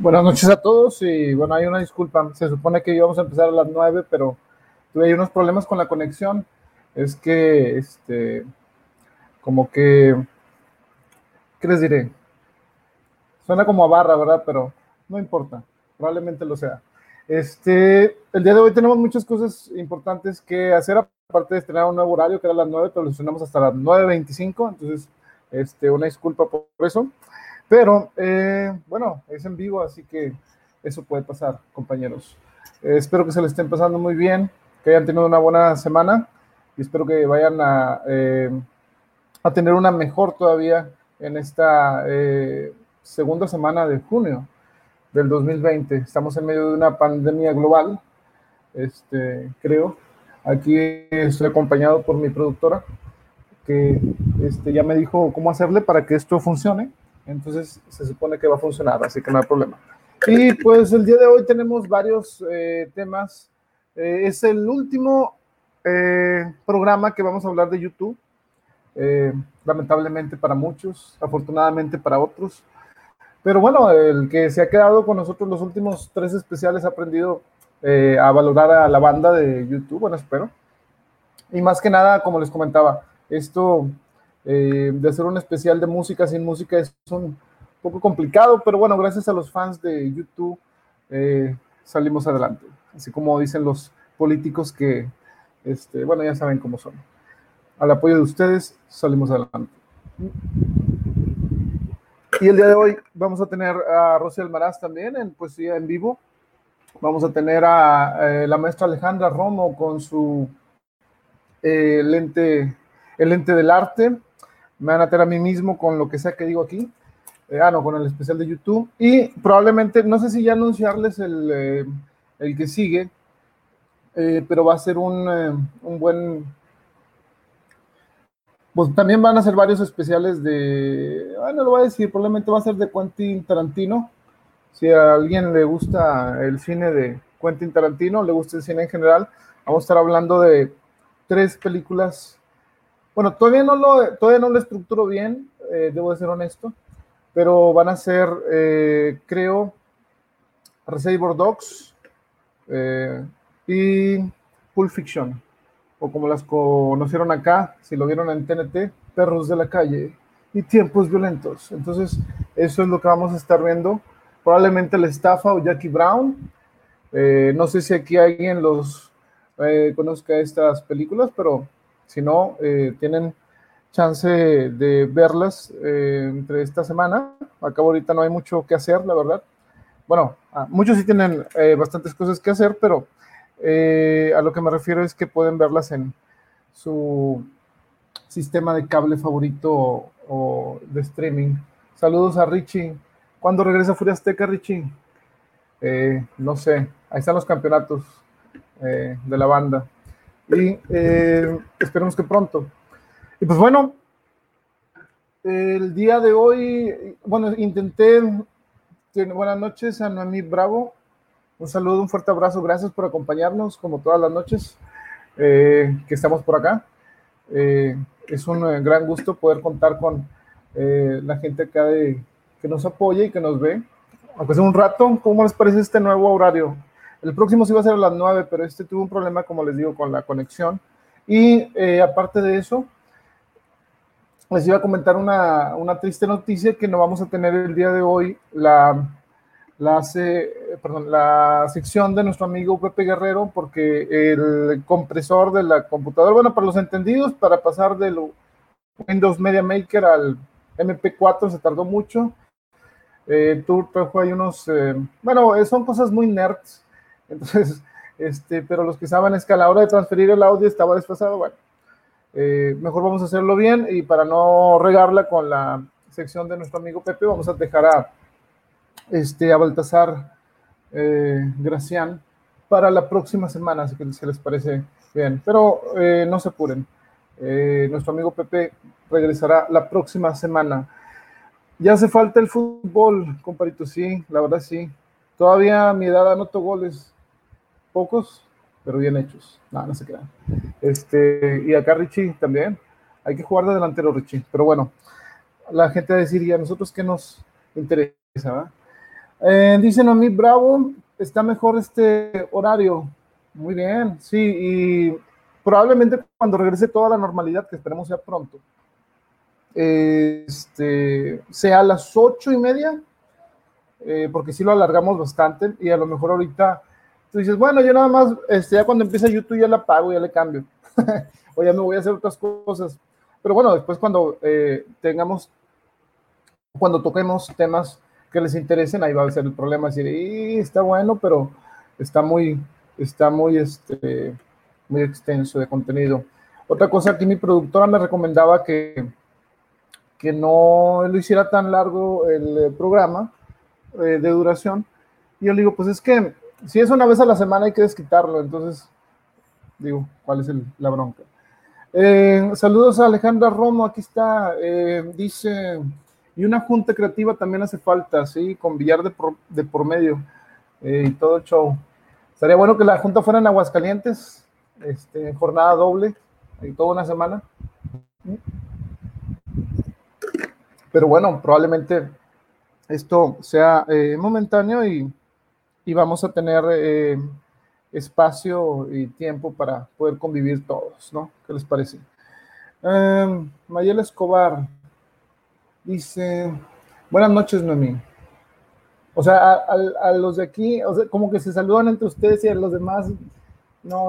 Buenas noches a todos y bueno, hay una disculpa. Se supone que íbamos a empezar a las 9, pero tuve unos problemas con la conexión. Es que, este, como que, ¿qué les diré? Suena como a barra, ¿verdad? Pero no importa, probablemente lo sea. Este, el día de hoy tenemos muchas cosas importantes que hacer, aparte de estrenar un nuevo horario que era las 9, pero lo estrenamos hasta las 9.25, entonces, este, una disculpa por eso. Pero eh, bueno, es en vivo, así que eso puede pasar, compañeros. Eh, espero que se les estén pasando muy bien, que hayan tenido una buena semana y espero que vayan a, eh, a tener una mejor todavía en esta segunda semana de junio del 2020. Estamos en medio de una pandemia global, este, creo. Aquí estoy acompañado por mi productora, que este, ya me dijo cómo hacerle para que esto funcione. Entonces se supone que va a funcionar, así que no hay problema. Y pues el día de hoy tenemos varios eh, temas. Eh, es el último eh, programa que vamos a hablar de YouTube. lamentablemente para muchos, afortunadamente para otros. Pero bueno, el que se ha quedado con nosotros los últimos tres especiales ha aprendido a valorar a la banda de YouTube, bueno, espero. Y más que nada, como les comentaba, esto eh, de hacer un especial de música sin música es un poco complicado, pero bueno, gracias a los fans de YouTube eh, salimos adelante. Así como dicen los políticos que, este, bueno, ya saben cómo son. Al apoyo de ustedes salimos adelante. Y el día de hoy vamos a tener a Rosy Almaraz también en poesía en vivo. Vamos a tener a, eh, la maestra Alejandra Romo con su lente, el lente del arte me van a tener a mí mismo con lo que sea que digo aquí. Eh, ah, no, con el especial de YouTube. Y probablemente, no sé si ya anunciarles el, eh, el que sigue, eh, pero va a ser un, un, buen... Pues también van a ser varios especiales de... Bueno, lo voy a decir, probablemente va a ser de Quentin Tarantino. Si a alguien le gusta el cine de Quentin Tarantino, le gusta el cine en general, vamos a estar hablando de tres películas bueno, todavía no lo, todavía no lo estructuro bien, eh, debo de ser honesto, pero van a ser, eh, creo, Reservoir Dogs eh, y Pulp Fiction, o como las conocieron acá, si lo vieron en TNT, Perros de la Calle y Tiempos Violentos. Entonces, eso es lo que vamos a estar viendo. Probablemente la estafa o Jackie Brown. no sé si aquí alguien los conozca estas películas, pero si no, eh, tienen chance de verlas eh, entre esta semana. Acabo ahorita no hay mucho que hacer, la verdad. Bueno, ah, muchos sí tienen eh, bastantes cosas que hacer, pero a lo que me refiero es que pueden verlas en su sistema de cable favorito o, de streaming. Saludos a Richie. ¿Cuándo regresa Furia Azteca, Richie? no sé, ahí están los campeonatos de la banda y eh, esperemos que pronto. Y pues bueno, el día de hoy, bueno, intenté, buenas noches a Noemí Bravo, un saludo, un fuerte abrazo, gracias por acompañarnos como todas las noches eh, que estamos por acá. Eh, es un gran gusto poder contar con la gente acá de, que nos apoya y que nos ve. Aunque sea un rato, ¿cómo les parece este nuevo horario? El próximo sí va a ser a las 9, pero este tuvo un problema, como les digo, con la conexión. Y eh, aparte de eso, les iba a comentar una, triste noticia que no vamos a tener el día de hoy la, sección de nuestro amigo Pepe Guerrero porque el compresor de la computadora, bueno, para los entendidos, para pasar del Windows Media Maker al MP4 se tardó mucho. Eh, tú trajo ahí unos, eh, bueno, son cosas muy nerds entonces, este, pero los que saben es que a la hora de transferir el audio estaba desfasado. Bueno, eh, mejor vamos a hacerlo bien y para no regarla con la sección de nuestro amigo Pepe, vamos a dejar a, este, a Baltasar eh, Gracián para la próxima semana, así que se les parece bien. Pero eh, no se apuren. nuestro amigo Pepe regresará la próxima semana. Ya hace falta el fútbol, compadrito, sí, la verdad sí. Todavía a mi edad anoto goles pocos, pero bien hechos. No, no se crean. Este, y acá Richie también. Hay que jugar de delantero, Richie. Pero bueno, la gente va a decir, ¿y a nosotros qué nos interesa? Eh, dicen a mí, bravo, está mejor este horario. Muy bien, sí, y probablemente cuando regrese toda la normalidad, que esperemos sea pronto, este, sea a las ocho y media, eh, porque si lo alargamos bastante y a lo mejor ahorita tú dices, bueno, yo nada más, este, ya cuando empieza YouTube ya la apago, ya le cambio, o ya me voy a hacer otras cosas. Pero bueno, después cuando eh, tengamos, cuando toquemos temas que les interesen, ahí va a ser el problema, decir, y está bueno, pero está muy, está muy, este, muy extenso de contenido. Otra cosa que mi productora me recomendaba que, que no lo hiciera tan largo el eh, programa eh, de duración. Y yo le digo, pues es que si es una vez a la semana hay que desquitarlo, entonces digo, ¿cuál es la bronca? Eh, saludos a Alejandra Romo, aquí está, dice, y una junta creativa también hace falta, ¿sí? Con billar de por, medio y todo el show. Estaría bueno que la junta fuera en Aguascalientes, este, jornada doble, y toda una semana. Pero bueno, probablemente esto sea eh, momentáneo y, vamos a tener eh, espacio y tiempo para poder convivir todos, ¿no? ¿Qué les parece? Um, Mayela Escobar dice, buenas noches, Noemí. O sea, a, los de aquí, o sea, como que se saludan entre ustedes y a los demás, no,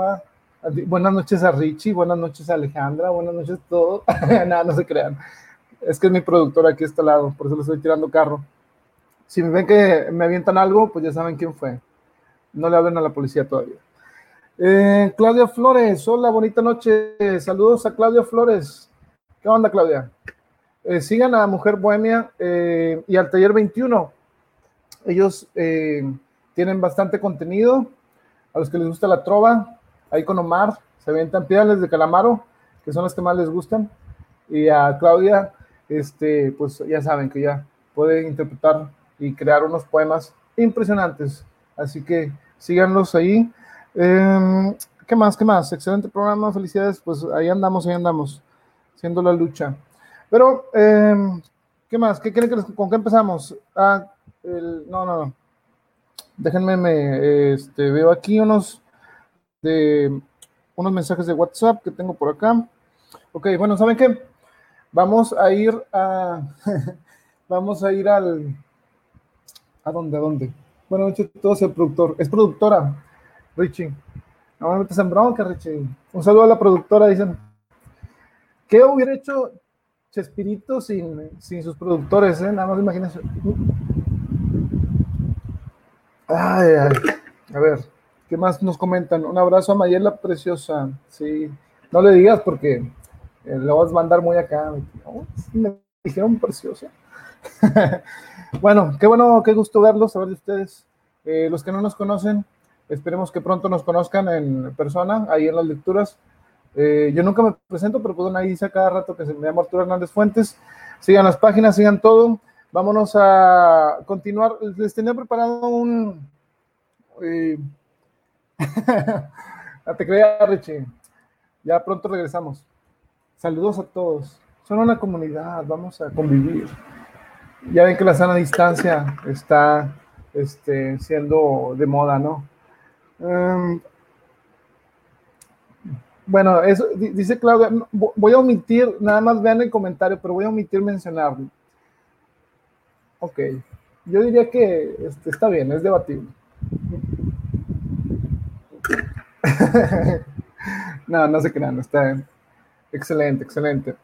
Buenas noches a Richie, buenas noches a Alejandra, buenas noches a todos. Nada, no se crean. Es que es mi productora aquí a este lado, por eso le estoy tirando carro. Si me ven que me avientan algo, pues ya saben quién fue. No le hablen a la policía todavía. Eh, Claudia Flores, hola, bonita noche. Saludos a Claudia Flores. ¿Qué onda, Claudia? Eh, sigan a Mujer Bohemia eh, y al Taller 21. Ellos tienen bastante contenido. A los que les gusta la trova, ahí con Omar, se avientan piedras de Calamaro, que son las que más les gustan, y a Claudia, este, pues ya saben que ya puede interpretar y crear unos poemas impresionantes, así que síganlos ahí. Em, ¿Qué más? ¿Qué más? Excelente programa, felicidades, pues ahí andamos, ahí andamos, haciendo la lucha. Pero, em, ¿qué más? ¿Qué quieren que ¿Con qué empezamos? Ah, no, no, no. Déjenme, me, este, veo aquí unos de unos mensajes de WhatsApp que tengo por acá. Ok, bueno, ¿saben qué? Vamos a ir a, vamos a ir al, ¿a dónde? ¿A dónde? Bueno, todo es el productor, es productora, Richie. No me metes en bronca, Richie. Un saludo a la productora, dicen. ¿Qué hubiera hecho Chespirito sin, sin sus productores? Eh? Nada más imagínense. Ay. A ver. ¿Qué más nos comentan? Un abrazo a Mayela Preciosa. Sí, no le digas porque eh, lo vas a mandar muy acá. me dijeron preciosa. bueno, qué bueno, qué gusto verlos, saber de ustedes. Eh, los que no nos conocen, esperemos que pronto nos conozcan en persona, ahí en las lecturas. Eh, yo nunca me presento, pero pues ahí dice cada rato que se me llama Arturo Hernández Fuentes. Sigan las páginas, sigan todo. Vámonos a continuar. Les tenía preparado un, no te creas, Richie. Ya pronto regresamos. Saludos a todos. Son una comunidad, vamos a convivir. Ya ven que la sana distancia está este, siendo de moda, ¿no? Em, bueno, eso dice Claudia, voy a omitir, nada más vean el comentario, pero voy a omitir mencionarlo. Ok, yo diría que este, está bien, es debatible. no, no se crean, está excelente, excelente.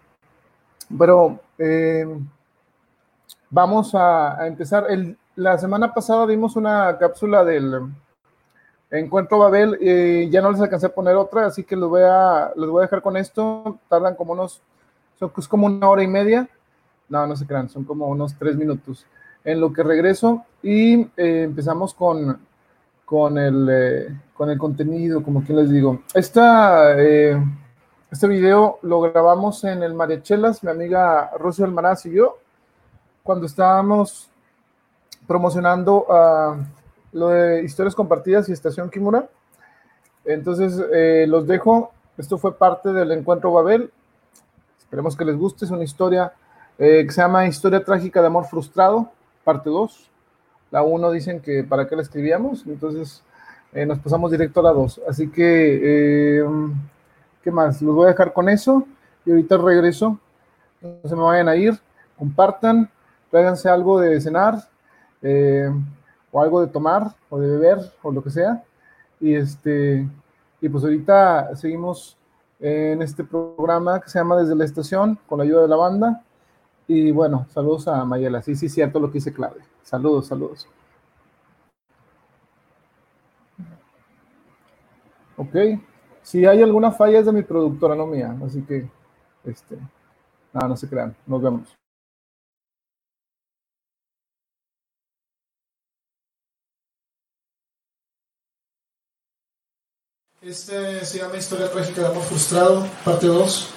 Pero eh, vamos a, empezar. La semana pasada vimos una cápsula del Encuentro Babel y ya no les alcancé a poner otra, así que les voy a, les voy a dejar con esto. Tardan como unos, son es como una hora y media. No, no se crean, son como unos tres minutos. En lo que regreso y eh, empezamos con con el, eh, con el contenido, como que les digo. Esta, eh, este video lo grabamos en el Mariachelas, mi amiga Rosy Almaraz y yo, cuando estábamos promocionando uh, lo de historias compartidas y Estación Kimura. Entonces, eh, los dejo. Esto fue parte del encuentro Babel. Esperemos que les guste. Es una historia que se llama Historia trágica de amor frustrado, parte 2 La 1 dicen que para qué la escribíamos, entonces eh, nos pasamos directo a la 2. Así que, eh, ¿qué más? Los voy a dejar con eso y ahorita regreso. No se me vayan a ir, compartan, tráiganse algo de cenar eh, o algo de tomar o de beber o lo que sea. Y, este, y pues ahorita seguimos en este programa que se llama Desde la Estación con la ayuda de la banda. Y bueno, saludos a Mayela. Sí, sí, cierto lo que hice clave. Saludos, saludos. Ok. Si hay alguna falla es de mi productora, no mía. Así que, este, nada, no se crean. Nos vemos. Este se llama Historia Trágica de Amor Frustrado, parte 2.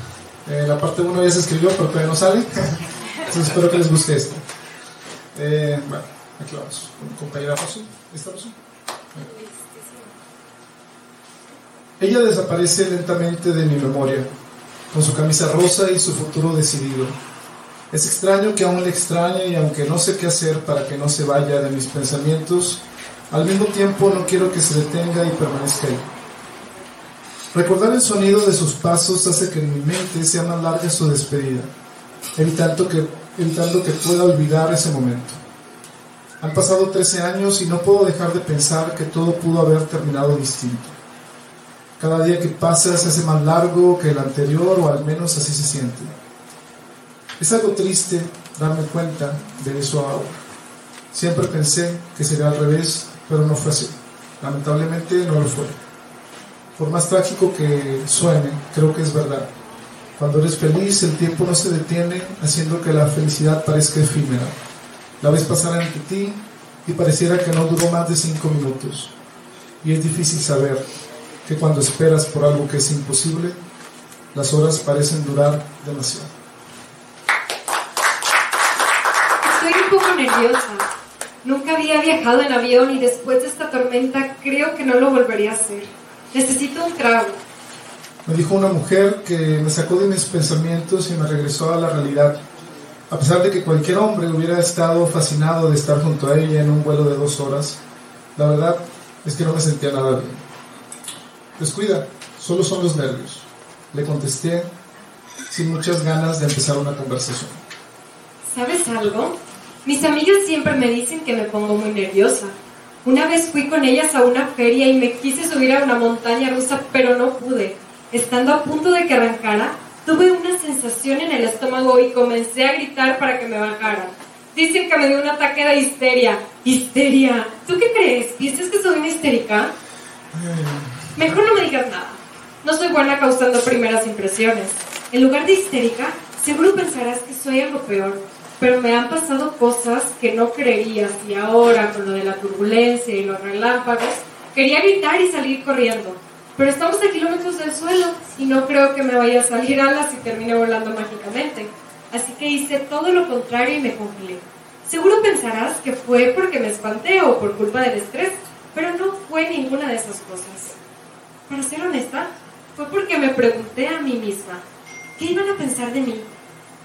Eh, la parte 1 ya se escribió, pero todavía no sale. Entonces espero que les guste esto. Eh, bueno, aquí vamos. Compañera Rosu. ¿Lista, Rosu? Ella desaparece lentamente de mi memoria, con su camisa rosa y su futuro decidido. Es extraño que aún le extrañe y aunque no sé qué hacer para que no se vaya de mis pensamientos, al mismo tiempo no quiero que se detenga y permanezca ahí. Recordar el sonido de sus pasos hace que en mi mente sea más larga su despedida, evitando que, evitando que pueda olvidar ese momento. Han pasado 13 años y no puedo dejar de pensar que todo pudo haber terminado distinto. Cada día que pasa se hace más largo que el anterior o al menos así se siente. Es algo triste darme cuenta de eso ahora. Siempre pensé que sería al revés, pero no fue así. Lamentablemente no lo fue. Por más trágico que suene, creo que es verdad. Cuando eres feliz, el tiempo no se detiene, haciendo que la felicidad parezca efímera. La ves pasar ante ti y pareciera que no duró más de cinco minutos. Y es difícil saber que cuando esperas por algo que es imposible, las horas parecen durar demasiado. Estoy un poco nerviosa. Nunca había viajado en avión y después de esta tormenta creo que no lo volvería a hacer. Necesito un trago. Me dijo una mujer que me sacó de mis pensamientos y me regresó a la realidad. A pesar de que cualquier hombre hubiera estado fascinado de estar junto a ella en un vuelo de dos horas, la verdad es que no me sentía nada bien. Descuida, solo son los nervios. Le contesté sin muchas ganas de empezar una conversación. ¿Sabes algo? Mis amigas siempre me dicen que me pongo muy nerviosa. Una vez fui con ellas a una feria y me quise subir a una montaña rusa, pero no pude. Estando a punto de que arrancara, tuve una sensación en el estómago y comencé a gritar para que me bajara. Dicen que me dio un ataque de histeria. ¡Histeria! ¿Tú qué crees? ¿Piensas que soy una histérica? Mejor no me digas nada. No soy buena causando primeras impresiones. En lugar de histérica, seguro pensarás que soy algo peor pero me han pasado cosas que no creerías y ahora con lo de la turbulencia y los relámpagos, quería gritar y salir corriendo. Pero estamos a kilómetros del suelo y no creo que me vaya a salir alas y termine volando mágicamente. Así que hice todo lo contrario y me congelé. Seguro pensarás que fue porque me espanté o por culpa del estrés, pero no fue ninguna de esas cosas. Para ser honesta, fue porque me pregunté a mí misma, ¿qué iban a pensar de mí?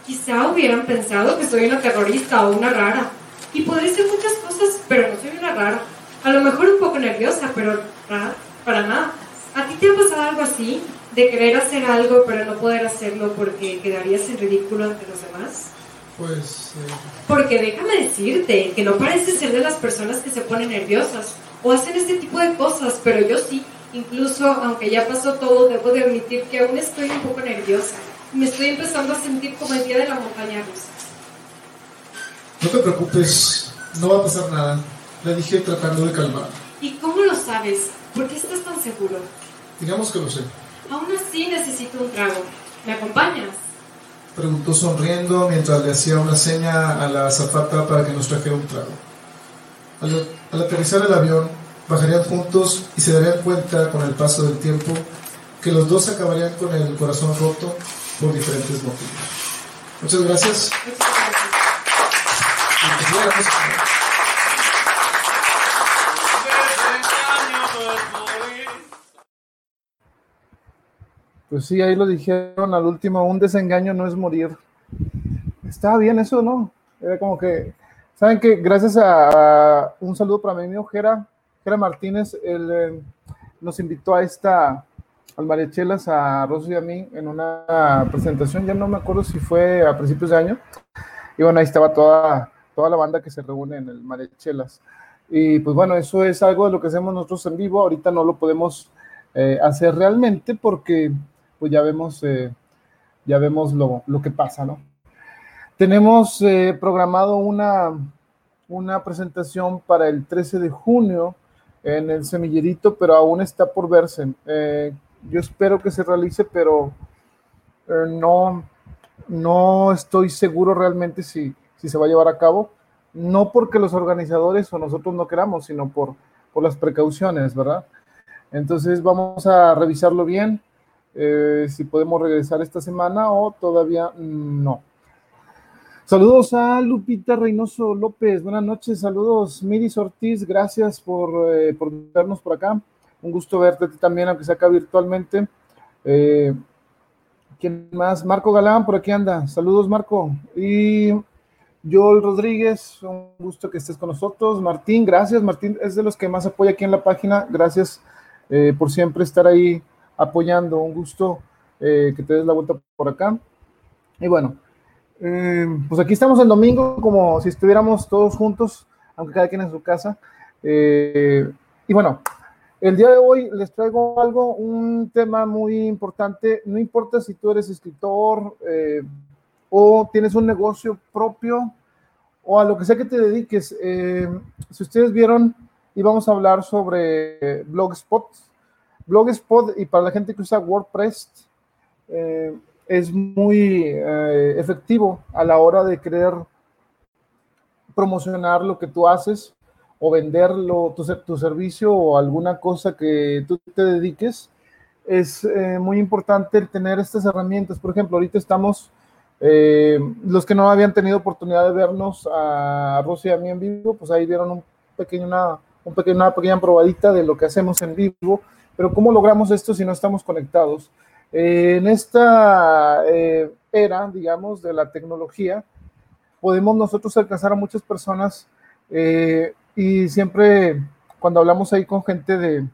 Quizá hubieran pensado que soy una terrorista o una rara. Y podré ser muchas cosas, pero no soy una rara. A lo mejor un poco nerviosa, pero rara, para nada. ¿A ti te ha pasado algo así? De querer hacer algo, pero no poder hacerlo porque quedarías en ridículo ante los demás? Pues... Eh... Porque déjame decirte que no pareces ser de las personas que se ponen nerviosas o hacen este tipo de cosas, pero yo sí. Incluso, aunque ya pasó todo, debo de admitir que aún estoy un poco nerviosa me estoy empezando a sentir como el día de la montaña rusa. No te preocupes, no va a pasar nada. Le dije tratando de calmar. ¿Y cómo lo sabes? ¿Por qué estás tan seguro? Digamos que lo sé. Aún así necesito un trago. ¿Me acompañas? Preguntó sonriendo mientras le hacía una seña a la azafata para que nos trajera un trago. Al, al aterrizar el avión, bajarían juntos y se darían cuenta con el paso del tiempo que los dos acabarían con el corazón roto por diferentes motivos. Muchas gracias. Pues sí, ahí lo dijeron al último, un desengaño no es morir. Estaba bien eso, ¿no? Era como que Saben que gracias a, un saludo para mi amigo Jera, Jera Martínez, él eh, nos invitó a esta, al Marechelas, a Rosso y a mí, en una presentación, ya no me acuerdo si fue a principios de año, y bueno, ahí estaba toda, toda la banda que se reúne en el Marechelas. Y pues bueno, eso es algo de lo que hacemos nosotros en vivo, ahorita no lo podemos eh, hacer realmente porque pues ya vemos, eh, ya vemos lo, lo, que pasa, ¿no? Tenemos eh, programado una, una presentación para el 13 de junio en el semillerito, pero aún está por verse. Yo espero que se realice, pero no, no estoy seguro realmente si, si se va a llevar a cabo. No porque los organizadores o nosotros no queramos, sino por, por las precauciones, ¿verdad? Entonces vamos a revisarlo bien, eh, si podemos regresar esta semana o todavía no. Saludos a Lupita Reynoso López, buenas noches, saludos Miris Ortiz, gracias por, eh, por vernos por acá. Un gusto verte a ti también, aunque sea acá virtualmente. Eh, ¿Quién más? Marco Galán, por aquí anda. Saludos, Marco. Y Joel Rodríguez, un gusto que estés con nosotros. Martín, gracias. Martín es de los que más apoya aquí en la página. Gracias eh, por siempre estar ahí apoyando. Un gusto eh, que te des la vuelta por acá. Y bueno, pues aquí estamos el domingo como si estuviéramos todos juntos, aunque cada quien en su casa. y bueno, el día de hoy les traigo algo, un tema muy importante. No importa si tú eres escritor o tienes un negocio propio o a lo que sea que te dediques. si ustedes vieron y vamos a hablar sobre Blogspot. Blogspot, y para la gente que usa WordPress, eh, es muy eh, efectivo a la hora de querer promocionar lo que tú haces o venderlo, tu, tu servicio o alguna cosa que tú te dediques. Es eh, muy importante tener estas herramientas. Por ejemplo, ahorita estamos, los que no habían tenido oportunidad de vernos a Rosy y a mí en vivo, pues ahí vieron un pequeño, una, un pequeño, una pequeña probadita de lo que hacemos en vivo, pero ¿cómo logramos esto si no estamos conectados? Eh, en esta eh, era, digamos, de la tecnología, podemos nosotros alcanzar a muchas personas eh, y siempre cuando hablamos ahí con gente de,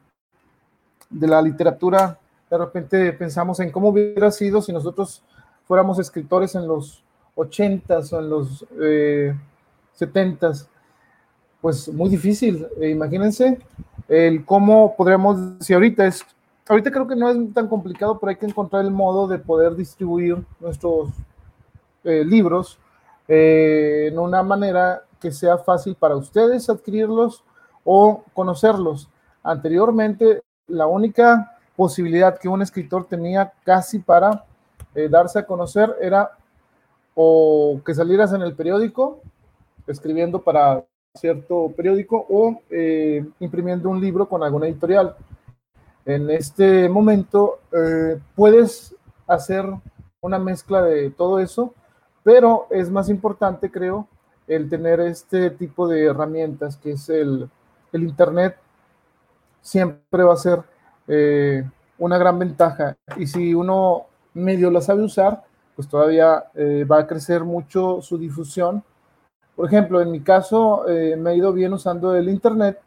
de la literatura, de repente pensamos en cómo hubiera sido si nosotros fuéramos escritores en los 80s o en los 70s pues muy difícil. Eh, imagínense el cómo podríamos, si ahorita es, ahorita creo que no es tan complicado, pero hay que encontrar el modo de poder distribuir nuestros eh, libros eh, en una manera que sea fácil para ustedes adquirirlos o conocerlos. Anteriormente, la única posibilidad que un escritor tenía casi para darse a conocer era o que salieras en el periódico escribiendo para cierto periódico o eh, imprimiendo un libro con alguna editorial. En este momento eh, puedes hacer una mezcla de todo eso, pero es más importante, creo, el tener este tipo de herramientas que es el, el Internet. Siempre va a ser eh, una gran ventaja. Y si uno medio la sabe usar, pues todavía va a crecer mucho su difusión por ejemplo, en mi caso eh, me ha ido bien usando el Internet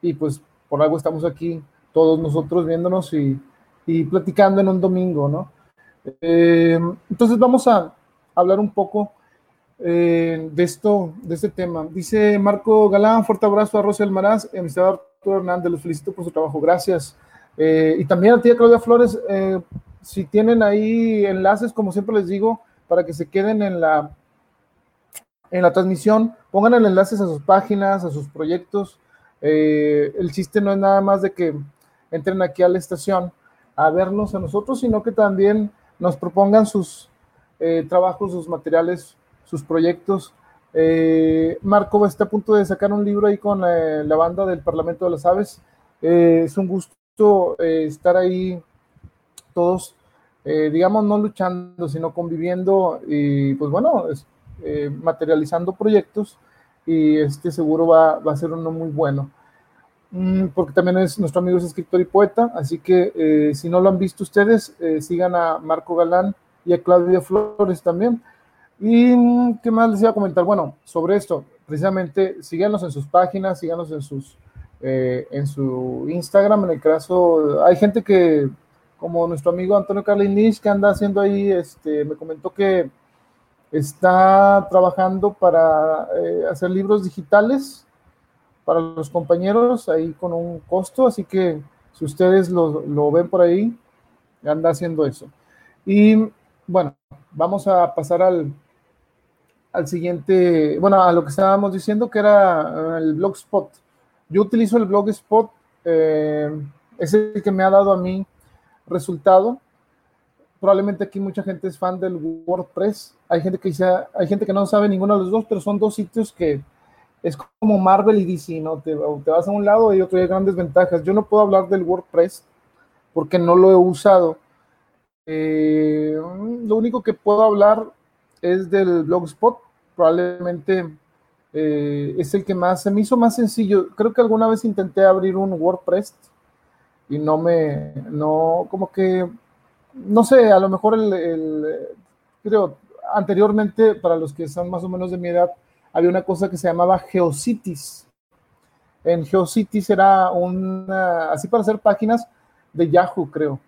y pues por algo estamos aquí todos nosotros viéndonos y, platicando en un domingo, ¿no? Eh, entonces vamos a hablar un poco eh, de esto, de este tema. Dice Marco Galán, fuerte abrazo a Rosy Almaraz, amistad Arturo Hernández, los felicito por su trabajo, gracias. y también a ti, Claudia Flores, si tienen ahí enlaces, como siempre les digo, para que se queden en la en la transmisión, pongan el enlaces a sus páginas, a sus proyectos. Eh, el chiste no es nada más de que entren aquí a la estación a vernos a nosotros, sino que también nos propongan sus eh, trabajos, sus materiales, sus proyectos. Eh, Marco está a punto de sacar un libro ahí con la banda del Parlamento de las Aves. es un gusto estar ahí todos, digamos, no luchando, sino conviviendo y pues bueno, eh, materializando proyectos y este seguro va, a ser uno muy bueno. Mm, porque también es nuestro amigo es escritor y poeta, así que eh, si no lo han visto ustedes, eh, sigan a Marco Galán y a Claudia Flores también. ¿Y qué más les iba a comentar? Bueno, sobre esto, precisamente síganos en sus páginas, síganos en sus eh, en su Instagram. En el caso, hay gente que, como nuestro amigo Antonio Carlinich, que anda haciendo ahí, este, me comentó que está trabajando para eh, hacer libros digitales para los compañeros ahí con un costo, así que si ustedes lo, lo ven por ahí, anda haciendo eso. Y bueno, vamos a pasar al, al siguiente, bueno, a lo que estábamos diciendo, que era el Blogspot. Yo utilizo el Blogspot, eh, es el que me ha dado a mí resultado. Probablemente aquí mucha gente es fan del WordPress. Hay gente que dice, hay gente que no sabe ninguno de los dos, pero son dos sitios que es como Marvel y DC, ¿no? Te, te vas a un lado y otro hay grandes ventajas. Yo no puedo hablar del WordPress porque no lo he usado. Eh, lo único que puedo hablar es del Blogspot. Probablemente eh, es el que más se me hizo más sencillo. Creo que alguna vez intenté abrir un WordPress y no me, no, como que, no sé, a lo mejor el, el creo, anteriormente, para los que son más o menos de mi edad, había una cosa que se llamaba GeoCities. En GeoCities era una, así para hacer páginas de Yahoo, creo.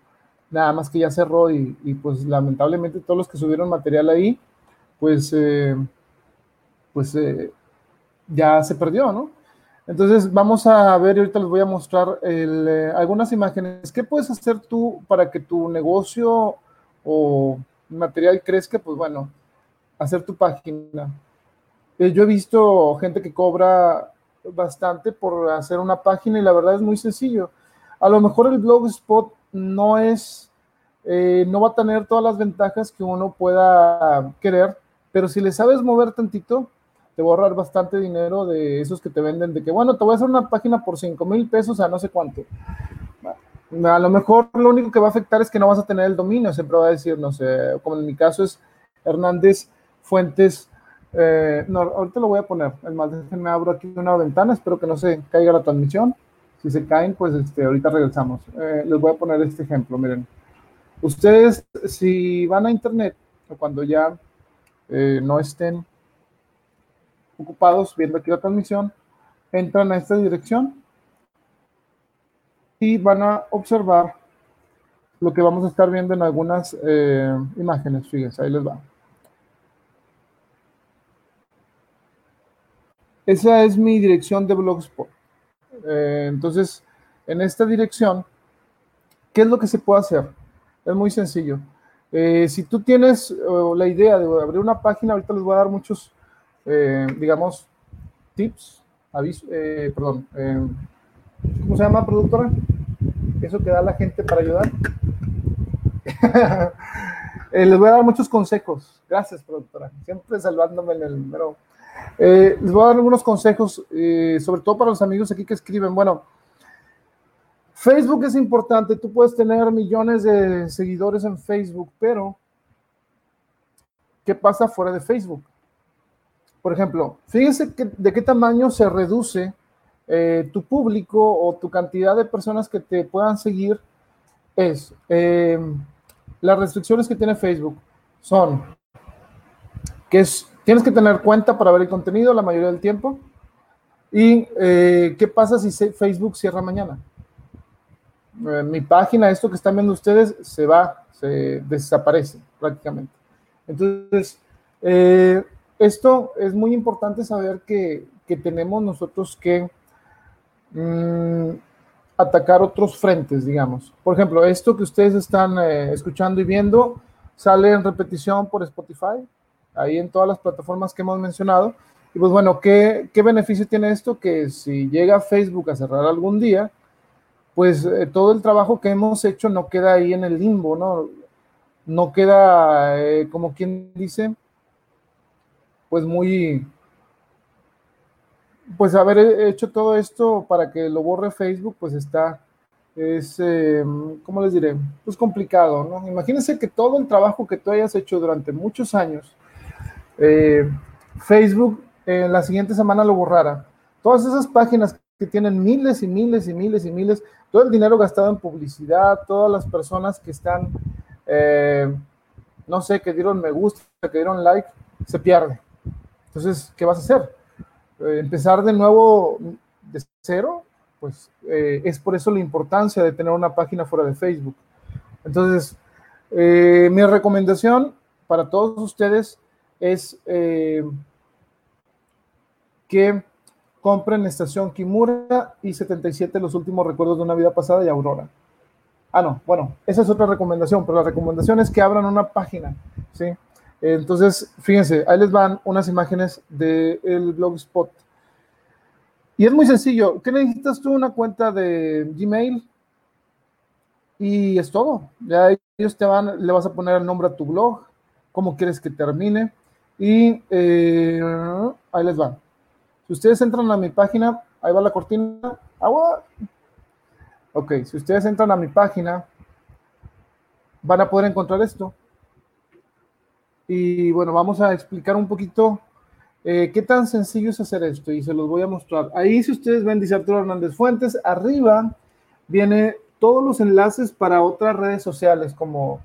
Nada más que ya cerró y, y pues lamentablemente todos los que subieron material ahí, pues, eh, pues eh, ya se perdió, ¿no? Entonces vamos a ver, ahorita les voy a mostrar el, eh, algunas imágenes. ¿Qué puedes hacer tú para que tu negocio o material crezca? Pues bueno, hacer tu página. Eh, yo he visto gente que cobra bastante por hacer una página y la verdad es muy sencillo. A lo mejor el Blogspot no es, eh, no va a tener todas las ventajas que uno pueda querer, pero si le sabes mover tantito, te va a ahorrar bastante dinero de esos que te venden, de que bueno, te voy a hacer una página por 5 mil pesos a no sé cuánto. A lo mejor lo único que va a afectar es que no vas a tener el dominio, siempre va a decir, no sé, como en mi caso es Hernández Fuentes. Eh, no, ahorita lo voy a poner. Es más, déjenme abro aquí una ventana, espero que no se caiga la transmisión. Si se caen, pues este, ahorita regresamos. Eh, les voy a poner este ejemplo, miren. Ustedes, si van a internet, o cuando ya eh, no estén ocupados viendo aquí la transmisión, entran a esta dirección y van a observar lo que vamos a estar viendo en algunas eh, imágenes. Fíjense, ahí les va. Esa es mi dirección de Blogspot. Eh, entonces, en esta dirección, ¿qué es lo que se puede hacer? Es muy sencillo. Eh, si tú tienes la idea de abrir una página, ahorita les voy a dar muchos eh, digamos, tips, aviso, eh, perdón, eh, ¿cómo se llama, productora? Eso que da la gente para ayudar. les voy a dar muchos consejos. Gracias, productora. Siempre salvándome en el número. les voy a dar algunos consejos, sobre todo para los amigos aquí que escriben. Bueno, Facebook es importante. Tú puedes tener millones de seguidores en Facebook, pero ¿qué pasa fuera de Facebook? Por ejemplo, fíjense de qué tamaño se reduce eh, tu público o tu cantidad de personas que te puedan seguir. Es eh, las restricciones que tiene Facebook son que es, tienes que tener cuenta para ver el contenido la mayoría del tiempo. ¿Y eh, qué pasa si Facebook cierra mañana? mi página, esto que están viendo ustedes, se va, se desaparece prácticamente. Entonces, esto es muy importante saber que, tenemos nosotros que mm, atacar otros frentes, digamos. Por ejemplo, esto que ustedes están eh, escuchando y viendo sale en repetición por Spotify, ahí en todas las plataformas que hemos mencionado. Y pues bueno, ¿qué, beneficio tiene esto? Que si llega Facebook a cerrar algún día, pues eh, todo el trabajo que hemos hecho no queda ahí en el limbo, ¿no? No queda, eh, como quien dice, pues muy, pues haber hecho todo esto para que lo borre Facebook, pues está, es, eh, ¿cómo les diré? Pues complicado, ¿no? Imagínense que todo el trabajo que tú hayas hecho durante muchos años, eh, Facebook en la siguiente semana lo borrara. Todas esas páginas que tienen miles y miles y miles y miles, todo el dinero gastado en publicidad, todas las personas que están, eh, no sé, que dieron me gusta, que dieron like, se pierde. Entonces, ¿qué vas a hacer? eh, empezar de nuevo de cero, pues eh, es por eso la importancia de tener una página fuera de Facebook. Entonces, eh, mi recomendación para todos ustedes es que compren Estación Kimura y 77 Los Últimos Recuerdos de una Vida Pasada y Aurora. Ah, no, bueno, esa es otra recomendación, pero la recomendación es que abran una página, ¿sí? Entonces, fíjense, ahí les van unas imágenes del Blogspot. Y es muy sencillo. ¿Qué necesitas tú? Una cuenta de Gmail. Y es todo. Ya ellos te van, le vas a poner el nombre a tu blog, cómo quieres que termine. Y eh, ahí les va. Si ustedes entran a mi página, ahí va la cortina. Agua. Ok, si ustedes entran a mi página, van a poder encontrar esto. Y bueno, vamos a explicar un poquito eh, qué tan sencillo es hacer esto y se los voy a mostrar. Ahí si ustedes ven, dice Arturo Hernández Fuentes, arriba viene todos los enlaces para otras redes sociales como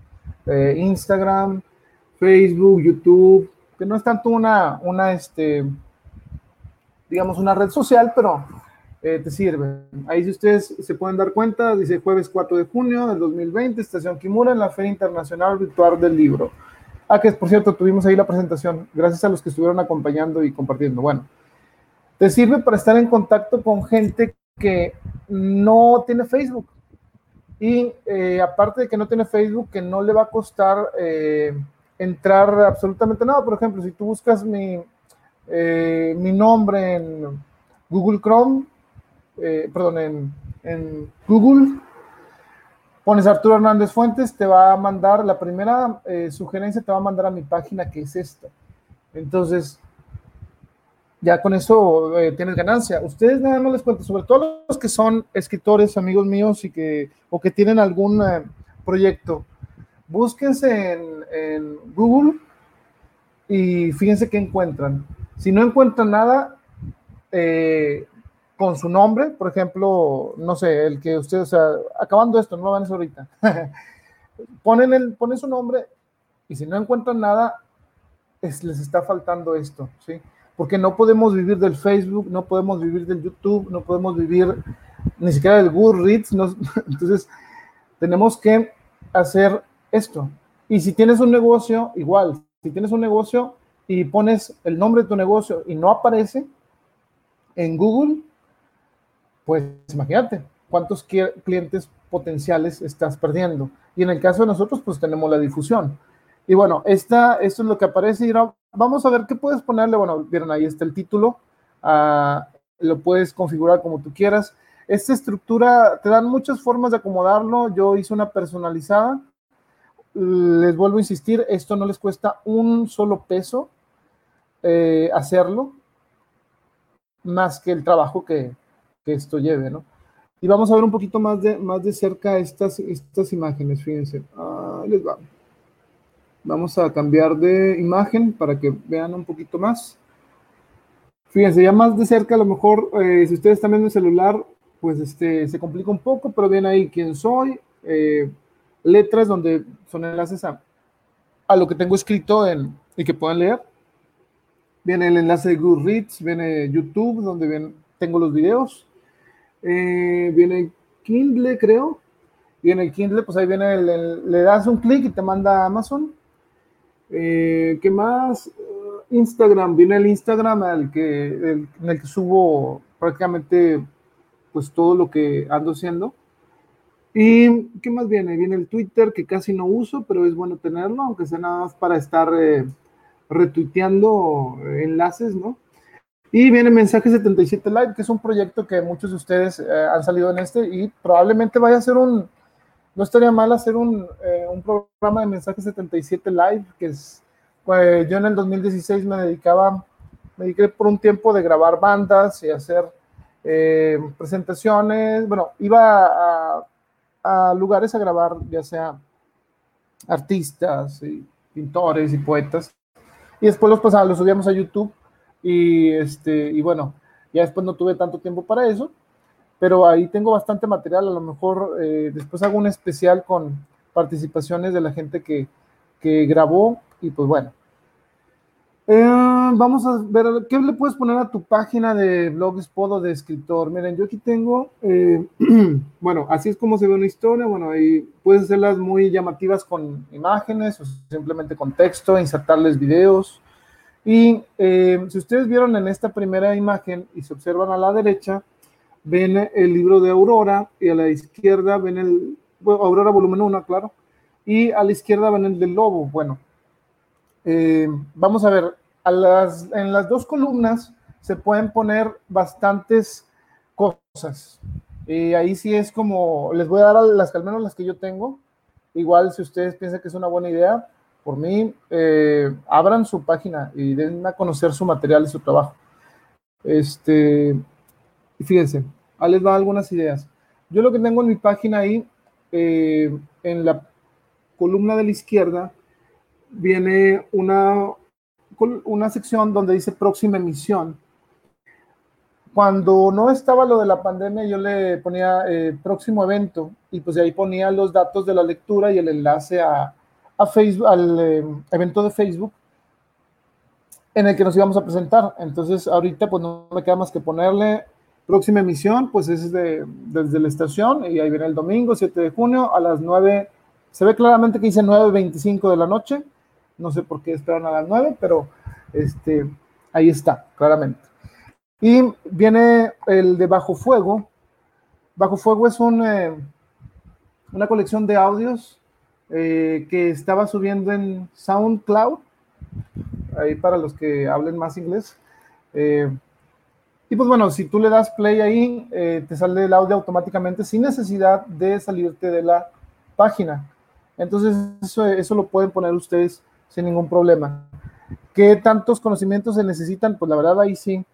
eh, Instagram, Facebook, YouTube, que no es tanto una, una este, digamos, una red social, pero eh, te sirve. Ahí si ustedes se pueden dar cuenta, dice jueves 4 de junio del 2020, Estación Kimura en la Feria Internacional Virtual del Libro. Ah, que por cierto, tuvimos ahí la presentación, gracias a los que estuvieron acompañando y compartiendo. Bueno, te sirve para estar en contacto con gente que no tiene Facebook. Y eh, aparte de que no tiene Facebook, que no le va a costar eh, entrar absolutamente nada. Por ejemplo, si tú buscas mi, eh, mi nombre en Google Chrome, perdón, en, en Google, pones Arturo Hernández Fuentes, te va a mandar, la primera eh, sugerencia te va a mandar a mi página que es esta. Entonces, ya con eso eh, tienes ganancia. Ustedes nada más les cuento, sobre todo los que son escritores, amigos míos, y que, o que tienen algún eh, proyecto, búsquense en, en Google y fíjense qué encuentran. Si no encuentran nada, eh, con su nombre, por ejemplo, no sé, el que ustedes, o sea, acabando esto, no lo van a hacer ahorita, ponen, el, ponen su nombre y si no encuentran nada, les está faltando esto, ¿sí? Porque no podemos vivir del Facebook, no podemos vivir del YouTube, no podemos vivir ni siquiera del Goodreads, no, entonces tenemos que hacer esto. Y si tienes un negocio, igual, si tienes un negocio y pones el nombre de tu negocio y no aparece en Google, pues imagínate cuántos clientes potenciales estás perdiendo. Y en el caso de nosotros, pues tenemos la difusión. Y bueno, esta, esto es lo que aparece. Y vamos a ver qué puedes ponerle. Bueno, vieron ahí está el título. Ah, lo puedes configurar como tú quieras. Esta estructura te dan muchas formas de acomodarlo. Yo hice una personalizada. Les vuelvo a insistir, esto no les cuesta un solo peso eh, hacerlo, más que el trabajo que, que esto lleve, ¿no? Y vamos a ver un poquito más de, más de cerca estas, estas imágenes, fíjense. Ahí les va. Vamos a cambiar de imagen para que vean un poquito más. Fíjense, ya más de cerca, a lo mejor, eh, si ustedes están viendo el celular, pues este, se complica un poco, pero viene ahí quién soy, eh, letras donde son enlaces a, a lo que tengo escrito en, y que puedan leer. Viene el enlace de Goodreads, viene YouTube, donde ven, tengo los videos, eh, viene Kindle, creo. Viene el Kindle, pues ahí viene, el, le das un clic y te manda a Amazon. Eh, ¿Qué más? Uh, Instagram, viene el Instagram al que, en el que subo prácticamente pues todo lo que ando haciendo. ¿Y qué más viene? Viene el Twitter, que casi no uso, pero es bueno tenerlo, aunque sea nada más para estar eh, retuiteando enlaces, ¿no? Y viene Mensaje 77 Live, que es un proyecto que muchos de ustedes eh, han salido en este y probablemente vaya a ser un, no estaría mal hacer un, eh, un programa de Mensaje 77 Live, que es, pues, yo en el 2016 me dedicaba, me dediqué por un tiempo de grabar bandas y hacer eh, presentaciones, bueno, iba a, a, lugares a grabar, ya sea artistas y pintores y poetas, y después los pasaba, los subíamos a YouTube y, este, y bueno, ya después no tuve tanto tiempo para eso, pero ahí tengo bastante material. A lo mejor eh, después hago un especial con participaciones de la gente que, que grabó y pues bueno. Eh, vamos a ver, ¿qué le puedes poner a tu página de blogspot o de escritor? Miren, yo aquí tengo, eh, bueno, así es como se ve una historia, bueno, ahí puedes hacerlas muy llamativas con imágenes o simplemente con texto, insertarles videos. Y eh, si ustedes vieron en esta primera imagen y se observan a la derecha, ven el libro de Aurora y a la izquierda ven el, Aurora volumen 1, claro, y a la izquierda ven el del lobo. Bueno, eh, vamos a ver, en las dos columnas se pueden poner bastantes cosas. Y ahí sí es como, les voy a dar las, al menos las que yo tengo. Igual si ustedes piensan que es una buena idea, por mí, eh, abran su página y den a conocer su material y su trabajo. Este, fíjense, ahí les va algunas ideas. Yo lo que tengo en mi página ahí, eh, en la columna de la izquierda, viene una, una sección donde dice próxima emisión. Cuando no estaba lo de la pandemia, yo le ponía eh, próximo evento y pues de ahí ponía los datos de la lectura y el enlace a, a Facebook, al eh, evento de Facebook en el que nos íbamos a presentar. Entonces, ahorita pues no me queda más que ponerle próxima emisión, pues es de, desde la estación y ahí viene el domingo 7 de junio a las 9. Se ve claramente que dice 9.25 de la noche no sé por qué esperan a las 9, pero este, ahí está, claramente. Y viene el de Bajo Fuego. Bajo Fuego es un, eh, una colección de audios eh, que estaba subiendo en SoundCloud, ahí para los que hablen más inglés. Eh, y pues bueno, si tú le das play ahí, te sale el audio automáticamente sin necesidad de salirte de la página. Entonces, eso, eso lo pueden poner ustedes sin ningún problema. ¿Qué tantos conocimientos se necesitan? Pues la verdad ahí sí,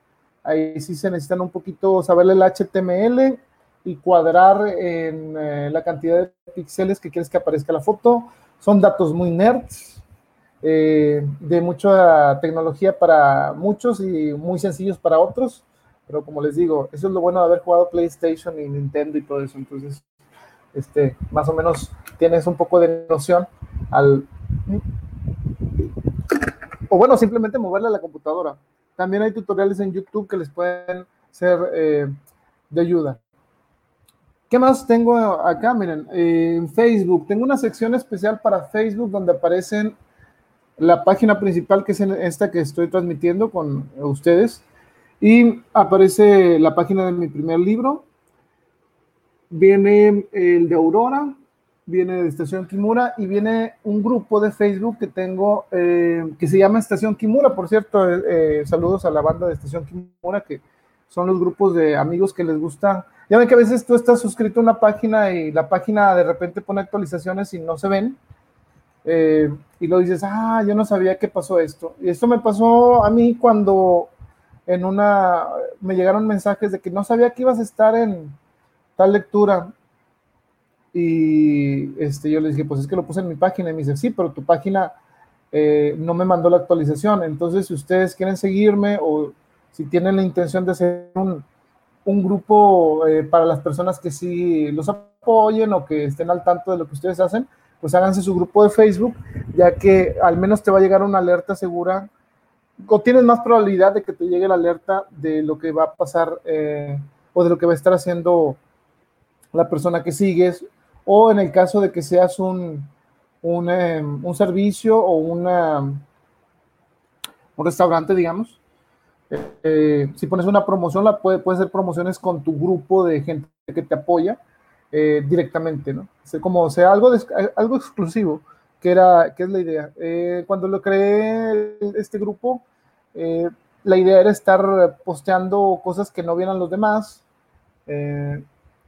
ahí sí se necesitan un poquito saber el HTML y cuadrar en eh, la cantidad de píxeles que quieres que aparezca la foto. Son datos muy nerds, eh, de mucha tecnología para muchos y muy sencillos para otros. Pero como les digo, eso es lo bueno de haber jugado PlayStation y Nintendo y todo eso. Entonces, este, más o menos tienes un poco de noción al o bueno, simplemente moverle a la computadora. También hay tutoriales en YouTube que les pueden ser eh, de ayuda. ¿Qué más tengo acá? Miren, en Facebook. Tengo una sección especial para Facebook donde aparecen la página principal, que es esta que estoy transmitiendo con ustedes. Y aparece la página de mi primer libro. Viene el de Aurora, viene de Estación Kimura y viene un grupo de Facebook que tengo eh, que se llama Estación Kimura. Por cierto, eh, eh, saludos a la banda de Estación Kimura, que son los grupos de amigos que les gusta. Ya ven que a veces tú estás suscrito a una página y la página de repente pone actualizaciones y no se ven. y lo dices, ah, yo no sabía que pasó esto. Y esto me pasó a mí cuando en una, me llegaron mensajes de que no sabía que ibas a estar en tal lectura y este, yo le dije, pues es que lo puse en mi página. Y me dice, sí, pero tu página eh, no me mandó la actualización. Entonces, si ustedes quieren seguirme o si tienen la intención de hacer un, un grupo eh, para las personas que sí los apoyen o que estén al tanto de lo que ustedes hacen, pues háganse su grupo de Facebook, ya que al menos te va a llegar una alerta segura o tienes más probabilidad de que te llegue la alerta de lo que va a pasar eh, o de lo que va a estar haciendo la persona que sigues o en el caso de que seas un, un, em, servicio o una, un restaurante, digamos, eh, si pones una promoción, la puede, puede ser promociones con tu grupo de gente que te apoya eh, directamente, ¿no? como sea algo, algo exclusivo, que, era, que es la idea. Eh, cuando lo creé este grupo, la idea era estar posteando cosas que no vieran los demás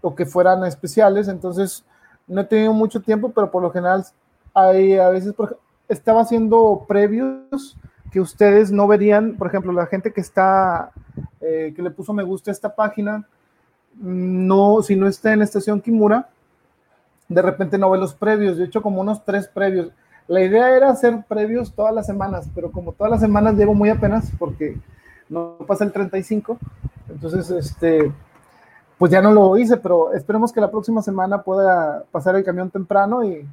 o que fueran especiales, entonces no he tenido mucho tiempo, pero por lo general hay a veces, estaba haciendo previos que ustedes no verían, por ejemplo, la gente que está, eh, que le puso me gusta esta página, no, si no está en la estación Kimura, de repente no ve los previos, yo he hecho como unos tres previos. La idea era hacer previos todas las semanas, pero como todas las semanas llego muy apenas porque no pasa el 35, entonces, este, pues ya no lo hice, pero esperemos que la próxima semana pueda pasar el camión temprano y,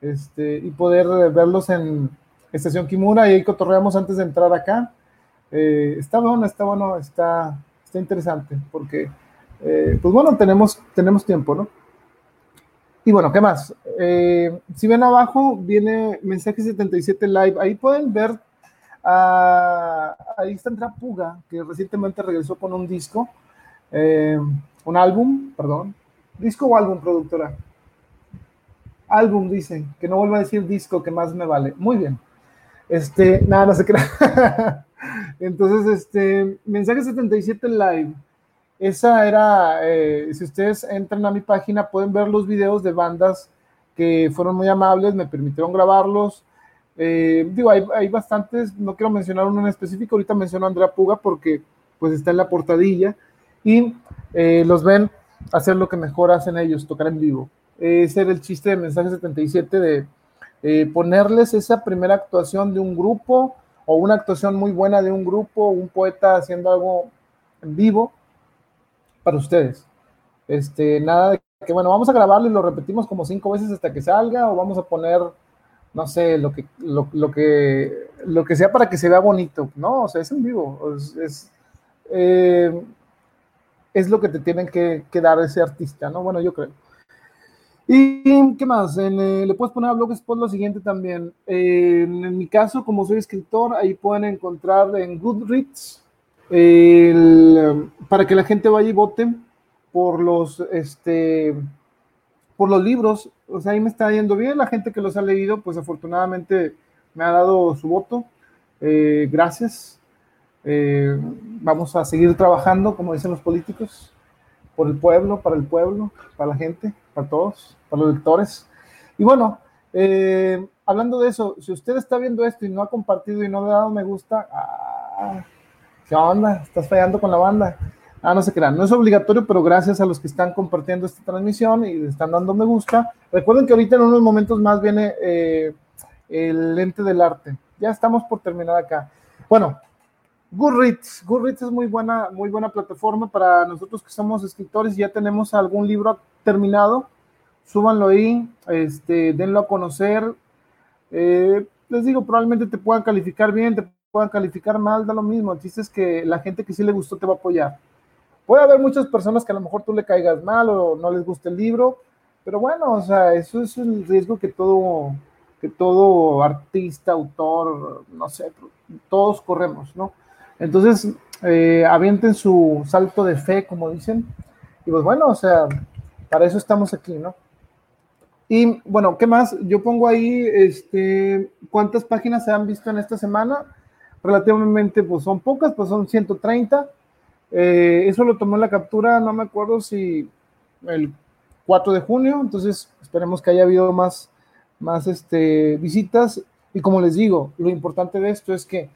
este, y poder verlos en Estación Kimura y ahí cotorreamos antes de entrar acá. Eh, está bueno, está bueno, está, está interesante, porque, eh, pues bueno, tenemos, tenemos tiempo, ¿no? Y bueno, ¿qué más? Eh, si ven abajo, viene mensaje 77 live. Ahí pueden ver, ahí está Andrea Puga, que recientemente regresó con un disco, un álbum, perdón. ¿Disco o álbum, productora? Álbum, dicen, que no vuelva a decir disco, que más me vale. Muy bien. Este, nada, no se crea. Entonces, este, mensaje 77 live. Esa era, eh, si ustedes entran a mi página, pueden ver los videos de bandas que fueron muy amables, me permitieron grabarlos. Eh, digo, hay, hay, bastantes, no quiero mencionar uno en específico, ahorita menciono a Andrea Puga porque pues está en la portadilla y eh, los ven hacer lo que mejor hacen ellos, tocar en vivo. Ese era el chiste de Mensaje 77 de eh, ponerles esa primera actuación de un grupo o una actuación muy buena de un grupo, un poeta haciendo algo en vivo para ustedes. Este, nada de que, bueno, vamos a grabarlo y lo repetimos como cinco veces hasta que salga o vamos a poner, no sé, lo que, lo, que, lo que sea para que se vea bonito, ¿no? O sea, es en vivo, es, es, eh, lo que te tienen que dar ese artista, ¿no? Bueno, yo creo. ¿Y qué más? Eh, le puedes poner a Blogspot lo siguiente también. en, mi caso, como soy escritor, ahí pueden encontrar en Goodreads para que la gente vaya y vote por los, este, por los libros. O sea, ahí me está yendo bien. La gente que los ha leído, pues afortunadamente me ha dado su voto. Eh, gracias. Eh, vamos a seguir trabajando, como dicen los políticos por el pueblo, para el pueblo, para la gente, para todos, para los lectores. Y bueno, eh, hablando de eso, si usted está viendo esto y no ha compartido y no le ha dado me gusta, ah, ¿qué onda? Estás fallando con la banda. Ah, no se crean, no es obligatorio, pero gracias a los que están compartiendo esta transmisión y están dando me gusta. Recuerden que ahorita en unos momentos más viene eh, el lente del arte. Ya estamos por terminar acá. Bueno, Goodreads, Goodreads es muy buena, muy buena plataforma para nosotros que somos escritores y ya tenemos algún libro terminado. Súbanlo ahí, este, denlo a conocer. Eh, les digo, probablemente te puedan calificar bien, te puedan calificar mal, da lo mismo. Dices que la gente que sí le gustó te va a apoyar. Puede haber muchas personas que a lo mejor tú le caigas mal o no les guste el libro, pero bueno, o sea, eso es el riesgo que todo, que todo artista, autor, no sé, todos corremos, ¿no? Entonces, eh, avienten su salto de fe, como dicen. Y pues bueno, o sea, para eso estamos aquí, ¿no? Y bueno, ¿qué más? Yo pongo ahí, este, ¿cuántas páginas se han visto en esta semana? Relativamente, pues son pocas, pues son 130. Eh, eso lo tomó la captura, no me acuerdo si el 4 de junio, entonces esperemos que haya habido más, más este, visitas. Y como les digo, lo importante de esto es que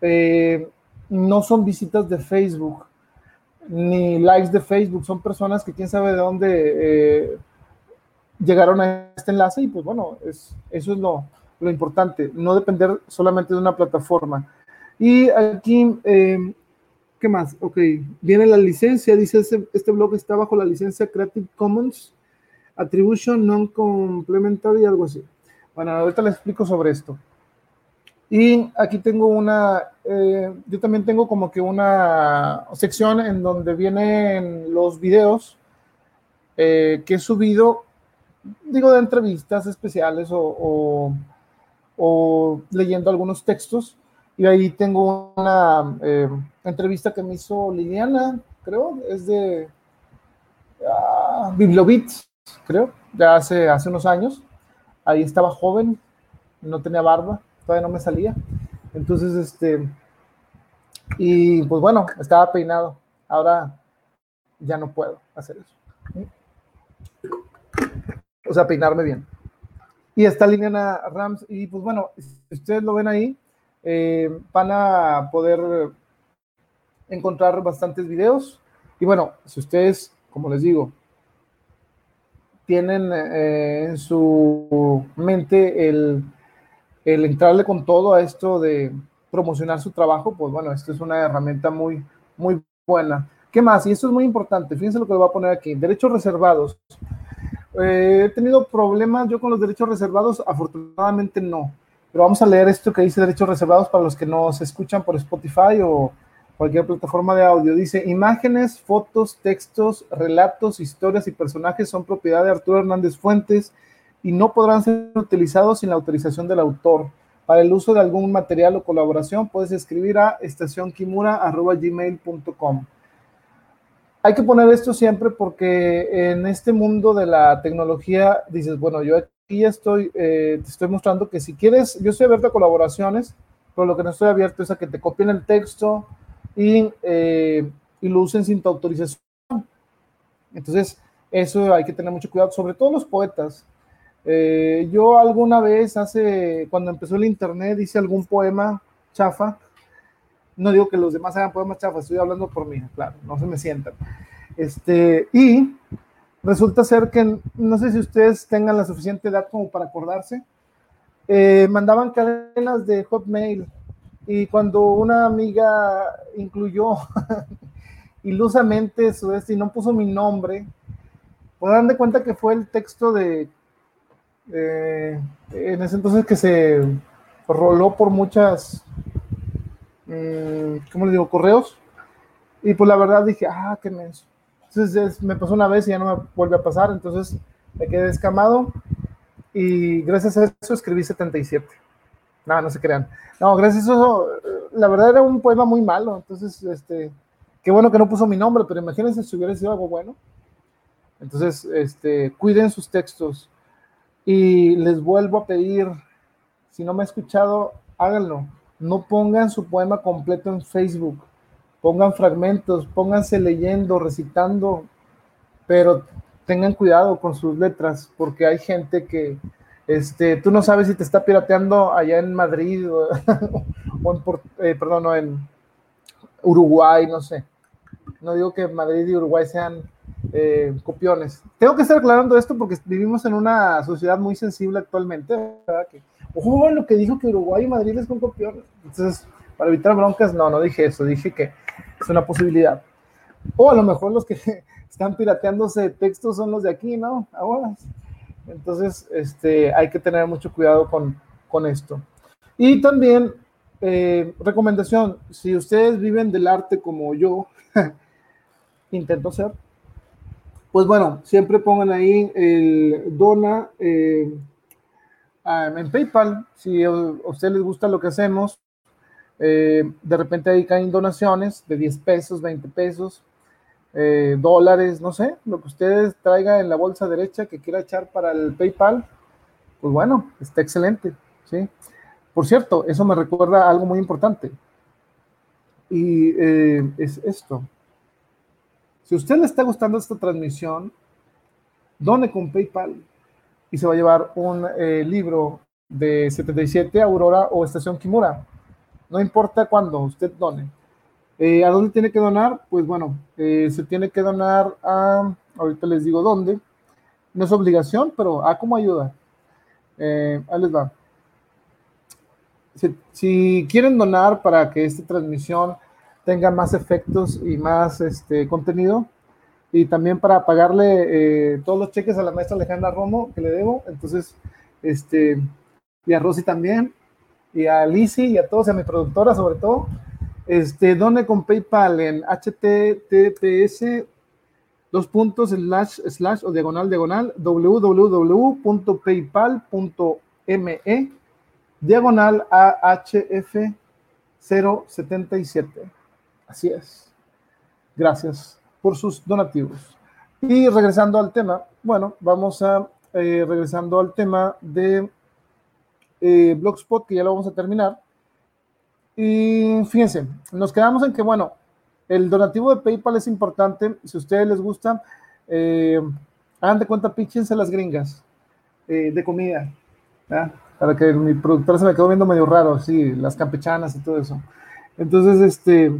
eh, no son visitas de Facebook ni likes de Facebook, son personas que quién sabe de dónde eh, llegaron a este enlace y pues bueno, es, eso es lo, importante, no depender solamente de una plataforma. Y aquí, eh, ¿qué más? Ok, viene la licencia, dice este, este blog está bajo la licencia Creative Commons Attribution Non-Complementary, algo así. Bueno, ahorita les explico sobre esto. Y aquí tengo una, eh, yo también tengo como que una sección en donde vienen los videos eh, que he subido, digo, de entrevistas especiales o, o, leyendo algunos textos. Y ahí tengo una eh, entrevista que me hizo Liliana, creo, es de uh, creo, ya hace, hace unos años. Ahí estaba joven, no tenía barba todavía no me salía. Entonces, este, y pues bueno, estaba peinado. Ahora ya no puedo hacer eso. O sea, peinarme bien. Y está Liliana Rams. Y pues bueno, si ustedes lo ven ahí, eh, van a poder encontrar bastantes videos. Y bueno, si ustedes, como les digo, tienen eh, en su mente el el entrarle con todo a esto de promocionar su trabajo, pues bueno, esto es una herramienta muy, muy buena. ¿Qué más? Y esto es muy importante, fíjense lo que voy a poner aquí, derechos reservados. Eh, he tenido problemas yo con los derechos reservados, afortunadamente no. pero vamos a leer esto que dice derechos reservados para los que nos escuchan por Spotify o cualquier plataforma de audio. Dice, imágenes, fotos, textos, relatos, historias y personajes son propiedad de Arturo Hernández Fuentes y no podrán ser utilizados sin la autorización del autor. Para el uso de algún material o colaboración puedes escribir a estacionkimura.gmail.com. Hay que poner esto siempre porque en este mundo de la tecnología dices, bueno, yo aquí estoy, eh, te estoy mostrando que si quieres, yo estoy abierto a colaboraciones, pero lo que no estoy abierto es a que te copien el texto y, eh, y lo usen sin tu autorización. Entonces, eso hay que tener mucho cuidado, sobre todo los poetas. Eh, yo alguna vez, hace, cuando empezó el internet, hice algún poema chafa. No digo que los demás hagan poemas chafas, estoy hablando por mí, claro, no se me sientan. Este, y resulta ser que, no sé si ustedes tengan la suficiente edad como para acordarse, eh, mandaban cadenas de Hotmail y cuando una amiga incluyó ilusamente su y no puso mi nombre, pues dan de cuenta que fue el texto de eh, en ese entonces que se roló por muchas, mm, ¿cómo le digo? Correos. Y pues la verdad dije, ah, qué menso. Entonces me pasó una vez y ya no me vuelve a pasar, entonces me quedé escamado y gracias a eso escribí 77. No, no se crean. No, gracias a eso, la verdad era un poema muy malo, entonces, este, qué bueno que no puso mi nombre, pero imagínense si hubiera sido algo bueno. Entonces, este, cuiden sus textos. Y les vuelvo a pedir, si no me ha escuchado, háganlo. No pongan su poema completo en Facebook. Pongan fragmentos, pónganse leyendo, recitando, pero tengan cuidado con sus letras, porque hay gente que, este, tú no sabes si te está pirateando allá en Madrid o, en, eh, perdón, no, en Uruguay, no sé. No digo que Madrid y Uruguay sean eh, copiones. Tengo que estar aclarando esto porque vivimos en una sociedad muy sensible actualmente, ¿verdad? Que, ojo, lo que dijo que Uruguay y Madrid es con copiones. Entonces, para evitar broncas, no, no dije eso, dije que es una posibilidad. O a lo mejor los que están pirateándose textos son los de aquí, ¿no? Ahora. Entonces, este, hay que tener mucho cuidado con, con esto. Y también, eh, recomendación, si ustedes viven del arte como yo, intento ser, pues bueno, siempre pongan ahí el dona eh, en PayPal. Si a ustedes les gusta lo que hacemos, eh, de repente ahí caen donaciones de 10 pesos, 20 pesos, eh, dólares, no sé, lo que ustedes traigan en la bolsa derecha que quiera echar para el PayPal, pues bueno, está excelente, ¿sí? Por cierto, eso me recuerda algo muy importante. Y es esto. Si usted le está gustando esta transmisión, done con PayPal y se va a llevar un eh, libro de 77 Aurora o Estación Kimura. No importa cuándo, usted done. Eh, ¿A dónde tiene que donar? Pues bueno, eh, se tiene que donar a, ahorita les digo dónde. No es obligación, pero a cómo ayuda. ahí les va. Si quieren donar para que esta transmisión tenga más efectos y más este, contenido. Y también para pagarle eh, todos los cheques a la maestra Alejandra Romo que le debo. Entonces, este, y a Rosy también, y a Lizzy y a todos, y a mi productora sobre todo. Este, donde con PayPal en https dos puntos slash slash o diagonal diagonal www.paypal.me diagonal AHF 077. Así es. Gracias por sus donativos. Y regresando al tema, bueno, vamos a eh, regresando al tema de eh, Blogspot, que ya lo vamos a terminar. Y fíjense, nos quedamos en que, bueno, el donativo de PayPal es importante. Si a ustedes les gusta, eh, hagan de cuenta, píchense las gringas eh, de comida. Para que mi productora se me quedó viendo medio raro, sí, las campechanas y todo eso. Entonces, este,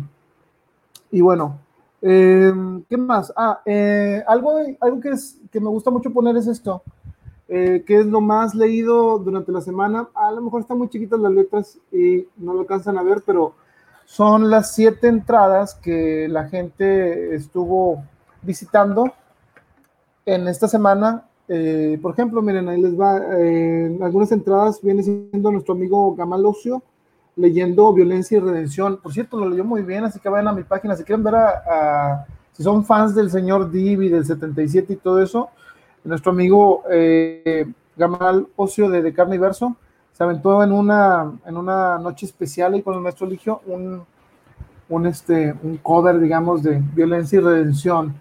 y bueno, eh, ¿qué más? Ah, eh, algo, algo que, es, que me gusta mucho poner es esto, eh, que es lo más leído durante la semana. A lo mejor están muy chiquitas las letras y no lo alcanzan a ver, pero son las siete entradas que la gente estuvo visitando en esta semana por ejemplo, miren, ahí les va, algunas entradas viene siendo nuestro amigo Gamal Ocio leyendo Violencia y Redención. Por cierto, lo leyó muy bien, así que vayan a mi página. Si quieren ver a, si son fans del señor Divi, del 77 y todo eso, nuestro amigo eh, Gamal Ocio de, de Carne y Verso se aventó en una, en una noche especial y con el maestro eligió un, un, este, un cover, digamos, de Violencia y Redención.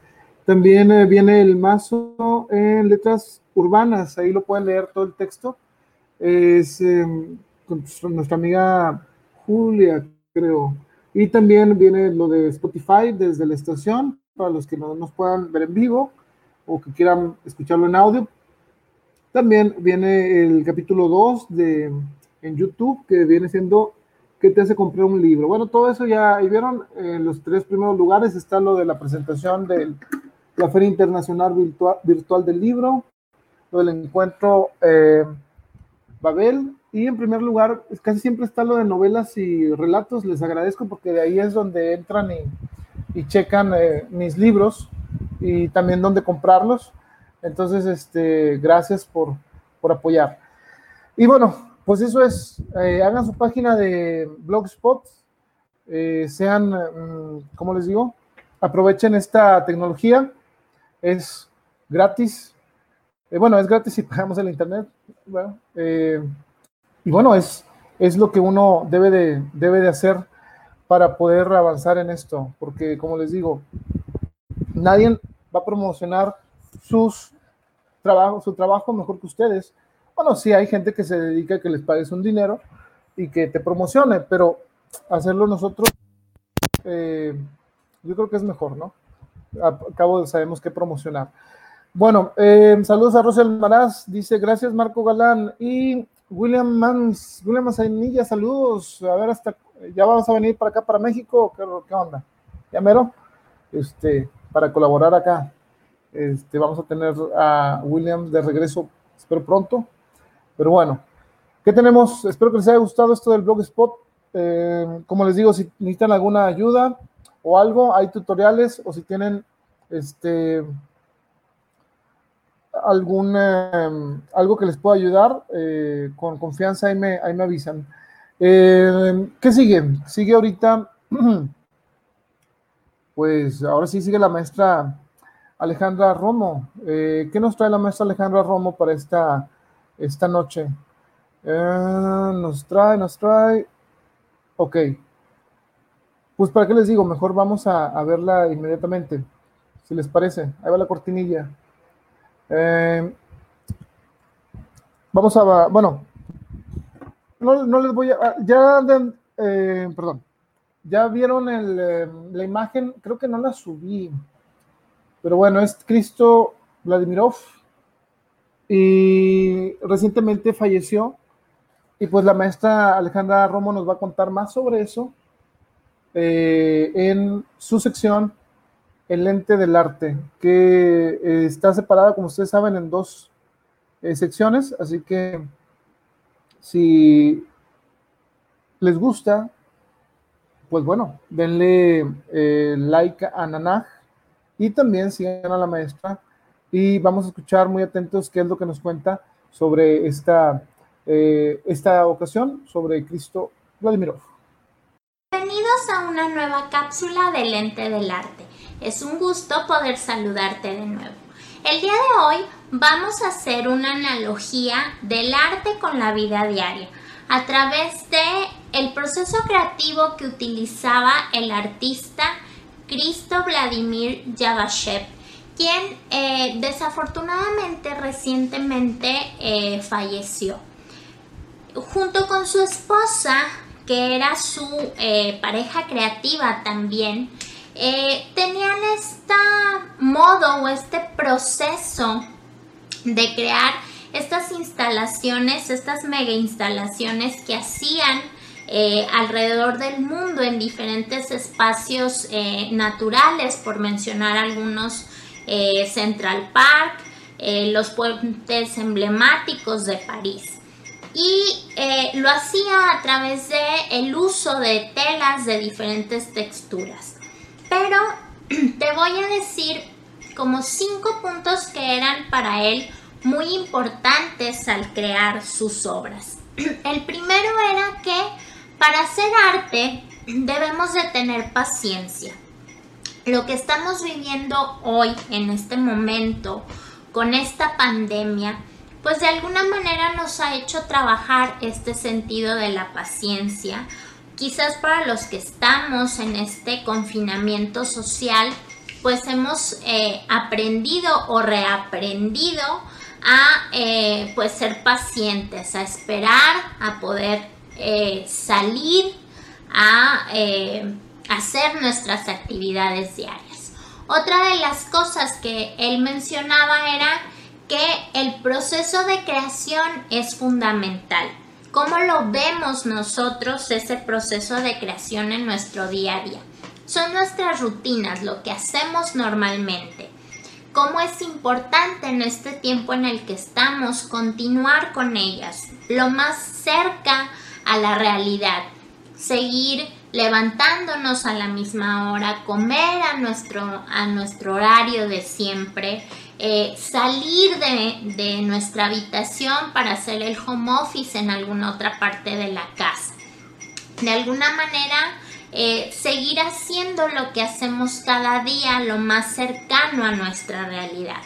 También eh, viene el mazo en letras urbanas, ahí lo pueden leer todo el texto. Es con nuestra amiga Julia, creo. Y también viene lo de Spotify desde la estación, para los que no nos puedan ver en vivo o que quieran escucharlo en audio. También viene el capítulo 2 de, en YouTube, que viene siendo ¿Qué te hace comprar un libro? Bueno, todo eso ya ahí vieron. En los tres primeros lugares está lo de la presentación de la Feria Internacional Virtual, Virtual del Libro, lo del encuentro eh, Babel, y en primer lugar, casi siempre está lo de novelas y relatos. Les agradezco porque de ahí es donde entran y, checan eh, mis libros y también donde comprarlos. Entonces, este, gracias por, por apoyar. Y bueno, pues eso es, eh, hagan su página de Blogspot, eh, sean, mm, ¿cómo les digo? Aprovechen esta tecnología, es gratis. bueno, es gratis si pagamos el internet. Bueno, y bueno, es, es lo que uno debe de, debe de hacer para poder avanzar en esto, porque como les digo, nadie va a promocionar sus trabajos, su trabajo mejor que ustedes. Bueno, sí hay gente que se dedica a que les pagues un dinero y que te promocione, pero hacerlo nosotros, eh, yo creo que es mejor, ¿no? A cabo sabemos qué promocionar. Bueno, eh, saludos a Rosel Maraz, dice gracias Marco Galán y William Mans, William Manzanilla, saludos. A ver, hasta ya vamos a venir para acá, para México. ¿Qué, onda? ¿Ya mero? Este, para colaborar acá. Este, vamos a tener a William de regreso, espero pronto. Pero bueno, ¿qué tenemos? Espero que les haya gustado esto del blogspot. Eh, como les digo, si necesitan alguna ayuda o algo, hay tutoriales o si tienen este algún, em, algo que les pueda ayudar, eh, con confianza ahí me, ahí me avisan. Eh, ¿Qué sigue? Sigue ahorita, pues ahora sí sigue la maestra Alejandra Romo. Eh, ¿Qué nos trae la maestra Alejandra Romo para esta, esta noche? nos trae, nos trae. Ok. Pues para qué les digo, mejor vamos a verla inmediatamente, si les parece. Ahí va la cortinilla. Eh, vamos a, bueno, no, les voy a, ya, eh, perdón, ya vieron eh, la imagen, creo que no la subí, pero bueno, es Cristo Vladimirov y recientemente falleció y pues la maestra Alejandra Romo nos va a contar más sobre eso en su sección el lente del arte, que eh, está separada, como ustedes saben, en dos eh, secciones, así que si les gusta, pues bueno, denle eh, like a Nanaj y también sigan a la maestra y vamos a escuchar muy atentos qué es lo que nos cuenta sobre esta, esta ocasión, sobre Cristo Vladimirov. Bienvenidos a una nueva cápsula de lente del arte. Es un gusto poder saludarte de nuevo. El día de hoy vamos a hacer una analogía del arte con la vida diaria a través de el proceso creativo que utilizaba el artista Cristo Vladimir Yavashev, quien eh, desafortunadamente recientemente eh, falleció. Junto con su esposa, que era su eh, pareja creativa también, eh, tenían este modo o este proceso de crear estas instalaciones, estas mega instalaciones que hacían eh, alrededor del mundo en diferentes espacios eh, naturales, por mencionar algunos, Central Park, los puentes emblemáticos de París. Y lo hacía a través de el uso de telas de diferentes texturas. Pero te voy a decir como cinco puntos que eran para él muy importantes al crear sus obras. El primero era que para hacer arte debemos de tener paciencia. Lo que estamos viviendo hoy, en este momento, con esta pandemia, pues de alguna manera nos ha hecho trabajar este sentido de la paciencia. Quizás para los que estamos en este confinamiento social, pues hemos eh, aprendido o reaprendido a eh, pues ser pacientes, a esperar, a poder eh, salir, a hacer nuestras actividades diarias. Otra de las cosas que él mencionaba era que el proceso de creación es fundamental. ¿Cómo lo vemos nosotros ese proceso de creación en nuestro día a día? Son nuestras rutinas, lo que hacemos normalmente. Cómo es importante en este tiempo en el que estamos continuar con ellas, lo más cerca a la realidad, seguir levantándonos a la misma hora, comer a nuestro, a nuestro horario de siempre, eh, salir de, de nuestra habitación para hacer el home office en alguna otra parte de la casa. De alguna manera, eh, seguir haciendo lo que hacemos cada día lo más cercano a nuestra realidad.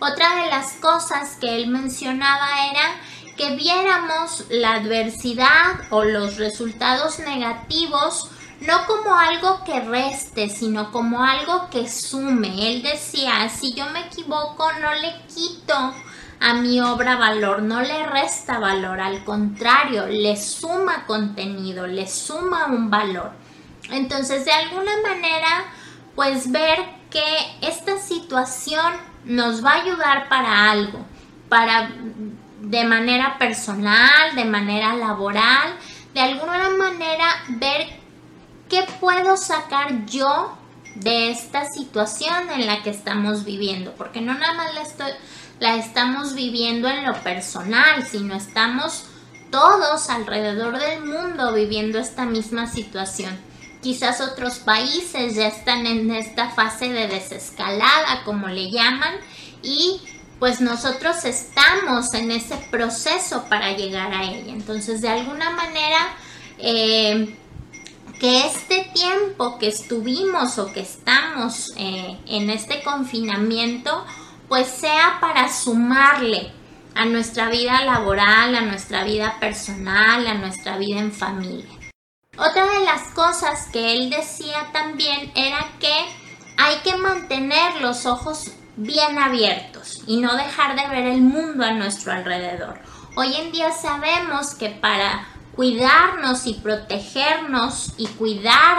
Otra de las cosas que él mencionaba era que viéramos la adversidad o los resultados negativos no como algo que reste, sino como algo que sume. Él decía, si yo me equivoco, no le quito a mi obra valor, no le resta valor, al contrario, le suma contenido, le suma un valor. Entonces, de alguna manera, pues ver que esta situación nos va a ayudar para algo, para de manera personal, de manera laboral, de alguna manera ver ¿Qué puedo sacar yo de esta situación en la que estamos viviendo? Porque no nada más la, estamos viviendo en lo personal, sino estamos todos alrededor del mundo viviendo esta misma situación. Quizás otros países ya están en esta fase de desescalada, como le llaman, y pues nosotros estamos en ese proceso para llegar a ella. Entonces, de alguna manera, eh, que este tiempo que estuvimos o que estamos eh, en este confinamiento, pues sea para sumarle a nuestra vida laboral, a nuestra vida personal, a nuestra vida en familia. Otra de las cosas que él decía también era que hay que mantener los ojos bien abiertos y no dejar de ver el mundo a nuestro alrededor. Hoy en día sabemos que para cuidarnos y protegernos y cuidar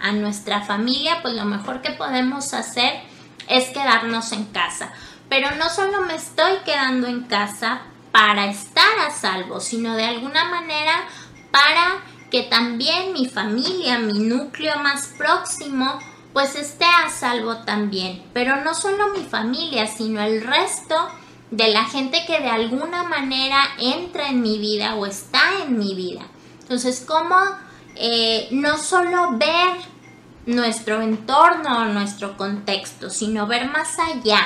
a, nuestra familia, pues lo mejor que podemos hacer es quedarnos en casa. Pero no solo me estoy quedando en casa para estar a salvo, sino de alguna manera para que también mi familia, mi núcleo más próximo, pues esté a salvo también. Pero no solo mi familia, sino el resto de la gente que de alguna manera entra en mi vida o está en mi vida. Entonces, ¿cómo eh, no solo ver nuestro entorno o nuestro contexto, sino ver más allá?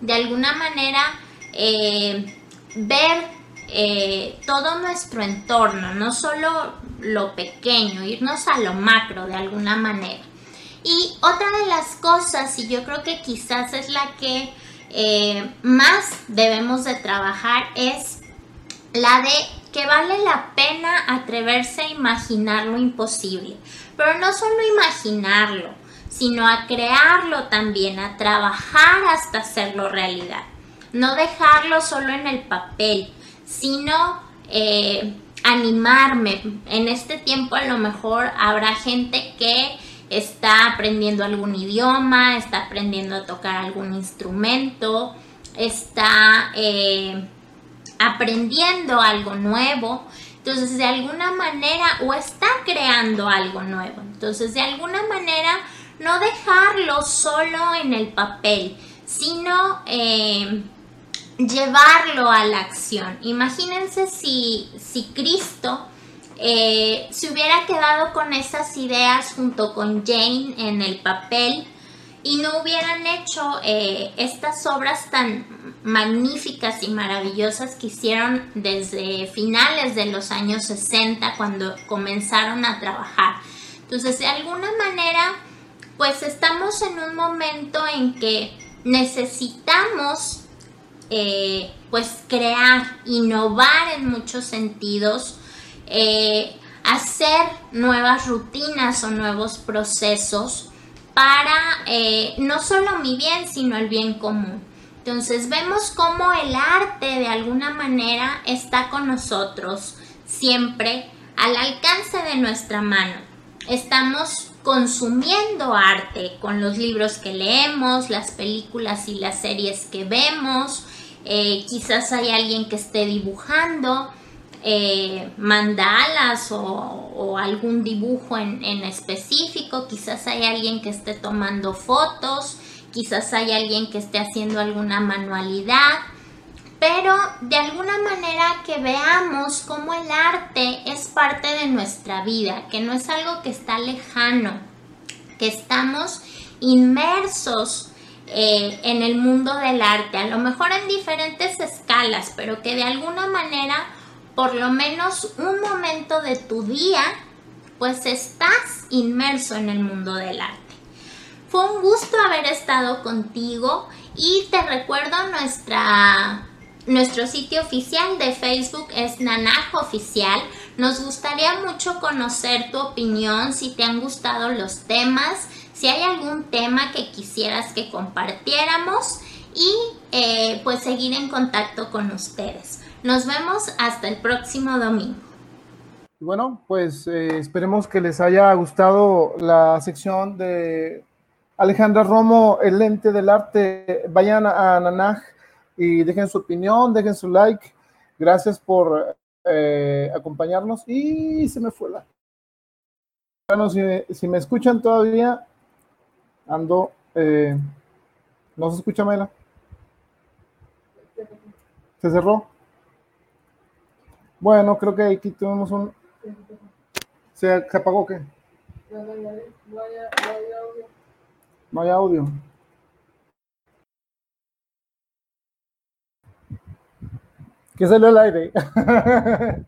De alguna manera, eh, ver eh, todo nuestro entorno, no solo lo pequeño, irnos a lo macro de alguna manera. Y otra de las cosas, y yo creo que quizás es la que eh, más debemos de trabajar es la de que vale la pena atreverse a imaginar lo imposible. Pero no solo imaginarlo, sino a crearlo también, a trabajar hasta hacerlo realidad. No dejarlo solo en el papel, sino eh, animarme. En este tiempo a lo mejor habrá gente que está aprendiendo algún idioma, está aprendiendo a tocar algún instrumento, está eh, aprendiendo algo nuevo. Entonces, de alguna manera, o está creando algo nuevo. Entonces, de alguna manera, no dejarlo solo en el papel, sino eh, llevarlo a la acción. Imagínense si, si Cristo se eh, hubiera quedado con esas ideas junto con Jane en el papel y no hubieran hecho eh, estas obras tan magníficas y maravillosas que hicieron desde finales de los años 60 cuando comenzaron a trabajar. Entonces, de alguna manera, pues estamos en un momento en que necesitamos eh, pues crear, innovar en muchos sentidos, eh, hacer nuevas rutinas o nuevos procesos para eh, no solo mi bien, sino el bien común. Entonces vemos cómo el arte de alguna manera está con nosotros siempre al alcance de nuestra mano. Estamos consumiendo arte con los libros que leemos, las películas y las series que vemos. Eh, quizás hay alguien que esté dibujando eh, mandalas o, algún dibujo en, específico. Quizás hay alguien que esté tomando fotos quizás hay alguien que esté haciendo alguna manualidad, pero de alguna manera que veamos cómo el arte es parte de nuestra vida, que no es algo que está lejano, que estamos inmersos eh, en el mundo del arte, a lo mejor en diferentes escalas, pero que de alguna manera, por lo menos un momento de tu día, pues estás inmerso en el mundo del arte. Fue un gusto haber estado contigo y te recuerdo nuestra nuestro sitio oficial de Facebook es Nanajo Oficial. Nos gustaría mucho conocer tu opinión, si te han gustado los temas, si hay algún tema que quisieras que compartiéramos y eh, pues seguir en contacto con ustedes. Nos vemos hasta el próximo domingo. Bueno, pues eh, esperemos que les haya gustado la sección de Alejandra Romo, el lente del arte. Vayan a Nanaj y dejen su opinión, dejen su like. Gracias por eh, acompañarnos. Y se me fue la. Bueno, si, me escuchan todavía, ando. Eh, ¿No se escucha, Mela? ¿Se cerró? Bueno, creo que aquí tuvimos un. ¿Se, apagó qué? No hay audio. Que salió al aire.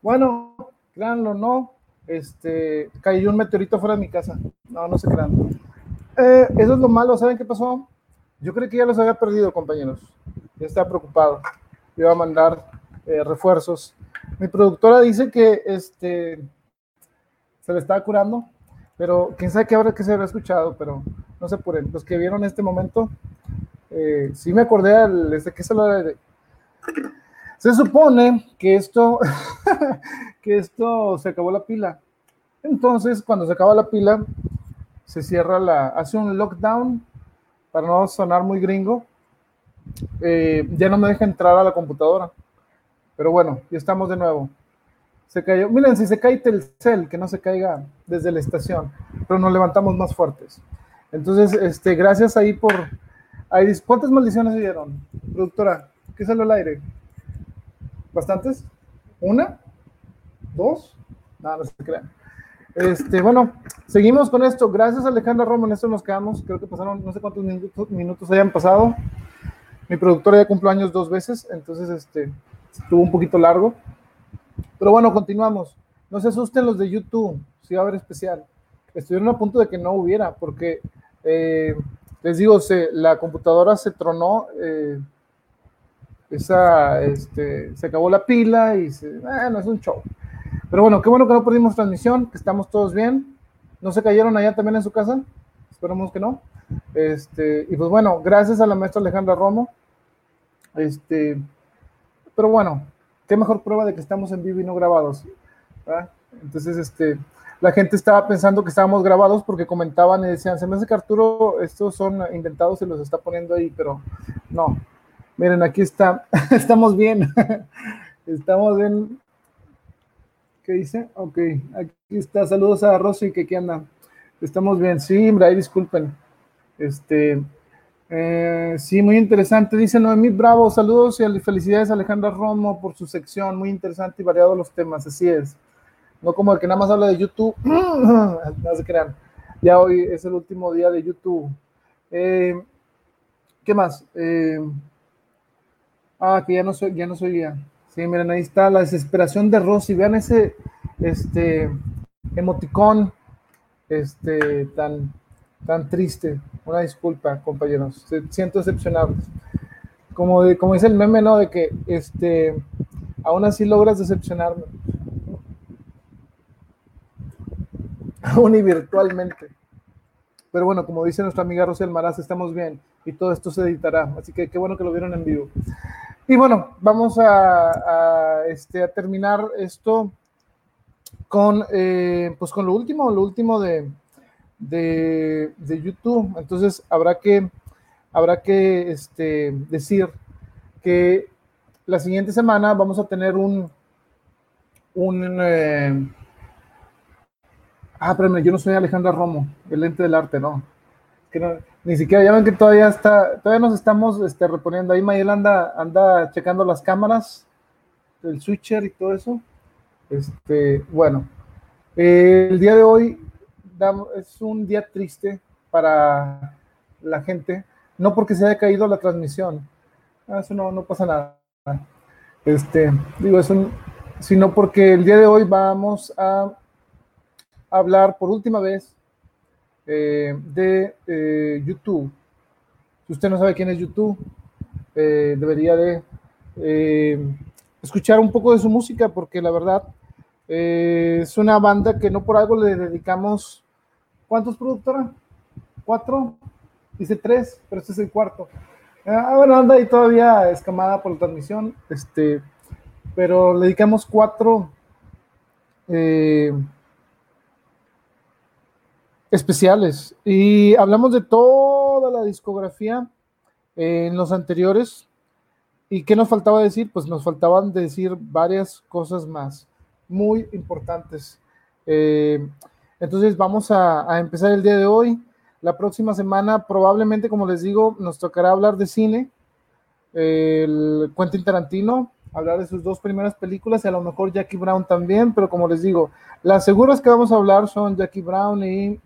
bueno, créanlo, no. Este, cayó un meteorito fuera de mi casa. No, no se crean. Eh, eso es lo malo. ¿Saben qué pasó? Yo creo que ya los había perdido, compañeros. Ya estaba preocupado. Iba a mandar eh, refuerzos. Mi productora dice que este, se le estaba curando, pero quién sabe qué ahora que se habrá escuchado, pero no se apuren. Los que vieron este momento, eh, sí me acordé desde que se lo de... Se supone que esto, que esto se acabó la pila. Entonces, cuando se acaba la pila, se cierra la, hace un lockdown para no sonar muy gringo. Eh, ya no me deja entrar a la computadora. Pero bueno, ya estamos de nuevo. Se cayó. Miren, si se cae Telcel, que no se caiga desde la estación, pero nos levantamos más fuertes. Entonces, este, gracias ahí por. Ahí, ¿Cuántas maldiciones se dieron? Productora, ¿qué salió al aire? ¿Bastantes? ¿Una? ¿Dos? Nada, no se crean. Este, bueno, seguimos con esto. Gracias, Alejandra Romo. En esto nos quedamos. Creo que pasaron no sé cuántos minutos, minutos hayan pasado. Mi productora ya cumplió años dos veces, entonces este, estuvo un poquito largo. Pero bueno, continuamos. No se asusten los de YouTube, si va a haber especial. Estuvieron a punto de que no hubiera, porque eh, les digo, la computadora se tronó, eh, esa, este, se acabó la pila y se, bueno, es un show. Pero bueno, qué bueno que no perdimos transmisión, que estamos todos bien. ¿No se cayeron allá también en su casa? Esperamos que no. Este, y pues bueno, gracias a la maestra Alejandra Romo. Este, pero bueno, qué mejor prueba de que estamos en vivo y no grabados. Entonces, este, la gente estaba pensando que estábamos grabados porque comentaban y decían, se me hace que Arturo, estos son inventados y los está poniendo ahí, pero no. Miren, aquí está, estamos bien, estamos bien. ¿Qué dice? Ok, aquí está, saludos a Rosy, que aquí anda. Estamos bien, sí, ahí disculpen. Este, eh, sí, muy interesante. Dice Noemí Bravo, saludos y felicidades a Alejandra Romo por su sección, muy interesante y variado los temas, así es. No como el que nada más habla de YouTube, no se crean. Ya hoy es el último día de YouTube. Eh, ¿Qué más? Eh, ah, que ya no soy, ya no soy ya. Sí, miren, ahí está la desesperación de Rosy. Vean ese este, emoticón este, tan, tan triste. Una disculpa, compañeros. Siento decepcionado. Como, como dice el meme, ¿no? De que este, aún así logras decepcionarme. Aún y virtualmente. Pero bueno, como dice nuestra amiga Rosy Almaraz, estamos bien y todo esto se editará. Así que qué bueno que lo vieron en vivo. Y bueno, vamos a, este, a terminar esto con, eh, pues con lo último, lo último de, de, YouTube. Entonces habrá que, habrá que este, decir que la siguiente semana vamos a tener un, un eh, ah, espérame, yo no soy Alejandra Romo, el ente del arte, no. Que ni siquiera, ya ven que todavía está, todavía nos estamos este, reponiendo. Ahí Mayel anda, anda checando las cámaras, el switcher y todo eso. Este, bueno, eh, el día de hoy es un día triste para la gente, no porque se haya caído la transmisión, ah, eso no, no pasa nada. Este, digo, es un, sino porque el día de hoy vamos a hablar por última vez eh, de eh, YouTube. Si usted no sabe quién es YouTube, debería de escuchar un poco de su música porque la verdad es una banda que no por algo le dedicamos ¿Cuántos productora? ¿Cuatro? Dice tres, pero este es el cuarto. Ah, bueno, anda ahí todavía escamada por la transmisión, este, pero le dedicamos cuatro eh, especiales y hablamos de toda la discografía en los anteriores. ¿Y qué nos faltaba decir? Pues nos faltaban decir varias cosas más muy importantes. Eh, entonces vamos a, empezar el día de hoy. La próxima semana probablemente, como les digo, nos tocará hablar de cine, el Quentin Tarantino, hablar de sus dos primeras películas y a lo mejor Jackie Brown también, pero como les digo, las seguras que vamos a hablar son Jackie Brown y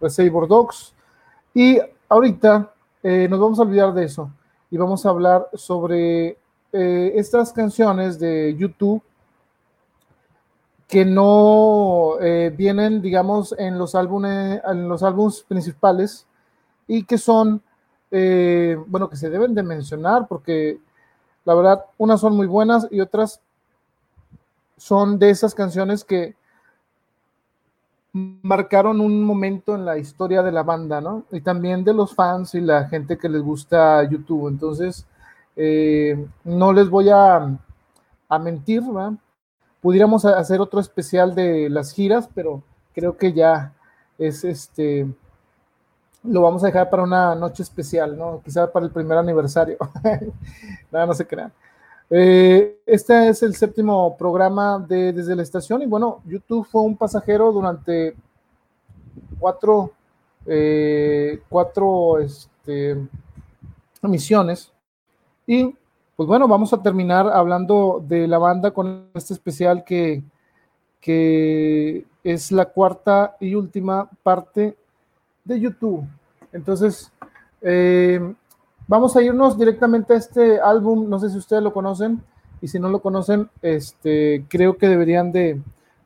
Reservoir Dogs. Y ahorita eh, nos vamos a olvidar de eso y vamos a hablar sobre eh, estas canciones de YouTube que no eh, vienen, digamos, en los álbumes, en los álbumes principales y que son, eh, bueno, que se deben de mencionar porque la verdad, unas son muy buenas y otras son de esas canciones que marcaron un momento en la historia de la banda, ¿no? Y también de los fans y la gente que les gusta YouTube. Entonces, eh, no les voy a, a mentir, ¿verdad? Pudiéramos hacer otro especial de las giras, pero creo que ya es este. Lo vamos a dejar para una noche especial, ¿no? Quizá para el primer aniversario. Nada, no se crean. Eh, este es el séptimo programa de Desde la Estación y bueno, YouTube fue un pasajero durante cuatro, eh, cuatro este, emisiones y pues bueno, vamos a terminar hablando de la banda con este especial que, que es la cuarta y última parte de YouTube. Entonces, eh, vamos a irnos directamente a este álbum, no sé si ustedes lo conocen, y si no lo conocen, este, creo que deberían de,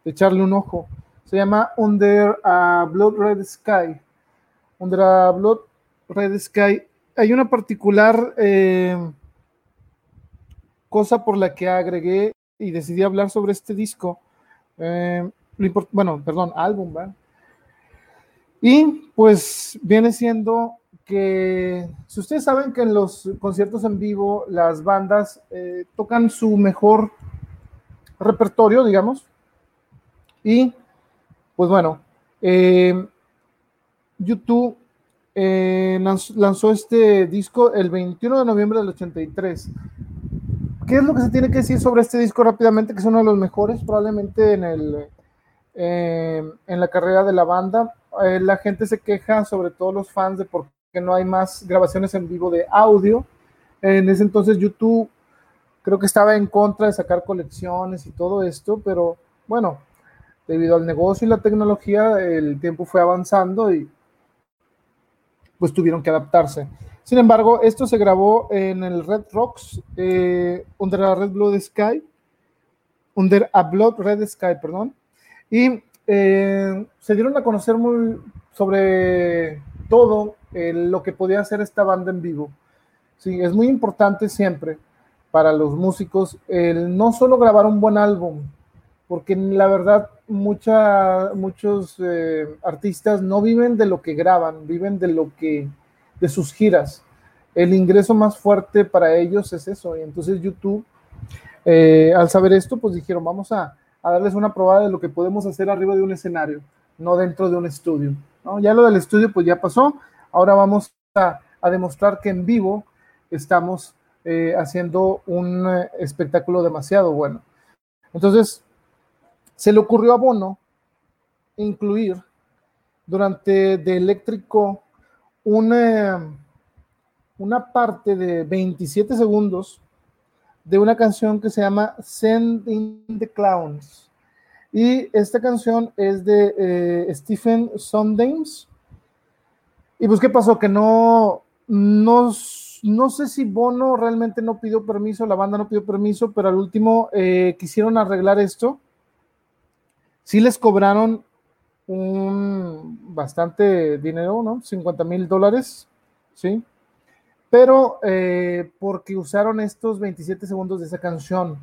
echarle un ojo. Se llama Under a Blood Red Sky. Under a Blood Red Sky. Hay una particular... Eh, cosa por la que agregué y decidí hablar sobre este disco. Eh, bueno, perdón, álbum, ¿verdad? Y pues viene siendo que, si ustedes saben que en los conciertos en vivo las bandas eh, tocan su mejor repertorio, digamos, y pues bueno, eh, YouTube lanzó este disco el 21 de noviembre del 83 ¿Qué es lo que se tiene que decir sobre este disco rápidamente? Que es uno de los mejores probablemente en, el, eh, en la carrera de la banda. Eh, la gente se queja, sobre todo los fans, de por qué no hay más grabaciones en vivo de audio. En ese entonces YouTube creo que estaba en contra de sacar colecciones y todo esto, pero bueno, debido al negocio y la tecnología, el tiempo fue avanzando y pues tuvieron que adaptarse. Sin embargo, esto se grabó en el Red Rocks, eh, Under a Red Blood Sky, Under a Blood Red Sky, perdón, y eh, se dieron a conocer muy sobre todo lo que podía hacer esta banda en vivo. Sí, es muy importante siempre para los músicos el no solo grabar un buen álbum, porque la verdad muchos eh, artistas no viven de lo que graban, viven de lo que, de sus giras. El ingreso más fuerte para ellos es eso. Y entonces YouTube, eh, al saber esto, pues dijeron, vamos a, darles una probada de lo que podemos hacer arriba de un escenario, no dentro de un estudio. Ya lo del estudio, pues ya pasó. Ahora vamos a, demostrar que en vivo estamos eh, haciendo un espectáculo demasiado bueno. Entonces, se le ocurrió a Bono incluir durante de eléctrico una, una parte de 27 segundos de una canción que se llama Sending the Clowns. Y esta canción es de eh, Stephen Sondheim. Y pues, ¿qué pasó? Que no, no, no, sé si Bono realmente no pidió permiso, la banda no pidió permiso, pero al último eh, quisieron arreglar esto Sí les cobraron un bastante dinero, ¿no? 50 mil dólares, ¿sí? Pero eh, porque usaron estos 27 segundos de esa canción.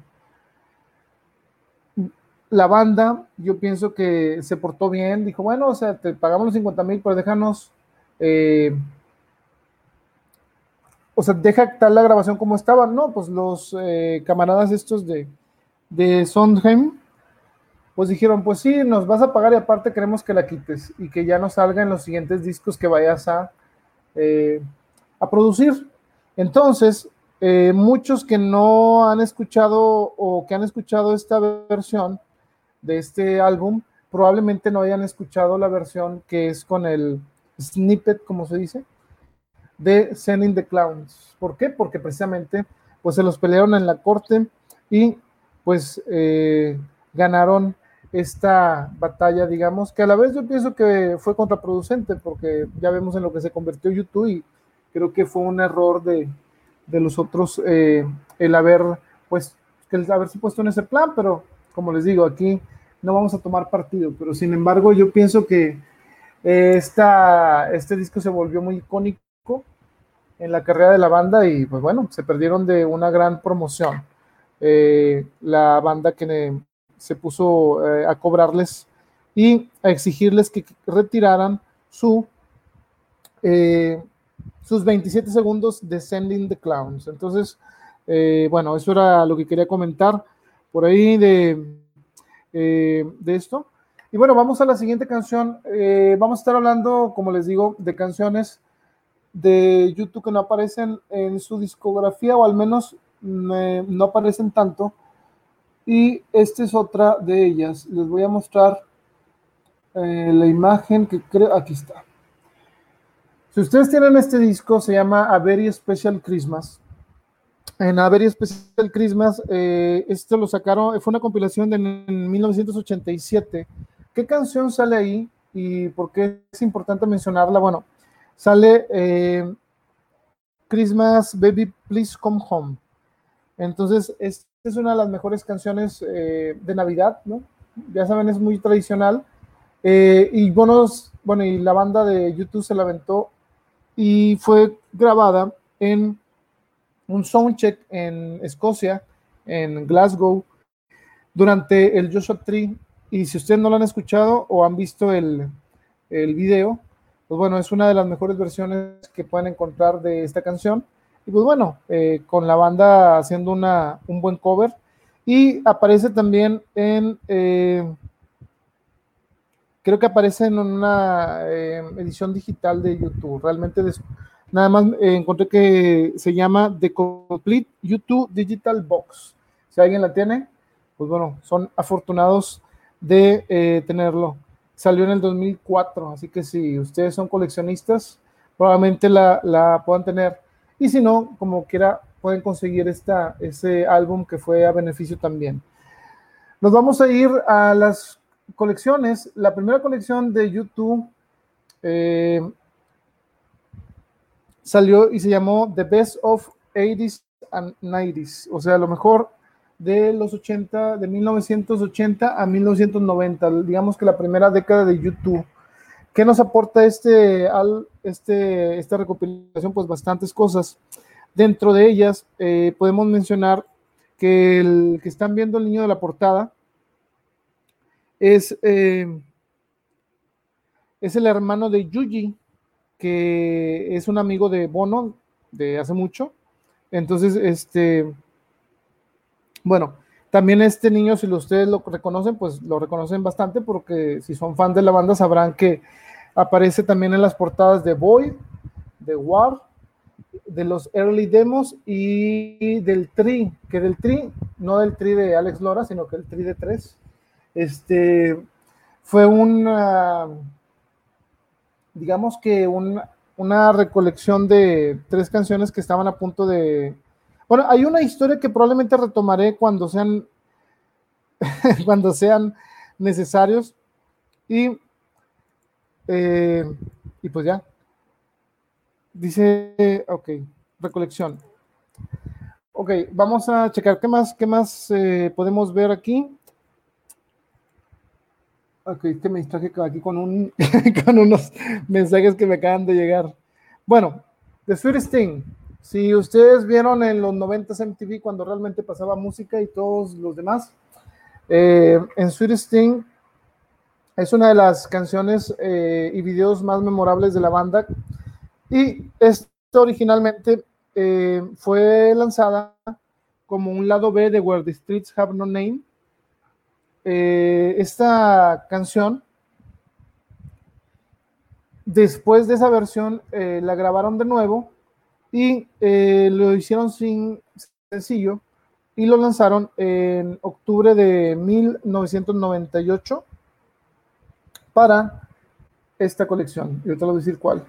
La banda, yo pienso que se portó bien, dijo, bueno, o sea, te pagamos los 50 mil, pero déjanos, eh, o sea, deja tal la grabación como estaba. No, pues los eh, camaradas estos de, de Sondheim, pues dijeron, pues sí, nos vas a pagar y aparte queremos que la quites y que ya no salga en los siguientes discos que vayas a, eh, a producir. Entonces, eh, muchos que no han escuchado o que han escuchado esta versión de este álbum, probablemente no hayan escuchado la versión que es con el snippet, como se dice, de Sending the Clowns. ¿Por qué? Porque precisamente pues se los pelearon en la corte y pues eh, ganaron esta batalla, digamos, que a la vez yo pienso que fue contraproducente, porque ya vemos en lo que se convirtió YouTube y creo que fue un error de, de los otros eh, el haber, pues, el haberse puesto en ese plan, pero como les digo, aquí no vamos a tomar partido, pero sin embargo yo pienso que esta, este disco se volvió muy icónico en la carrera de la banda y pues bueno, se perdieron de una gran promoción. Eh, la banda que se puso eh, a cobrarles y a exigirles que retiraran su, eh, sus 27 segundos de Sending the Clowns. Entonces, eh, bueno, eso era lo que quería comentar por ahí de, de esto. Y bueno, vamos a la siguiente canción. vamos a estar hablando, como les digo, de canciones de YouTube que no aparecen en su discografía o al menos no aparecen tanto y esta es otra de ellas. Les voy a mostrar eh, la imagen que creo, aquí está. Si ustedes tienen este disco, se llama A Very Special Christmas. En A Very Special Christmas, eh, esto lo sacaron, fue una compilación de en 1987. ¿Qué canción sale ahí y por qué es importante mencionarla? Bueno, sale eh, Christmas Baby Please Come Home. Entonces, esta es una de las mejores canciones eh, de Navidad, ¿no? Ya saben, es muy tradicional. Eh, y bueno, bueno, y la banda de YouTube se la aventó y fue grabada en un soundcheck en Escocia, en Glasgow, durante el Joshua Tree. Y si ustedes no lo han escuchado o han visto el, el video, pues bueno, es una de las mejores versiones que pueden encontrar de esta canción. Y pues bueno, eh, con la banda haciendo una, un buen cover. Y aparece también en, eh, creo que aparece en una eh, edición digital de YouTube. Realmente nada más encontré que se llama The Complete YouTube Digital Box. Si alguien la tiene, pues bueno, son afortunados de tenerlo. Salió en el 2004, así que si ustedes son coleccionistas, probablemente la, la puedan tener. Y si no, como quiera, pueden conseguir esta, ese álbum que fue a beneficio también. Nos vamos a ir a las colecciones. La primera colección de YouTube, eh, salió y se llamó The Best of 80s and 90s, o sea, lo mejor de los 80, de 1980 a 1990, digamos que la primera década de YouTube. ¿Qué nos aporta este, al, este, esta recopilación? Pues bastantes cosas. Dentro de ellas eh, podemos mencionar que el que están viendo el niño de la portada es, eh, es el hermano de Yuji, que es un amigo de Bono de hace mucho. Entonces, este, bueno, también este niño, si ustedes lo reconocen, pues lo reconocen bastante porque si son fan de la banda sabrán que aparece también en las portadas de Boy, de War, de los early demos y del Tri, que del Tri, no del Tri de Alex Lora, sino que el Tri de 3, este, fue una, digamos que una recolección de tres canciones que estaban a punto de bueno, hay una historia que probablemente retomaré cuando sean, cuando sean necesarios. Y, eh, y pues ya. Dice, ok, recolección. Ok, vamos a checar qué más, qué más eh, podemos ver aquí. Ok, que me distraje aquí con, un, con unos mensajes que me acaban de llegar. Bueno, The Sweetest Thing. Si ustedes vieron en los 90 MTV cuando realmente pasaba música y todos los demás, eh, en Sweet Sting es una de las canciones eh, y videos más memorables de la banda. Y esto originalmente eh, fue lanzada como un lado B de Where the Streets Have No Name. esta canción, después de esa versión, la grabaron de nuevo y eh, lo hicieron sin sencillo y lo lanzaron en octubre de 1998 para esta colección. Yo te lo voy a decir cuál.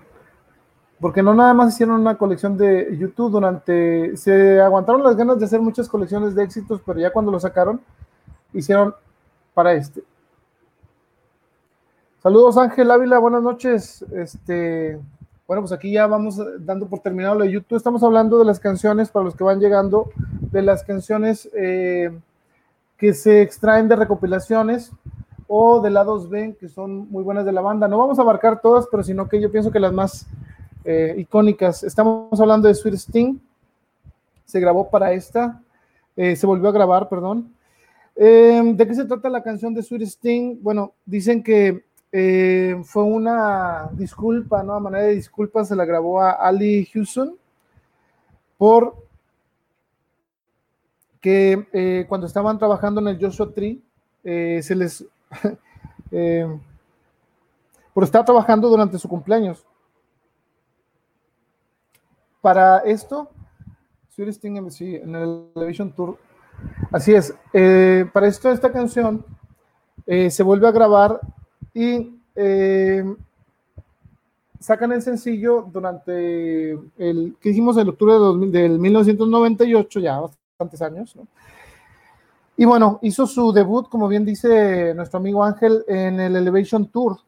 Porque no nada más hicieron una colección de YouTube durante. Se aguantaron las ganas de hacer muchas colecciones de éxitos, pero ya cuando lo sacaron, hicieron para este. Saludos Ángel Ávila, buenas noches. Este, bueno, pues aquí ya vamos dando por terminado lo de YouTube. Estamos hablando de las canciones, para los que van llegando, de las canciones eh, que se extraen de recopilaciones o de lados B, que son muy buenas de la banda. No vamos a abarcar todas, pero sino que yo pienso que las más eh, icónicas. Estamos hablando de Sweet Sting. Se grabó para esta. Eh, se volvió a grabar, perdón. ¿De qué se trata la canción de Sweet Sting? Bueno, dicen que eh, fue una disculpa, ¿no? A manera de disculpa se la grabó a Ali Houston por que cuando estaban trabajando en el Joshua Tree, se les... por estar trabajando durante su cumpleaños. Para esto, en el Television Tour, así es, para esto esta canción se vuelve a grabar y eh, sacan el sencillo durante el que hicimos el octubre de del 1998, ya bastantes años, ¿no? Y bueno, hizo su debut, como bien dice nuestro amigo Ángel, en el Elevation Tour.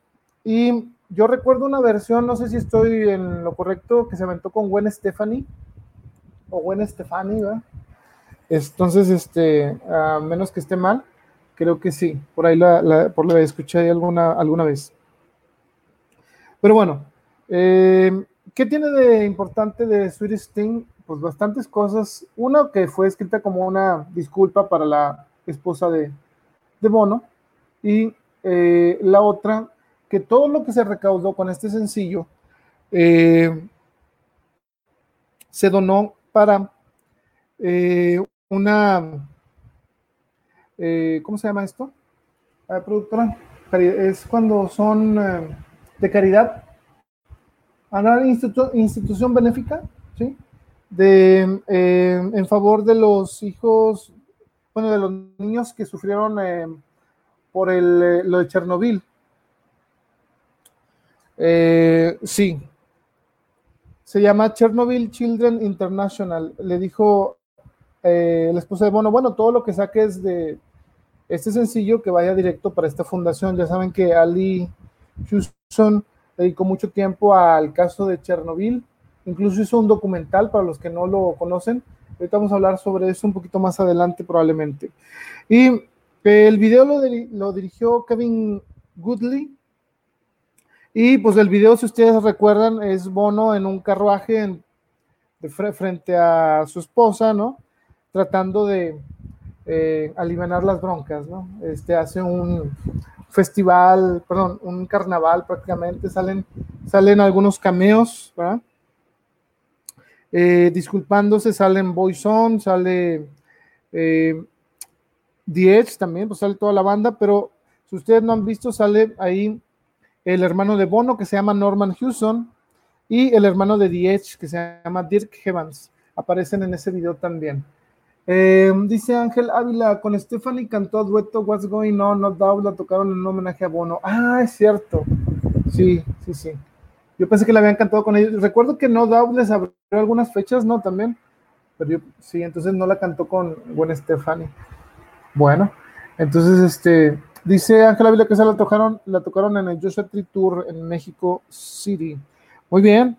Y yo recuerdo una versión, no sé si estoy en lo correcto, que se aventó con Gwen Stephanie, o Gwen Stefani, ¿verdad? Entonces, este, a menos que esté mal, Creo que sí, por ahí la, por la escuché alguna, alguna vez. Pero bueno, eh, ¿qué tiene de importante de Sweet Sting? Pues bastantes cosas. Una que fue escrita como una disculpa para la esposa de, de Bono. Y eh, la otra, que todo lo que se recaudó con este sencillo eh, se donó para una eh, ¿cómo se llama esto? La productora, es cuando son eh, de caridad, a una institución benéfica, ¿sí? De, eh, en favor de los hijos, bueno, de los niños que sufrieron por el, lo de Chernobyl. sí, se llama Chernobyl Children International. Le dijo la esposa de Bono, bueno, todo lo que saques de, este sencillo que vaya directo para esta fundación. Ya saben que Ali Houston dedicó mucho tiempo al caso de Chernobyl incluso hizo un documental para los que no lo conocen. Ahorita vamos a hablar sobre eso un poquito más adelante probablemente. Y el video lo, dirigió Kevin Goodley. Y pues el video, si ustedes recuerdan, es Bono en un carruaje frente a su esposa, ¿no? Tratando de eh, aliviar las broncas, ¿no? Este hace un festival, perdón, un carnaval prácticamente, salen, salen algunos cameos, ¿verdad? Eh, disculpándose, salen Boyzone, sale eh, también, pues sale toda la banda, pero si ustedes no han visto, sale ahí el hermano de Bono que se llama Norman Hewson y el hermano de The que se llama Dirk Evans. Aparecen en ese video también. Eh, dice Ángel Ávila, con Stephanie cantó dueto What's Going On, No Doubt, tocaron en un homenaje a Bono. Ah, es cierto. Sí, sí, sí. Yo pensé que la habían cantado con ellos. Recuerdo que No Doubt les abrió algunas fechas, ¿no? También. Pero yo, sí, entonces no la cantó con Gwen Stephanie. Bueno, entonces este, dice Ángela Ávila que se la tocaron, la tocaron en el Joshua Tree Tour en México City. Muy bien.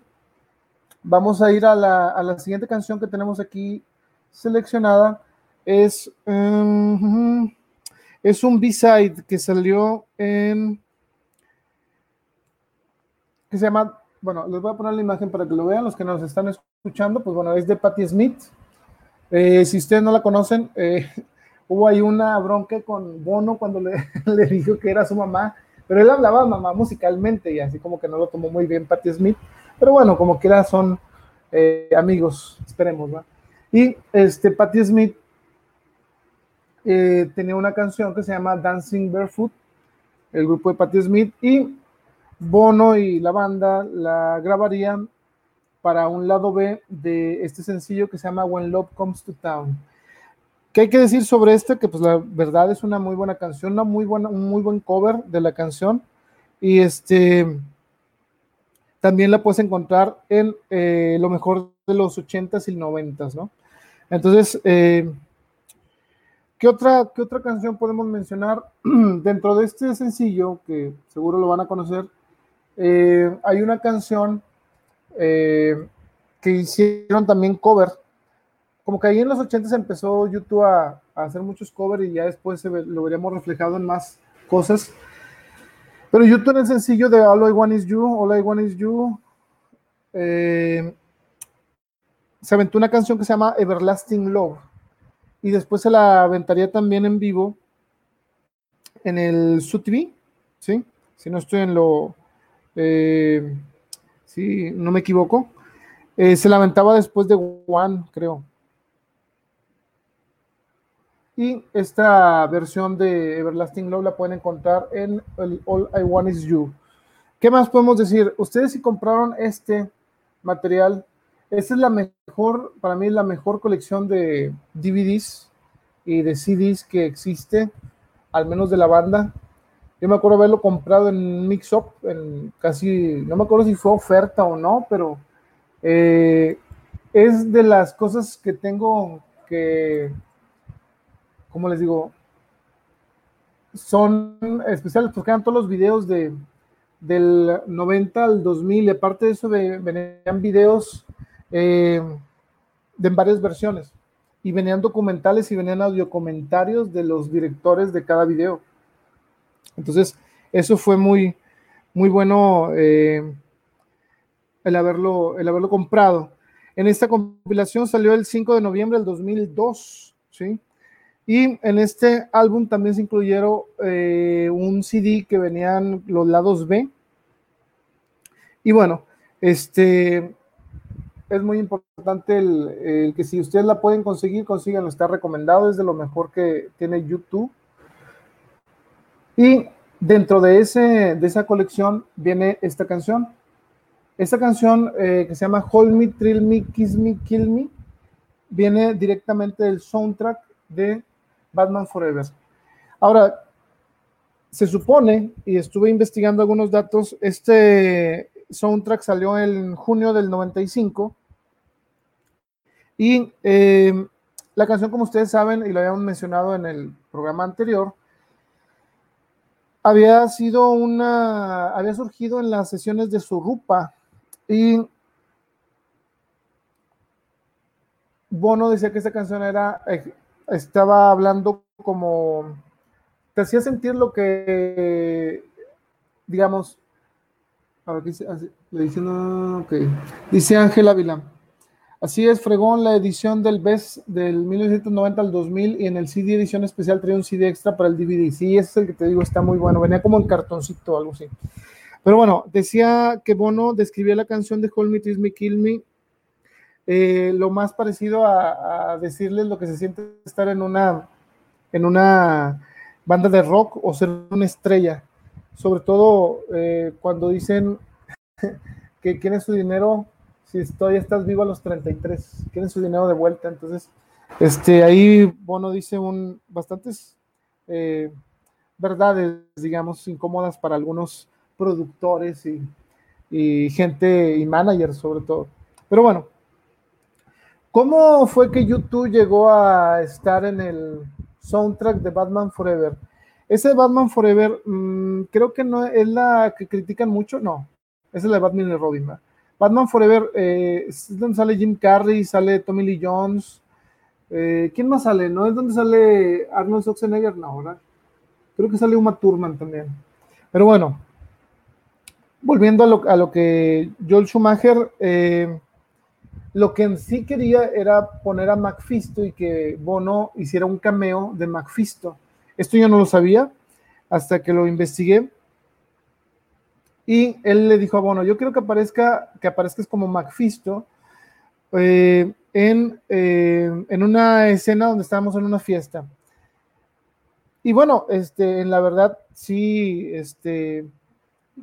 Vamos a ir a la, siguiente canción que tenemos aquí seleccionada es, um, es un B-side que salió en que se llama, bueno, les voy a poner la imagen para que lo vean, los que nos están escuchando, pues bueno, es de Patti Smith. Eh, si ustedes no la conocen, eh, hubo ahí una bronca con Bono cuando le, le, dijo que era su mamá, pero él hablaba mamá musicalmente y así como que no lo tomó muy bien Patti Smith, pero bueno, como quiera son eh, amigos, esperemos, ¿no? Y este, Patti Smith eh, tenía una canción que se llama Dancing Barefoot, el grupo de Patti Smith, y Bono y la banda la grabarían para un lado B de este sencillo que se llama When Love Comes to Town. ¿Qué hay que decir sobre este? Que pues la verdad es una muy buena canción, una muy buena, un muy buen cover de la canción. Y este también la puedes encontrar en eh, lo mejor de los 80s y 90s, ¿no? Entonces, eh, ¿qué, otra, ¿qué otra canción podemos mencionar? Dentro de este sencillo, que seguro lo van a conocer, eh, hay una canción eh, que hicieron también cover. Como que ahí en los 80 empezó YouTube a, hacer muchos covers y ya después lo veríamos reflejado en más cosas. Pero YouTube en el sencillo de All I Want Is You, All I Want Is You, eh, se aventó una canción que se llama Everlasting Love y después se la aventaría también en vivo en el SUTV, ¿sí? Si no estoy en lo, eh, si no me equivoco, eh, se la aventaba después de One, creo. Y esta versión de Everlasting Love la pueden encontrar en el All I Want Is You. ¿Qué más podemos decir? Ustedes si compraron este material esta es la mejor, para mí, la mejor colección de DVDs y de CDs que existe, al menos de la banda. Yo me acuerdo haberlo comprado en Mix Up, en casi, no me acuerdo si fue oferta o no, pero eh, es de las cosas que tengo que, ¿cómo les digo? Son especiales porque eran todos los videos de, del 90 al 2000 y aparte de eso venían videos eh, en varias versiones. Y venían documentales y venían audio comentarios de los directores de cada video. Entonces, eso fue muy, muy bueno eh, el, haberlo, el haberlo comprado. En esta compilación salió el 5 de noviembre del 2002, ¿sí? Y en este álbum también se incluyeron eh, un CD que venían los lados B. Y bueno, este, es muy importante el, que si ustedes la pueden conseguir, consíganlo. Está recomendado, es de lo mejor que tiene YouTube. Y dentro de, ese, de esa colección viene esta canción. Esta canción eh, que se llama Hold Me, Thrill Me, Kiss Me, Kill Me, viene directamente del soundtrack de Batman Forever. Ahora, se supone, y estuve investigando algunos datos, este, soundtrack salió en junio del 95. Y eh, la canción, como ustedes saben, y lo habíamos mencionado en el programa anterior, había sido una, había surgido en las sesiones de Surupa y Bono decía que esta canción era, eh, estaba hablando como, te hacía sentir lo que, digamos, a ver, dice, ah, dice, no, okay. dice Ángela Vilán Así es, Fregón, la edición del BES del 1990 al 2000 y en el CD edición especial trae un CD extra para el DVD. Sí, ese es el que te digo, está muy bueno. Venía como en cartoncito o algo así. Pero bueno, decía que Bono describía la canción de Hold Me, Tease Me, Kill Me, eh, lo más parecido a, decirles lo que se siente estar en una, en una banda de rock o ser una estrella. Sobre todo eh, cuando dicen que quieren su dinero si todavía estás vivo a los 33, quieren su dinero de vuelta. Entonces, este, ahí Bono dice un, bastantes eh, verdades, digamos, incómodas para algunos productores y, gente y managers sobre todo. Pero bueno, ¿cómo fue que YouTube llegó a estar en el soundtrack de Batman Forever? Ese Batman Forever, mmm, creo que no es la que critican mucho, no, es la de Batman y Robin. ¿verdad? Batman Forever, eh, es donde sale Jim Carrey, sale Tommy Lee Jones. Eh, ¿Quién más sale? ¿No es donde sale Arnold Schwarzenegger? No, ¿verdad? Creo que sale Uma Thurman también. Pero bueno, volviendo a lo, a lo que Joel Schumacher, eh, lo que en sí quería era poner a Macfisto y que Bono hiciera un cameo de Macfisto. Esto yo no lo sabía hasta que lo investigué y él le dijo a Bono, yo quiero que aparezca, que aparezcas como Macfisto eh, en, eh, en, una escena donde estábamos en una fiesta. Y bueno, este, en la verdad sí, este,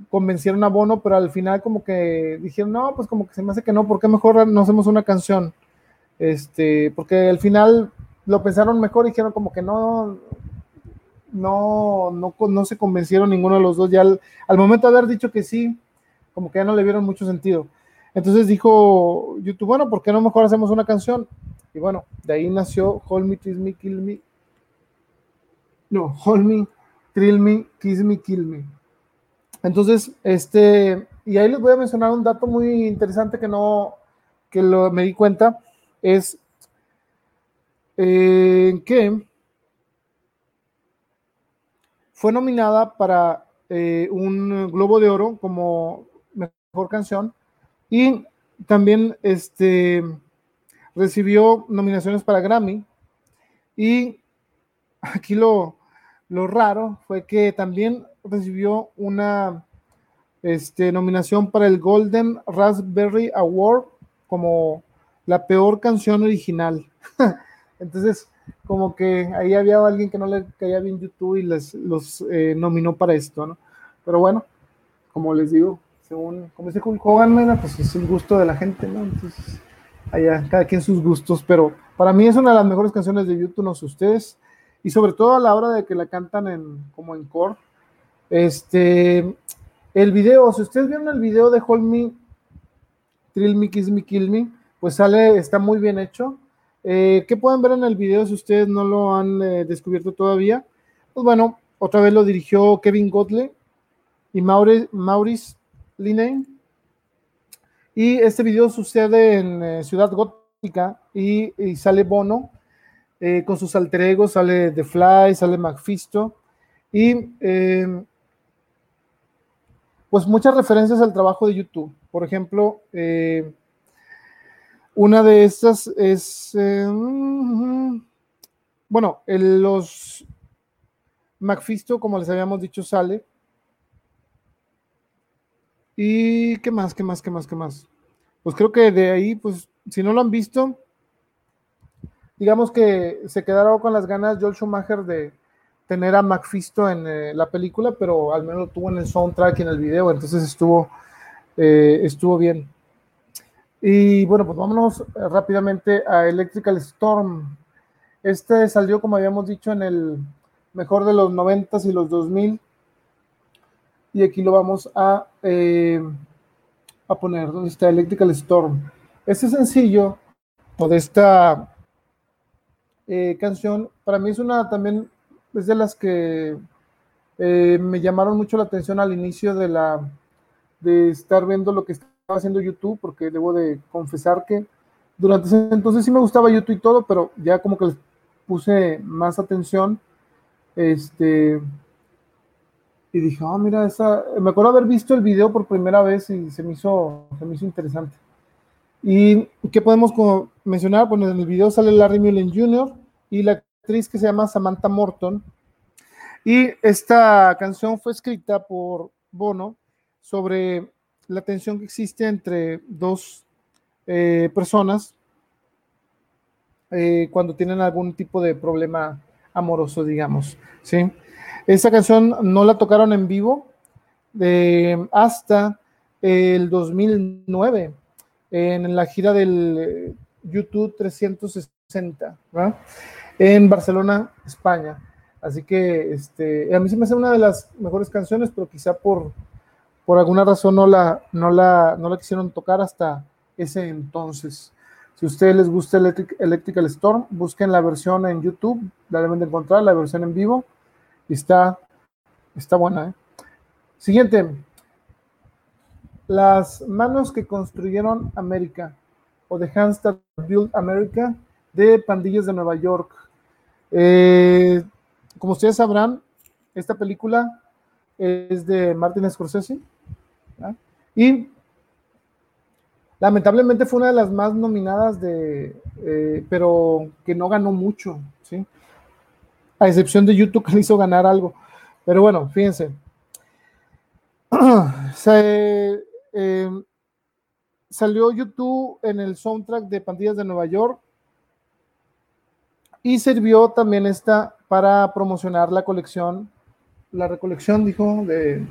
convencieron a Bono, pero al final como que dijeron, no, pues como que se me hace que no, ¿por qué mejor no hacemos una canción? Este, porque al final lo pensaron mejor y dijeron como que no, no, no, no se convencieron ninguno de los dos. Ya al, momento de haber dicho que sí, como que ya no le vieron mucho sentido. Entonces dijo YouTube, bueno, ¿por qué no mejor hacemos una canción? Y bueno, de ahí nació Hold Me, Kiss Me, Kill Me. No, Hold Me, Thrill Me, Kiss Me, Kill Me. Entonces, este, y ahí les voy a mencionar un dato muy interesante que no, que lo, me di cuenta, es eh, que fue nominada para eh, un Globo de Oro como mejor canción y también este, recibió nominaciones para Grammy. Y aquí lo, lo raro fue que también recibió una este, nominación para el Golden Raspberry Award como la peor canción original. Entonces, como que ahí había alguien que no le caía bien YouTube y les los eh, nominó para esto, ¿no? Pero bueno, como les digo, según, como dice Hulk Hogan, pues es el gusto de la gente, ¿no? Entonces, allá, cada quien sus gustos, pero para mí es una de las mejores canciones de YouTube, no sé ustedes, y sobre todo a la hora de que la cantan en, como en core. Este, el video, si ustedes vieron el video de Hold Me, Thrill Me, Kiss Me, Kill Me, pues sale, está muy bien hecho eh, ¿Qué pueden ver en el video si ustedes no lo han eh, descubierto todavía? Pues bueno, otra vez lo dirigió Kevin Godley y Maurice, Maurice Y este video sucede en eh, Ciudad Gótica y, sale Bono con sus alter egos, sale The Fly, sale Macfisto y pues muchas referencias al trabajo de YouTube. Por ejemplo, una de estas es, eh, bueno, los Macfisto, como les habíamos dicho, sale. ¿Y qué más, qué más, qué más, qué más? Pues creo que de ahí, pues, si no lo han visto, digamos que se quedaron con las ganas Joel Schumacher de tener a Macfisto en eh, la película, pero al menos lo tuvo en el soundtrack y en el video, entonces estuvo, eh, estuvo bien. Y bueno, pues vámonos eh, rápidamente a Electrical Storm. Este salió, como habíamos dicho, en el mejor de los 90 y los 2000. Y aquí lo vamos a, eh, a poner, ¿dónde está Electrical Storm? Este sencillo, o de esta eh, canción, para mí es una también, es de las que me llamaron mucho la atención al inicio de la, de estar viendo lo que está haciendo YouTube, porque debo de confesar que durante ese entonces sí me gustaba YouTube y todo, pero ya como que les puse más atención. Este. Y dije, oh, mira, esa. Me acuerdo haber visto el video por primera vez y se me hizo, se me hizo interesante. ¿Y qué podemos mencionar? Bueno, en el video sale Larry Mullen Jr. y la actriz que se llama Samantha Morton. Y esta canción fue escrita por Bono sobre la tensión que existe entre dos eh, personas eh, cuando tienen algún tipo de problema amoroso, digamos. ¿sí? Esa canción no la tocaron en vivo hasta el 2009 en la gira del eh, YouTube 360 en Barcelona, España. Así que este, a mí se me hace una de las mejores canciones, pero quizá por, por alguna razón no la, no, la, no la quisieron tocar hasta ese entonces. Si a ustedes les gusta Electrical Storm, busquen la versión en YouTube, la deben de encontrar, la versión en vivo, está, está buena. ¿eh? Siguiente, las manos que construyeron América, o The Hands That Built America, de Pandillas de Nueva York. Eh, como ustedes sabrán, esta película es de Martin Scorsese, y Lamentablemente fue una de las más nominadas de, eh, pero que no ganó mucho, ¿sí? A excepción de YouTube que le hizo ganar algo. Pero bueno, fíjense. Eh, salió YouTube en el soundtrack de Pandillas de Nueva York y sirvió también esta para promocionar la colección, la recolección, dijo, de,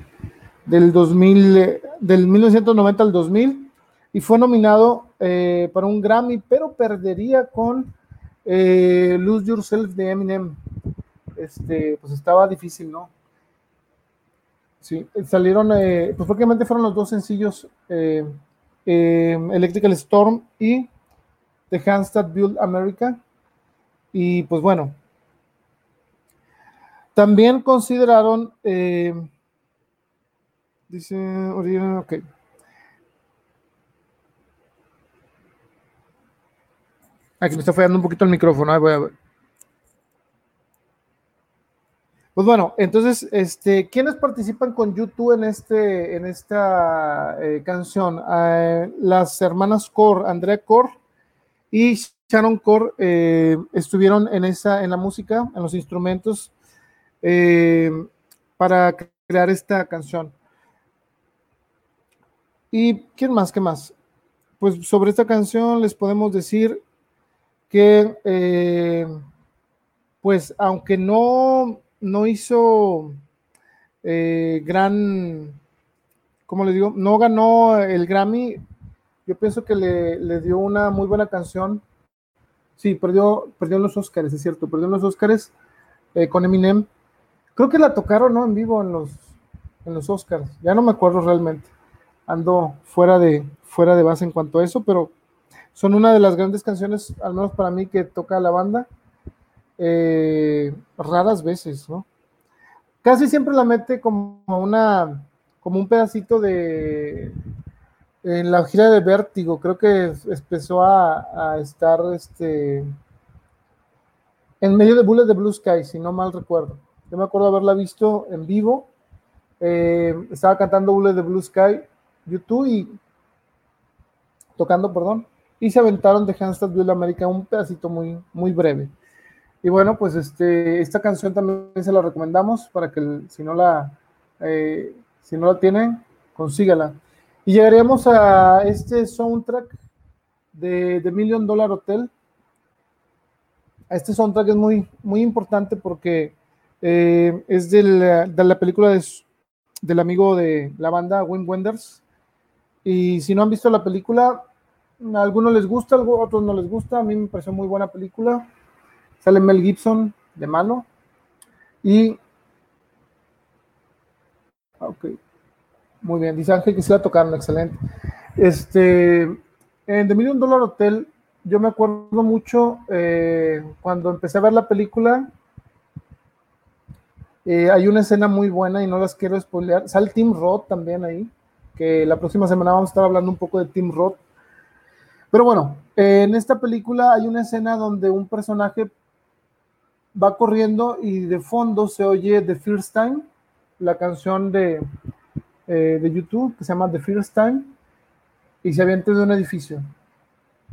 del 2000, del 1990 al 2000 y fue nominado eh, para un Grammy, pero perdería con eh, Lose Yourself de Eminem. Este, pues estaba difícil, ¿no? Sí, salieron, eh, pues prácticamente fueron los dos sencillos, Electrical Storm y The Hands That Build America. Y pues bueno, también consideraron, dice, ok. Aquí me está fallando un poquito el micrófono. voy a ver. Pues bueno, entonces, este, ¿quiénes participan con YouTube en, este, en esta eh, canción? Ah, las hermanas Core, Andrea Core y Sharon Core eh, estuvieron en, esa, en la música, en los instrumentos, eh, para crear esta canción. ¿Y quién más? ¿Qué más? Pues sobre esta canción les podemos decir que eh, pues aunque no, no hizo eh, gran, ¿cómo le digo? No ganó el Grammy, yo pienso que le, dio una muy buena canción. Sí, perdió, perdió los Oscars, es cierto, perdió los Oscars eh, con Eminem. Creo que la tocaron, ¿no? En vivo en los, en los Oscars. Ya no me acuerdo realmente. Ando fuera de, fuera de base en cuanto a eso, pero son una de las grandes canciones, al menos para mí, que toca la banda, eh, raras veces, ¿no? Casi siempre la mete como una, como un pedacito de, en la gira de Vértigo, creo que empezó a, estar, este, en medio de Bullet de Blue Sky, si no mal recuerdo. Yo me acuerdo haberla visto en vivo, eh, estaba cantando Bullet de Blue Sky, YouTube y tocando, perdón, y se aventaron de Handstand Build America un pedacito muy, muy breve. Y bueno, pues este, esta canción también se la recomendamos para que si no la, eh, si no la tienen, consígala. Y llegaremos a este soundtrack de The Million Dollar Hotel. Este soundtrack es muy, muy importante porque eh, es de la película de, del amigo de la banda, Wim Wenders. Y si no han visto la película, a algunos les gusta, a otros no les gusta. A mí me pareció muy buena película. Sale Mel Gibson de mano. Y. Ok. Muy bien. Dice Ángel que se la tocaron. Excelente. Este. En The Million Dollar Hotel, yo me acuerdo mucho eh, cuando empecé a ver la película. Eh, hay una escena muy buena y no las quiero spoilear. Sale Tim Roth también ahí, que la próxima semana vamos a estar hablando un poco de Tim Roth Pero bueno, en esta película hay una escena donde un personaje va corriendo y de fondo se oye The First Time, la canción de, eh, de YouTube que se llama The First Time, y se avienta de un edificio.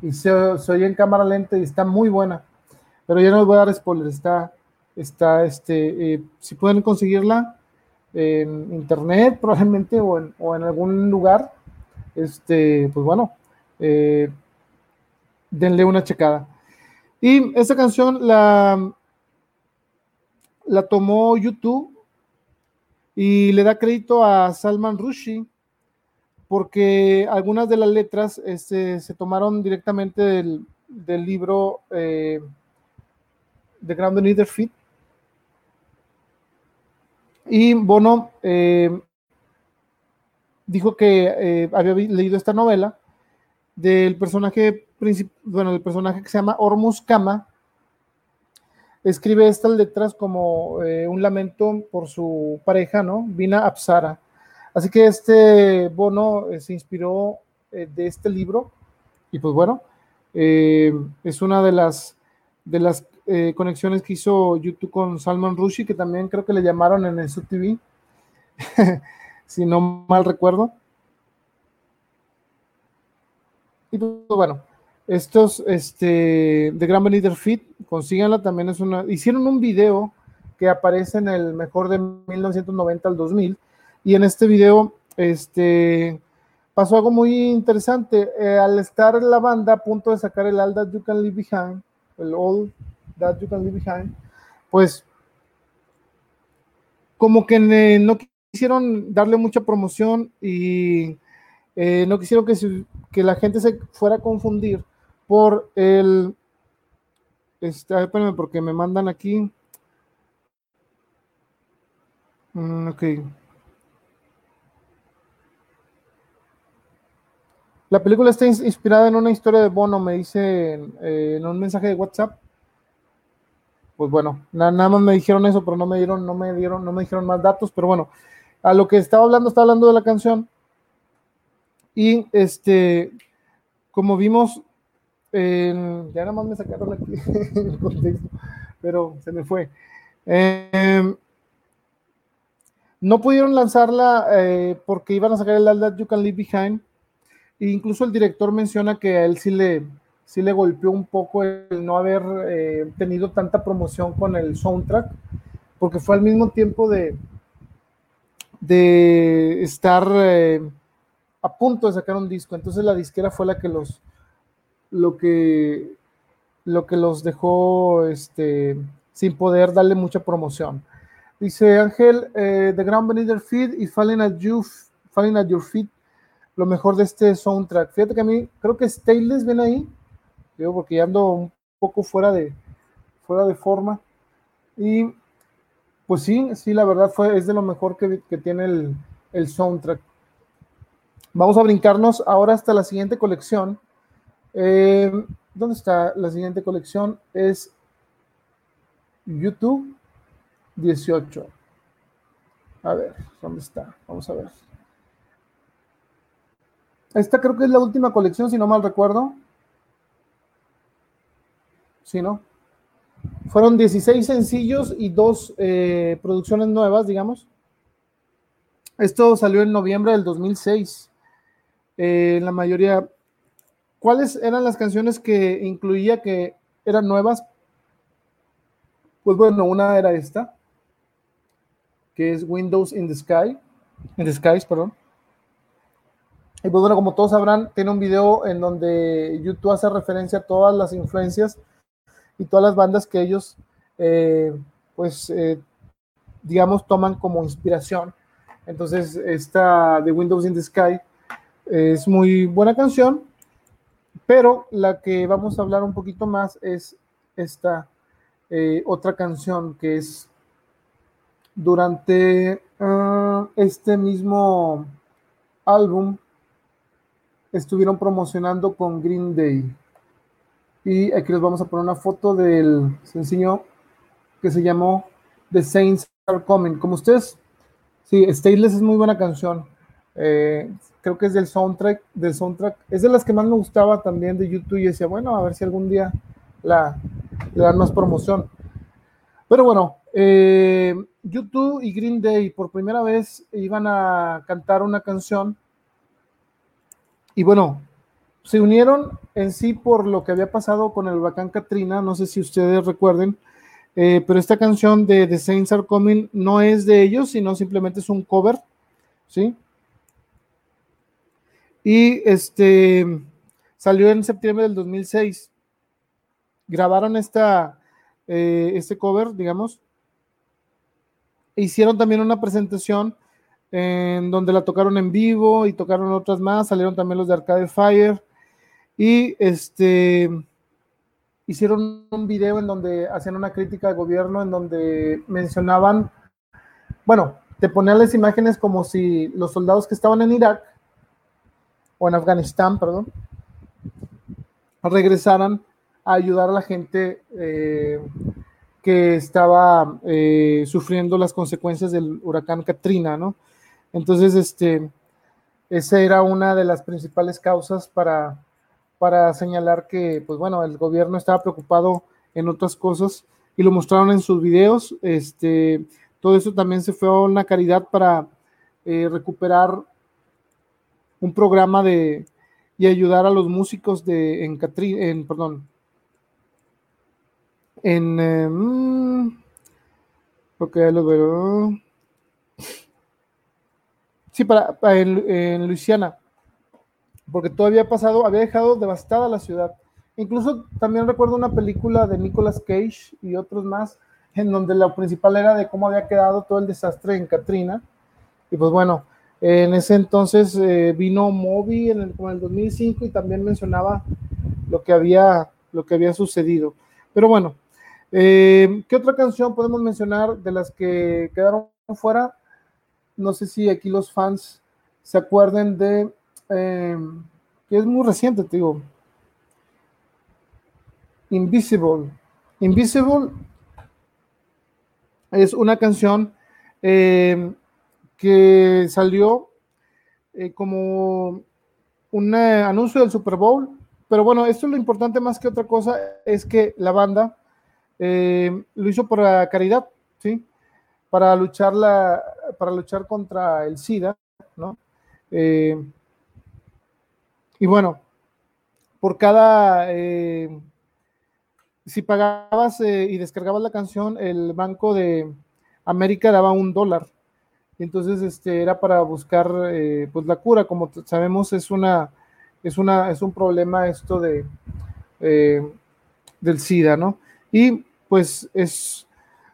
Y se, oye en cámara lenta y está muy buena. Pero ya no les voy a dar spoiler, está, está, este, eh, si pueden conseguirla en internet probablemente o en, o en algún lugar, este, pues bueno, eh, denle una checada. Y esta canción la, la tomó YouTube y le da crédito a Salman Rushdie porque algunas de las letras este, se tomaron directamente del, libro eh, The Ground Feet. Y Bono eh, dijo que eh, había leído esta novela del personaje bueno, el personaje que se llama Ormus Kama, escribe estas letras como eh, un lamento por su pareja, ¿no? Vina Apsara. Así que este Bono se inspiró de este libro y pues bueno, es una de las, de las conexiones que hizo YouTube con Salman Rushdie, que también creo que le llamaron en el TV, si no mal recuerdo. Y pues bueno, estos este, de Gran Beneath Fit, consíganla, también es una. Hicieron un video que aparece en el mejor de 1990 al 2000, y en este video este, pasó algo muy interesante. Eh, al estar la banda a punto de sacar el All That You Can Leave Behind, el All That You Can Leave Behind, pues como que no quisieron darle mucha promoción y eh, no quisieron que, la gente se fuera a confundir por el. Este, espérenme, porque me mandan aquí. Mm, ok. La película está inspirada en una historia de Bono, me dice en, un mensaje de WhatsApp. Pues bueno, nada más me dijeron eso, pero no me dieron, no me dieron, no me dijeron más datos, pero bueno, a lo que estaba hablando, estaba hablando de la canción. Y este, como vimos, ya nada más me sacaron aquí el contexto, pero se me fue. Em, no pudieron lanzarla eh, porque iban a sacar el All That You Can Leave Behind. E incluso el director menciona que a él sí le, sí le golpeó un poco el no haber eh, tenido tanta promoción con el soundtrack, porque fue al mismo tiempo de, de estar eh, a punto de sacar un disco. Entonces la disquera fue la que los, lo que, lo que los dejó este, sin poder darle mucha promoción. Dice Ángel, eh, The Ground Beneath Your Feet y Falling at, you, Falling at Your Feet, lo mejor de este soundtrack. Fíjate que a mí creo que Stainless viene ahí, porque ya ando un poco fuera de, fuera de forma. Y pues sí, sí, la verdad fue, es de lo mejor que, que tiene el, el soundtrack. Vamos a brincarnos ahora hasta la siguiente colección, eh, ¿Dónde está la siguiente colección? Es YouTube 18. A ver, ¿dónde está? Vamos a ver. Esta creo que es la última colección, si no mal recuerdo. Sí, ¿no? Fueron 16 sencillos y dos eh, producciones nuevas, digamos. Esto salió en noviembre del 2006. Eh, la mayoría ¿Cuáles eran las canciones que incluía que eran nuevas? Pues bueno, una era esta, que es Windows in the Sky, in the Skies, perdón. Y pues bueno, como todos sabrán, tiene un video en donde YouTube hace referencia a todas las influencias y todas las bandas que ellos, eh, pues, eh, digamos, toman como inspiración. Entonces, esta de Windows in the Sky es muy buena canción pero la que vamos a hablar un poquito más es esta eh, otra canción que es durante ah, este mismo álbum estuvieron promocionando con Green Day. Y aquí les vamos a poner una foto del sencillo que se llamó The Saints Are Coming. Como ustedes, sí, Stateless es muy buena canción. Eh, creo que es del soundtrack, del soundtrack, es de las que más me gustaba también de YouTube y decía, bueno, a ver si algún día la, le dan más promoción. Pero bueno, eh, YouTube y Green Day por primera vez iban a cantar una canción y bueno, se unieron en sí por lo que había pasado con el huracán Katrina, no sé si ustedes recuerden, eh, pero esta canción de The Saints Are Coming no es de ellos, sino simplemente es un cover, ¿sí? Y este salió en septiembre del 2006. Grabaron esta, eh, este cover, digamos. Hicieron también una presentación en donde la tocaron en vivo y tocaron otras más. Salieron también los de Arcade Fire. Y este hicieron un video en donde hacían una crítica al gobierno, en donde mencionaban, bueno, te ponían las imágenes como si los soldados que estaban en Irak o en Afganistán, perdón, regresaran a ayudar a la gente eh, que estaba eh, sufriendo las consecuencias del huracán Katrina, ¿no? Entonces, este, esa era una de las principales causas para, para señalar que, pues bueno, el gobierno estaba preocupado en otras cosas y lo mostraron en sus videos. Este, todo eso también se fue a una caridad para eh, recuperar un programa de y ayudar a los músicos de en Catri, en perdón en eh, mm, ok lo veo sí para, en, Luisiana porque todavía pasado había dejado devastada la ciudad incluso también recuerdo una película de Nicolas Cage y otros más en donde lo principal era de cómo había quedado todo el desastre en Katrina y pues bueno en ese entonces eh, vino Moby en el, el 2005 y también mencionaba lo que había, lo que había sucedido. Pero bueno, eh, ¿qué otra canción podemos mencionar de las que quedaron fuera? No sé si aquí los fans se acuerden de, eh, que es muy reciente, te digo. Invisible. Invisible es una canción que salió eh, como un eh, anuncio del Super Bowl. Pero bueno, esto es lo importante más que otra cosa, es que la banda eh, lo hizo por la caridad, ¿sí? Para luchar, la, para luchar contra el SIDA, ¿no? Y bueno, por cada, si pagabas y descargabas la canción, el Banco de América daba un dólar entonces este, era para buscar eh, pues la cura, como sabemos es una, es una, es un problema esto de eh, del SIDA, ¿no? Y pues es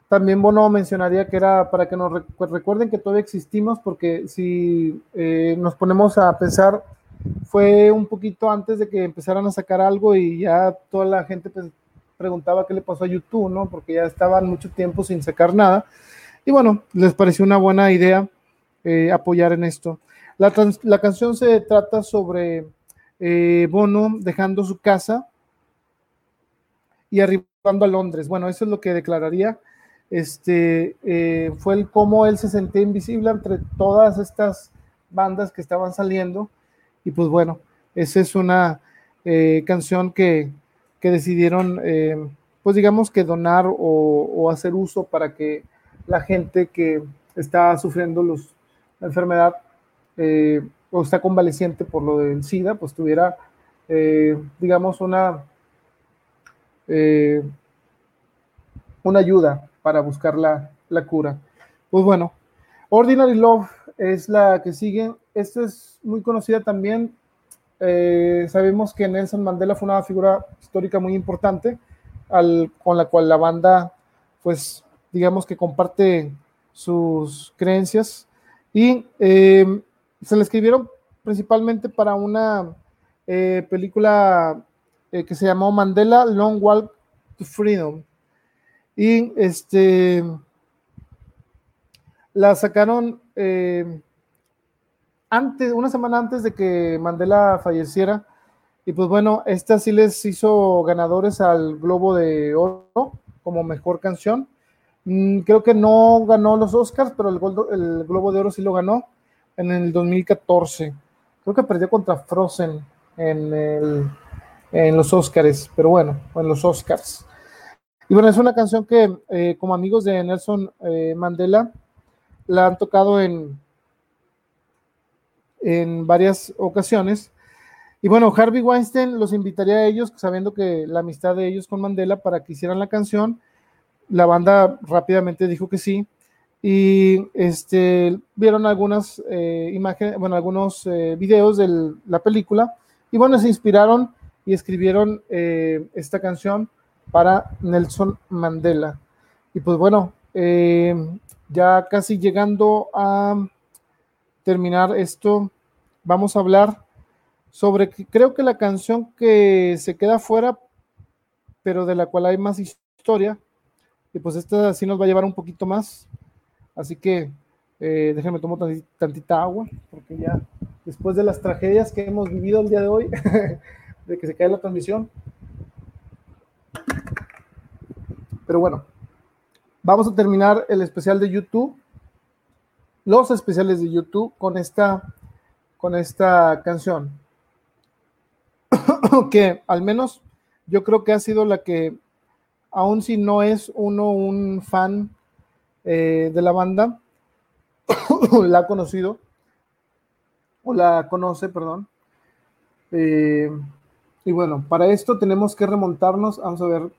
también bueno mencionaría que era para que nos recuerden que todavía existimos, porque si eh, nos ponemos a pensar, fue un poquito antes de que empezaran a sacar algo y ya toda la gente pues, preguntaba qué le pasó a YouTube, ¿no? Porque ya estaban mucho tiempo sin sacar nada. Y bueno, les pareció una buena idea eh, apoyar en esto. La, canción se trata sobre eh, Bono dejando su casa y arribando a Londres. Bueno, eso es lo que declararía. Este eh, fue el cómo él se sentía invisible entre todas estas bandas que estaban saliendo. Y pues bueno, esa es una canción que, decidieron, pues digamos que donar o hacer uso para que la gente que está sufriendo la enfermedad eh, o está convaleciente por lo del SIDA, pues tuviera, eh, digamos, una, eh, una ayuda para buscar la, la, cura. Pues bueno, Ordinary Love es la que sigue. Esta es muy conocida también. sabemos que Nelson Mandela fue una figura histórica muy importante con la cual la banda pues digamos que comparte sus creencias y eh, se le escribieron principalmente para una eh, película eh, que se llamó Mandela Long Walk to Freedom y este la sacaron antes, una semana antes de que Mandela falleciera y pues bueno, esta sí les hizo ganadores al Globo de Oro como mejor canción Mm, creo que no ganó los Oscars, pero el, Globo de Oro sí lo ganó en el 2014. creo que perdió contra Frozen en, el, en los Oscars, pero bueno, en los Oscars. Y bueno, es una canción que eh, como amigos de Nelson eh, Mandela la han tocado en, en varias ocasiones. Y bueno, Harvey Weinstein los invitaría a ellos, sabiendo que la amistad de ellos con Mandela para que hicieran la canción. La banda rápidamente dijo que sí. Y este, vieron algunas eh, imágenes, bueno, algunos videos de la película. Y bueno, se inspiraron y escribieron esta canción para Nelson Mandela. Y pues bueno, eh, ya casi llegando a terminar esto, vamos a hablar sobre, creo que la canción que se queda fuera, pero de la cual hay más historia, y pues esta sí nos va a llevar un poquito más. Así que eh, déjenme tomar tantita agua, porque ya después de las tragedias que hemos vivido el día de hoy, de que se cae la transmisión, pero bueno, vamos a terminar el especial de YouTube, los especiales de YouTube con esta, con esta canción. que al menos yo creo que ha sido la que, aun si no es uno un fan eh, de la banda, la ha conocido, o la conoce, perdón. Eh, y bueno, para esto tenemos que remontarnos, vamos a ver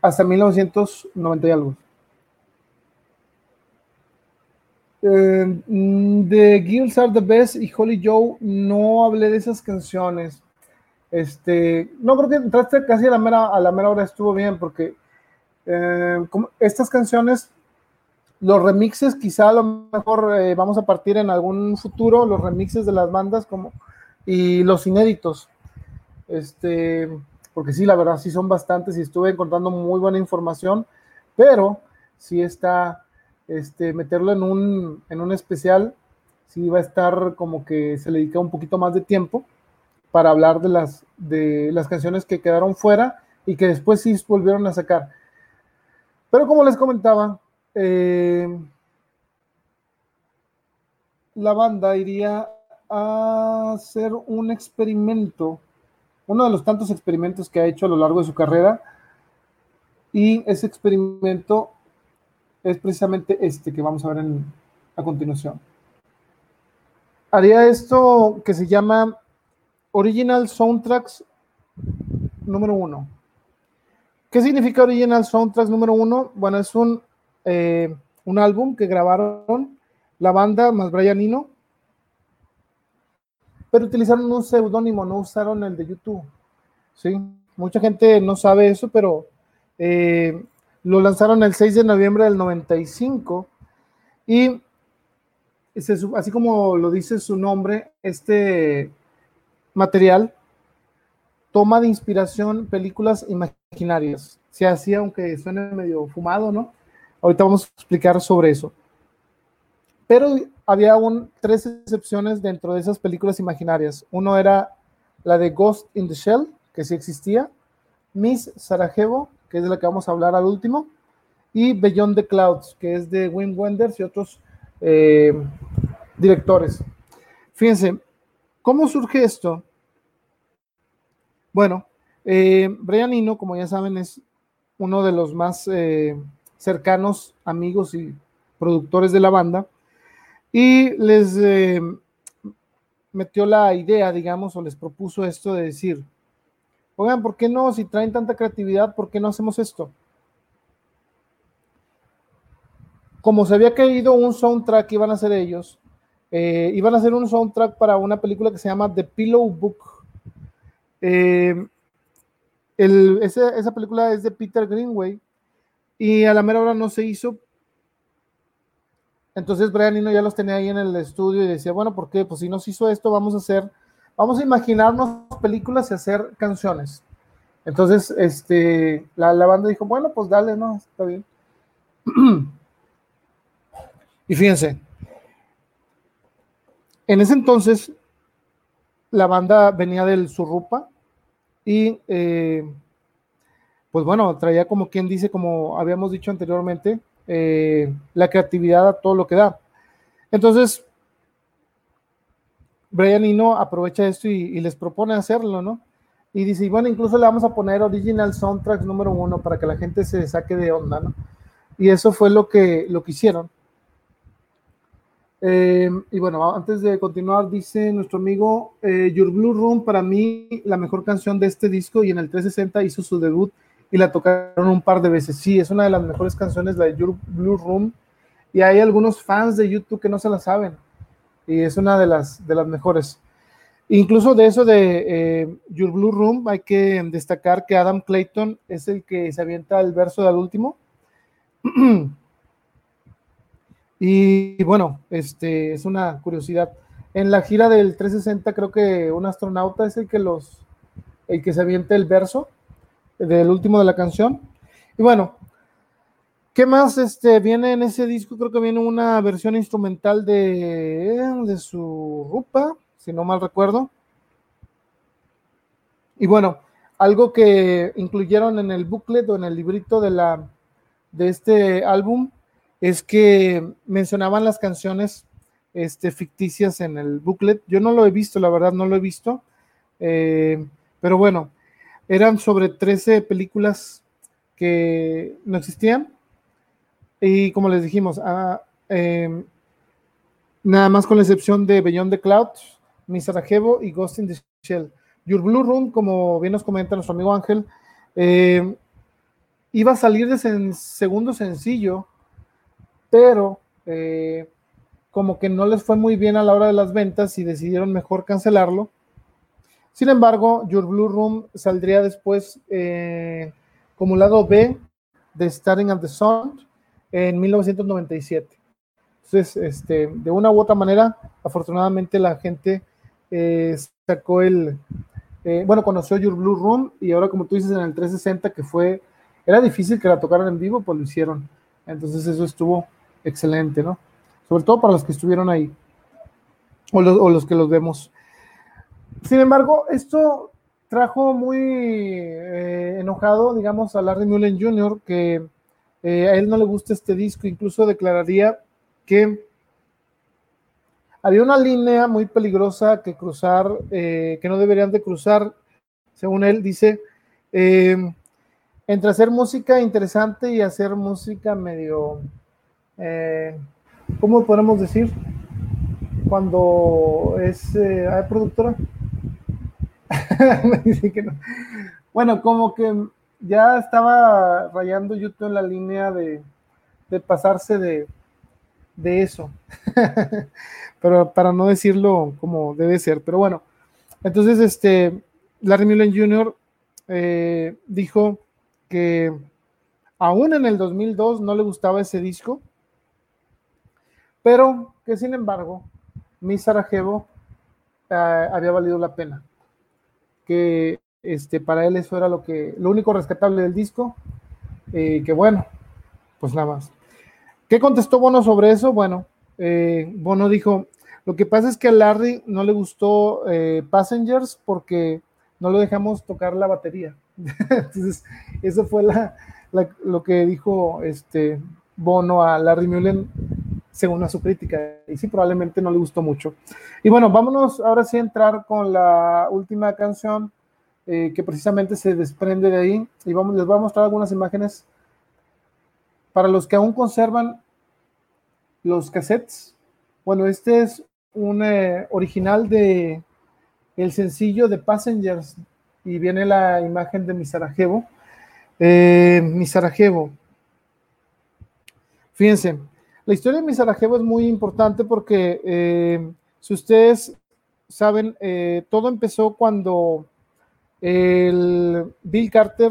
hasta 1990 y algo. Eh, de Gills Are the Best y Holly Joe no hablé de esas canciones. Este, no creo que entraste casi a la mera, a la mera hora estuvo bien porque eh, estas canciones, los remixes, quizá a lo mejor eh, vamos a partir en algún futuro, los remixes de las bandas como y los inéditos. Este, porque sí, la verdad, sí son bastantes y estuve encontrando muy buena información, pero sí está, este, meterlo en un, especial, sí va a estar como que se le dedica un poquito más de tiempo para hablar de las, de las canciones que quedaron fuera y que después sí volvieron a sacar. Pero como les comentaba, eh, la banda iría a hacer un experimento uno de los tantos experimentos que ha hecho a lo largo de su carrera. Y ese experimento es precisamente este que vamos a ver a continuación. Haría esto que se llama Original Soundtracks número uno. ¿Qué significa Original Soundtracks número uno? Bueno, es un, eh, un álbum que grabaron la banda más Brian Eno pero utilizaron un seudónimo, no usaron el de YouTube. ¿sí? Mucha gente no sabe eso, pero eh, lo lanzaron el 6 de noviembre del 95 y así como lo dice su nombre, este material toma de inspiración películas imaginarias. Se hacía, aunque suene medio fumado, ¿no? Ahorita vamos a explicar sobre eso. Pero había un, tres excepciones dentro de esas películas imaginarias. Uno era la de Ghost in the Shell, que sí existía, Miss Sarajevo, que es de la que vamos a hablar al último, y Beyond the Clouds, que es de Wim Wenders y otros eh, directores. Fíjense, ¿cómo surge esto? Bueno, eh, Brian Eno, como ya saben, es uno de los más eh, cercanos amigos y productores de la banda y les eh, metió la idea, digamos, o les propuso esto de decir, oigan, ¿por qué no? Si traen tanta creatividad, ¿por qué no hacemos esto? Como se había caído un soundtrack, iban a hacer ellos, eh, iban a hacer un soundtrack para una película que se llama The Pillow Book. Eh, esa película es de Peter Greenway y a la mera hora no se hizo entonces Brian Eno ya los tenía ahí en el estudio y decía, bueno, ¿por qué? Pues si nos hizo esto, vamos a hacer, vamos a imaginarnos películas y hacer canciones. Entonces, este, la, banda dijo, bueno, pues dale, ¿no? Está bien. y fíjense, en ese entonces, la banda venía del Surrupa y, eh, pues bueno, traía como quien dice, como habíamos dicho anteriormente, eh, la creatividad a todo lo que da. Entonces, Brian Eno aprovecha esto y, les propone hacerlo, ¿no? Y dice, bueno, incluso le vamos a poner original soundtrack número uno para que la gente se saque de onda, ¿no? Y eso fue lo que, lo que hicieron. Eh, y bueno, antes de continuar, dice nuestro amigo, eh, Your Blue Room, para mí, la mejor canción de este disco, y en el 360 hizo su debut y la tocaron un par de veces. Sí, es una de las mejores canciones, la de Your Blue Room, y hay algunos fans de YouTube que no se la saben, y es una de las, de las mejores. Incluso de eso de eh, Your Blue Room, hay que destacar que Adam Clayton es el que se avienta el verso del último. Y, bueno, este es una curiosidad. En la gira del 360 creo que un astronauta es el que los el que se avienta el verso del último de la canción. Y bueno, ¿qué más este, viene en ese disco? Creo que viene una versión instrumental de, de su rupa, si no mal recuerdo. Y bueno, algo que incluyeron en el booklet o en el librito de, la, de este álbum es que mencionaban las canciones este, ficticias en el booklet. Yo no lo he visto, la verdad no lo he visto. Eh, pero bueno, eran sobre 13 películas que no existían. Y como les dijimos, ah, em, nada más con la excepción de Beyond the Clouds, Mi Sarajevo y Ghost in the Shell. Your Blue Room, como bien nos comenta nuestro amigo Ángel, em, iba a salir de segundo sencillo pero eh, como que no les fue muy bien a la hora de las ventas y decidieron mejor cancelarlo. Sin embargo, Your Blue Room saldría después eh, como lado B de Starting at the Sun en 1997. Entonces, este, de una u otra manera, afortunadamente la gente eh, sacó el, bueno, conoció Your Blue Room y ahora como tú dices en el 360 que fue, era difícil que la tocaran en vivo, pues lo hicieron. Entonces eso estuvo excelente, ¿no? Sobre todo para los que estuvieron ahí o los, que los vemos. Sin embargo, esto trajo muy eh, enojado, digamos, a Larry Mullen Jr., que eh, a él no le gusta este disco, incluso declararía que había una línea muy peligrosa que cruzar, eh, que no deberían de cruzar, según él dice, entre hacer música interesante y hacer música medio ¿cómo podemos decir? Cuando es eh, productora. Bueno, como que ya estaba rayando YouTube en la línea de, pasarse de, eso. pero para no decirlo como debe ser. Pero bueno, entonces este Larry Mullen Jr. Eh, dijo que aún en el 2002 no le gustaba ese disco pero que sin embargo, mi Sarajevo eh, había valido la pena. Que este, para él eso era lo, que, lo único rescatable del disco. Eh, que bueno, pues nada más. ¿Qué contestó Bono sobre eso? Bueno, eh, Bono dijo, lo que pasa es que a Larry no le gustó Passengers porque no lo dejamos tocar la batería. Entonces, eso fue lo que dijo este Bono a Larry Mullen según a su crítica. Y sí, probablemente no le gustó mucho. Y bueno, vámonos ahora sí a entrar con la última canción eh, que precisamente se desprende de ahí. Y vamos, les voy a mostrar algunas imágenes para los que aún conservan los cassettes. Bueno, este es un eh, original de el sencillo de Passengers y viene la imagen de mi Sarajevo. Eh, mi Sarajevo. Fíjense, la historia de mi Sarajevo es muy importante porque, eh, si ustedes saben, eh, todo empezó cuando el Bill Carter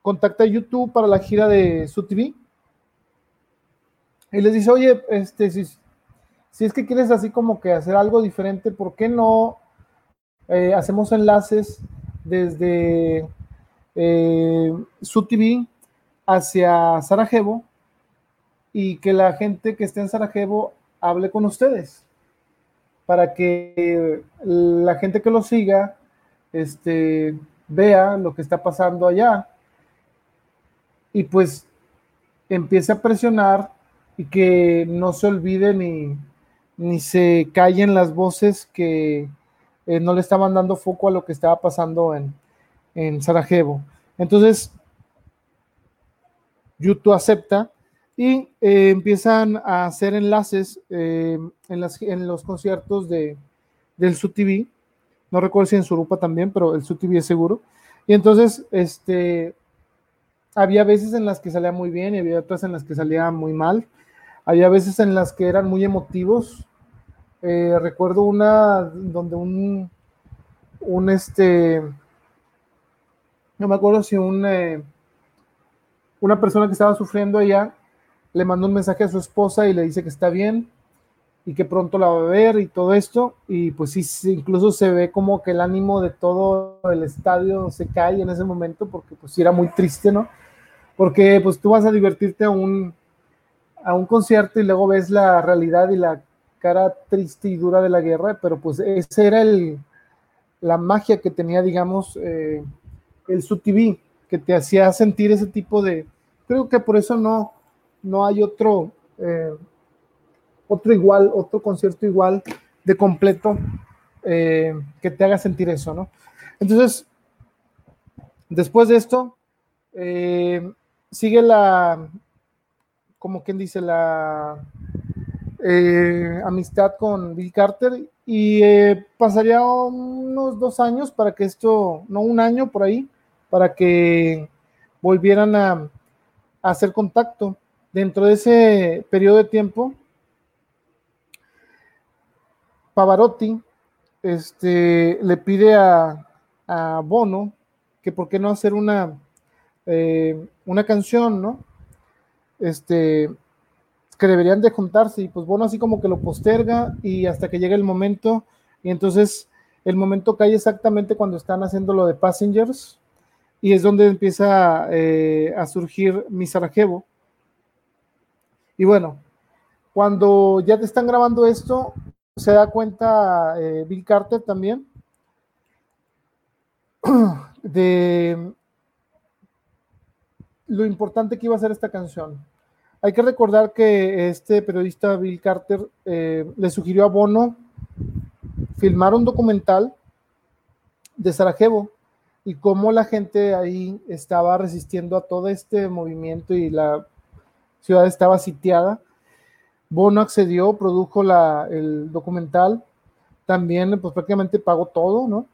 contacta a YouTube para la gira de su TV y les dice, oye, este, si, es que quieres así como que hacer algo diferente, ¿por qué no eh, hacemos enlaces desde su TV hacia Sarajevo? Y que la gente que esté en Sarajevo hable con ustedes para que la gente que lo siga este, vea lo que está pasando allá y pues empiece a presionar y que no se olvide ni, ni se callen las voces que eh, no le estaban dando foco a lo que estaba pasando en, en Sarajevo. Entonces, YouTube acepta y eh, empiezan a hacer enlaces eh, en, los conciertos de, del SUTV. No recuerdo si en Surupa también, pero el SUTV es seguro. Y entonces, este, había veces en las que salía muy bien y había otras en las que salía muy mal. Había veces en las que eran muy emotivos. Eh, recuerdo una donde un, un este, no me acuerdo si un, una persona que estaba sufriendo allá le mandó un mensaje a su esposa y le dice que está bien y que pronto la va a ver y todo esto. Y pues sí, incluso se ve como que el ánimo de todo el estadio se cae en ese momento porque pues sí era muy triste, ¿no? Porque pues tú vas a divertirte a un, a un concierto y luego ves la realidad y la cara triste y dura de la guerra, pero pues ese era el, la magia que tenía, digamos, eh, el SUTV, que te hacía sentir ese tipo de... Creo que por eso no, no hay otro, eh, otro igual, otro concierto igual de completo eh, que te haga sentir eso, ¿no? Entonces, después de esto, eh, sigue la, como quien dice, la amistad con Bill Carter y pasaría unos dos años para que esto, no un año por ahí, para que volvieran a hacer contacto dentro de ese periodo de tiempo, Pavarotti este, le pide a, Bono que por qué no hacer una, eh, una canción, ¿no? Este, que deberían de juntarse y pues Bono así como que lo posterga y hasta que llega el momento y entonces el momento cae exactamente cuando están haciendo lo de Passengers y es donde empieza eh, a surgir mi Sarajevo y bueno, cuando ya te están grabando esto, se da cuenta eh, Bill Carter también de lo importante que iba a ser esta canción. Hay que recordar que este periodista Bill Carter eh, le sugirió a Bono filmar un documental de Sarajevo y cómo la gente ahí estaba resistiendo a todo este movimiento y la ciudad estaba sitiada. Bono accedió, produjo la, el documental, también pues prácticamente pagó todo, ¿no?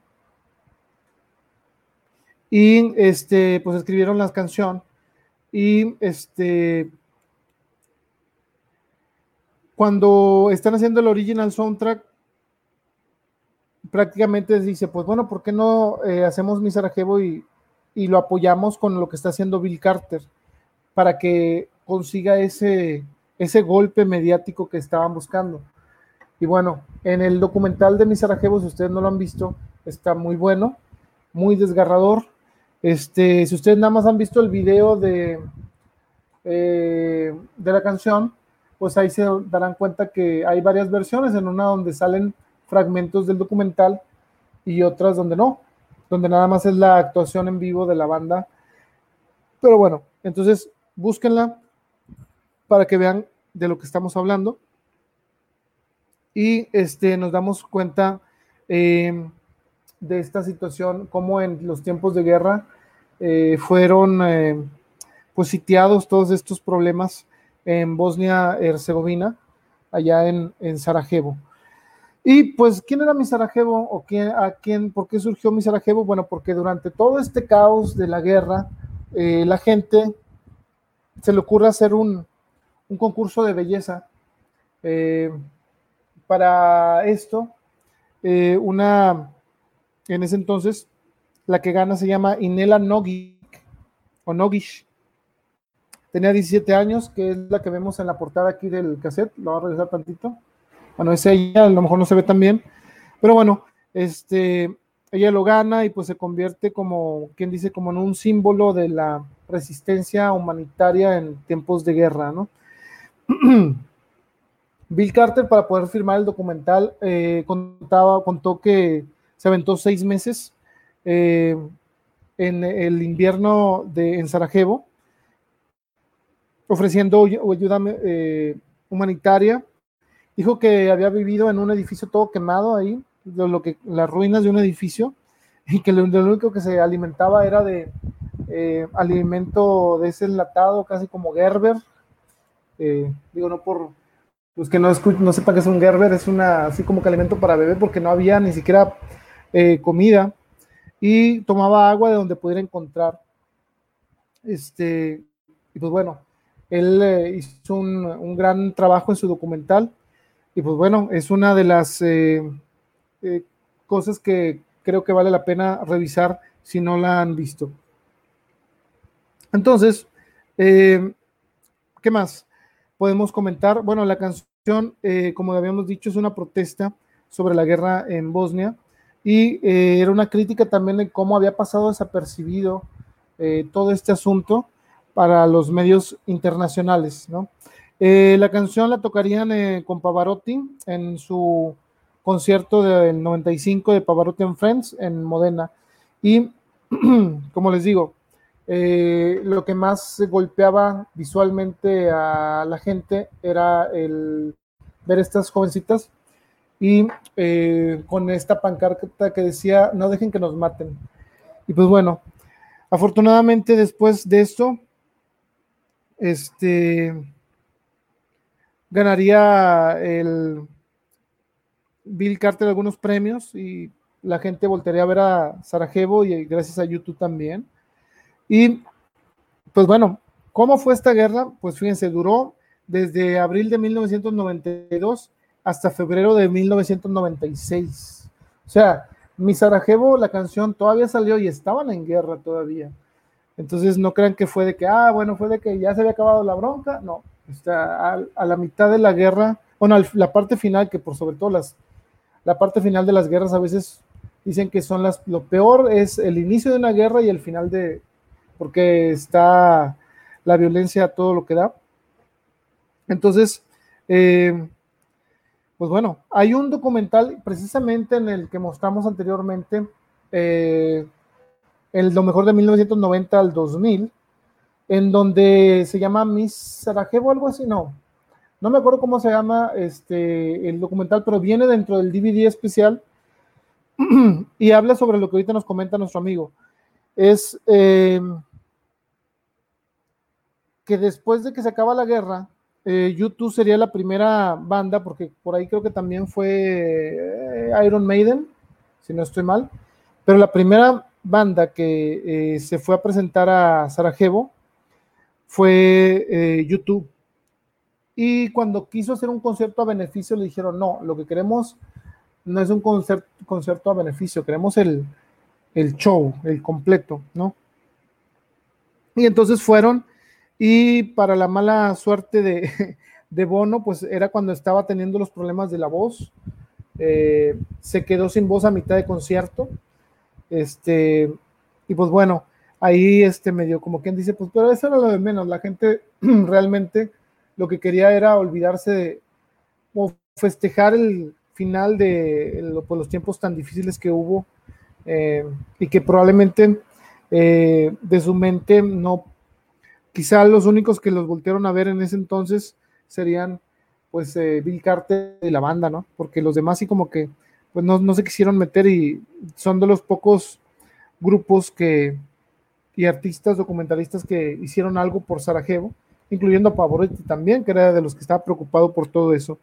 Y este, pues escribieron la canción y este, cuando están haciendo el original soundtrack, prácticamente dice, pues bueno, ¿por qué no eh, hacemos mi Sarajevo y, y lo apoyamos con lo que está haciendo Bill Carter? Para que consiga ese, ese golpe mediático que estaban buscando. Y bueno, en el documental de Mis Sarajevo, si ustedes no lo han visto, está muy bueno, muy desgarrador. Este, si ustedes nada más han visto el video de, eh, de la canción, pues ahí se darán cuenta que hay varias versiones, en una donde salen fragmentos del documental y otras donde no, donde nada más es la actuación en vivo de la banda. Pero bueno, entonces búsquenla, para que vean de lo que estamos hablando. Y este, nos damos cuenta em, de esta situación, como en los tiempos de guerra eh, fueron pues sitiados todos estos problemas en Bosnia-Herzegovina, allá en, Sarajevo. Y pues, ¿quién era mi Sarajevo? ¿O quién, a quién, por qué surgió mi Sarajevo? Bueno, porque durante todo este caos de la guerra, eh, la gente se le ocurre hacer un, un concurso de belleza. Eh, para esto, eh, una, en ese entonces, la que gana se llama Inela Nogic, o Nogish. Tenía 17 años, que es la que vemos en la portada aquí del cassette. Lo voy a regresar tantito. Bueno, es ella, a lo mejor no se ve tan bien. Pero bueno, este, ella lo gana y pues se convierte como, quien dice, como en un símbolo de la resistencia humanitaria en tiempos de guerra, ¿no? Bill Carter, para poder firmar el documental, eh, contaba, contó que se aventó seis meses eh, en el invierno de, en Sarajevo, ofreciendo ayuda eh, humanitaria dijo que había vivido en un edificio todo quemado ahí, lo que, las ruinas de un edificio, y que lo, único que se alimentaba era de eh, alimento de ese enlatado, casi como Gerber. Eh, digo, no por los que no, no sepan que es un Gerber, es una así como que alimento para beber, porque no había ni siquiera eh, comida, y tomaba agua de donde pudiera encontrar. Este, y pues bueno, él hizo un, un, gran trabajo en su documental, y pues bueno, es una de las cosas que creo que vale la pena revisar si no la han visto. Entonces, eh, ¿qué más podemos comentar? Bueno, la canción, eh, como habíamos dicho, es una protesta sobre la guerra en Bosnia y eh, era una crítica también de cómo había pasado desapercibido todo este asunto para los medios internacionales, ¿no? la canción la tocarían con Pavarotti en su concierto del 95 de Pavarotti and Friends en Modena. Y como les digo, eh, lo que más golpeaba visualmente a la gente era el ver estas jovencitas y eh, con esta pancarta que decía, no dejen que nos maten. Y pues bueno, afortunadamente después de esto, este, ganaría el Bill Carter algunos premios y la gente voltearía a ver a Sarajevo y gracias a YouTube también. Y pues bueno, ¿cómo fue esta guerra? Pues fíjense, duró desde abril de 1992 hasta febrero de 1996. O sea, mi Sarajevo, la canción todavía salió y estaban en guerra todavía. Entonces no crean que fue de que, ah, bueno, fue de que ya se había acabado la bronca. No, está a, la mitad de la guerra, bueno, la parte final, que por sobre todo las la parte final de las guerras a veces dicen que son las, lo peor es el inicio de una guerra y el final de, porque está la violencia todo lo que da. Entonces, eh, pues bueno, hay un documental precisamente en el que mostramos anteriormente, eh, el lo mejor de 1990 al 2000, en donde se llama Miss Sarajevo, algo así, no, no me acuerdo cómo se llama este, el documental, pero viene dentro del DVD especial y habla sobre lo que ahorita nos comenta nuestro amigo. Es em, que después de que se acaba la guerra, eh, YouTube sería la primera banda, porque por ahí creo que también fue eh, Iron Maiden, si no estoy mal, pero la primera banda que eh, se fue a presentar a Sarajevo fue YouTube y cuando quiso hacer un concierto a beneficio, le dijeron, no, lo que queremos no es un concierto, a beneficio, queremos el, show, el completo, ¿no? Y entonces fueron y para la mala suerte de, de Bono, pues era cuando estaba teniendo los problemas de la voz, eh, se quedó sin voz a mitad de concierto, este, y pues bueno, ahí este medio como quien dice, pues pero eso era lo de menos, la gente realmente lo que quería era olvidarse de o festejar el final de pues, los tiempos tan difíciles que hubo eh, y que probablemente eh, de su mente no, quizá los únicos que los voltearon a ver en ese entonces serían pues eh, Bill Carter y la banda, ¿no? Porque los demás sí como que pues no, se quisieron meter y son de los pocos grupos que y artistas documentalistas que hicieron algo por Sarajevo incluyendo a Pavarotti también, que era de los que estaba preocupado por todo eso.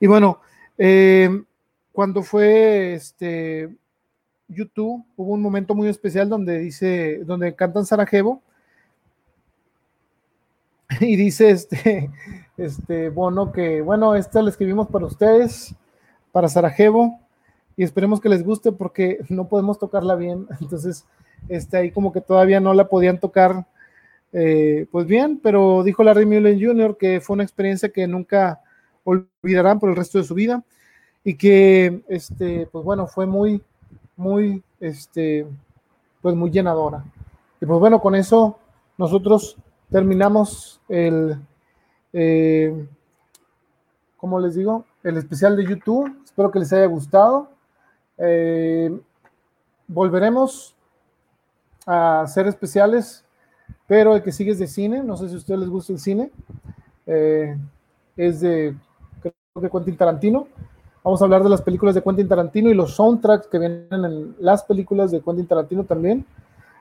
Y bueno, eh, cuando fue este YouTube, hubo un momento muy especial donde dice, donde cantan Sarajevo, y dice este, este Bono que, bueno, esta la escribimos para ustedes, para Sarajevo, y esperemos que les guste porque no podemos tocarla bien. Entonces, este, ahí como que todavía no la podían tocar eh, pues bien, pero dijo Larry Mullen Jr. que fue una experiencia que nunca olvidarán por el resto de su vida y que, este, pues bueno, fue muy, muy, este, pues muy llenadora. Y pues bueno, con eso nosotros terminamos el, eh, como les digo, el especial de YouTube. Espero que les haya gustado. Eh, volveremos a hacer especiales pero el que sigue es de cine, no sé si a ustedes les gusta el cine, eh, es de de Quentin Tarantino. Vamos a hablar de las películas de Quentin Tarantino y los soundtracks que vienen en las películas de Quentin Tarantino también.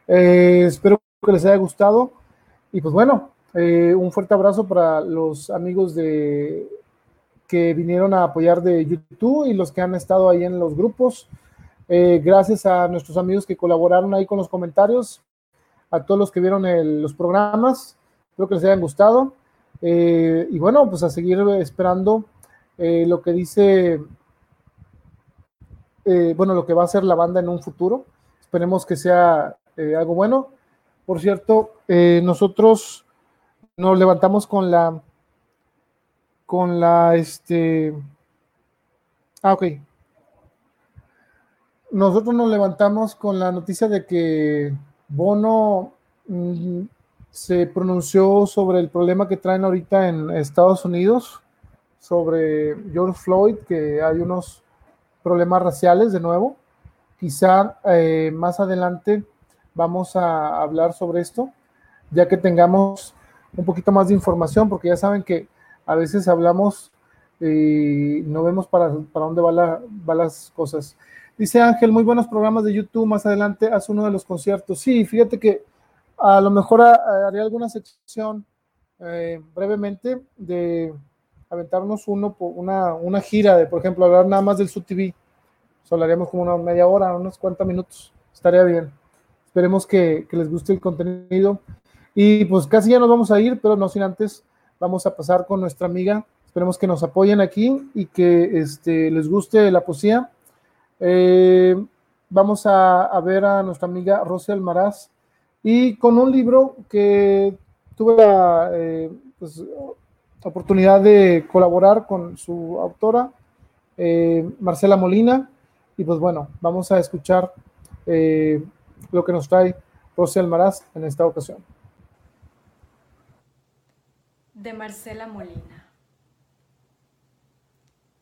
Eh, espero que les haya gustado. Y pues bueno, eh, un fuerte abrazo para los amigos de que vinieron a apoyar de YouTube y los que han estado ahí en los grupos. Eh, gracias a nuestros amigos que colaboraron ahí con los comentarios, a todos los que vieron los programas. Espero que les hayan gustado. Eh, y bueno, pues a seguir esperando lo que dice, bueno, lo que va a hacer la banda en un futuro. Esperemos que sea algo bueno. Por cierto, nosotros nos levantamos con la, con la, este, ah, ok. Nosotros nos levantamos con la noticia de que Bono mm, se pronunció sobre el problema que traen ahorita en Estados Unidos, sobre George Floyd, que hay unos problemas raciales de nuevo. Quizá eh, más adelante vamos a hablar sobre esto, ya que tengamos un poquito más de información, porque ya saben que a veces hablamos y no vemos para, para dónde van va las cosas. Dice Ángel, muy buenos programas de YouTube, más adelante haz uno de los conciertos. Sí, fíjate que a lo mejor haré alguna sección eh, brevemente de aventarnos uno por una, gira de, por ejemplo, hablar nada más del SUTV. Hablaríamos como una media hora, unos 40 minutos. Estaría bien. Esperemos que, les guste el contenido. Y pues casi ya nos vamos a ir, pero no sin antes vamos a pasar con nuestra amiga. Esperemos que nos apoyen aquí y que este, les guste la poesía. Eh, vamos a, ver a nuestra amiga Rosy Almaraz y con un libro que tuve la eh, pues, oportunidad de colaborar con su autora, eh, Marcela Molina, y pues bueno, vamos a escuchar lo que nos trae Rosy Almaraz en esta ocasión. De Marcela Molina.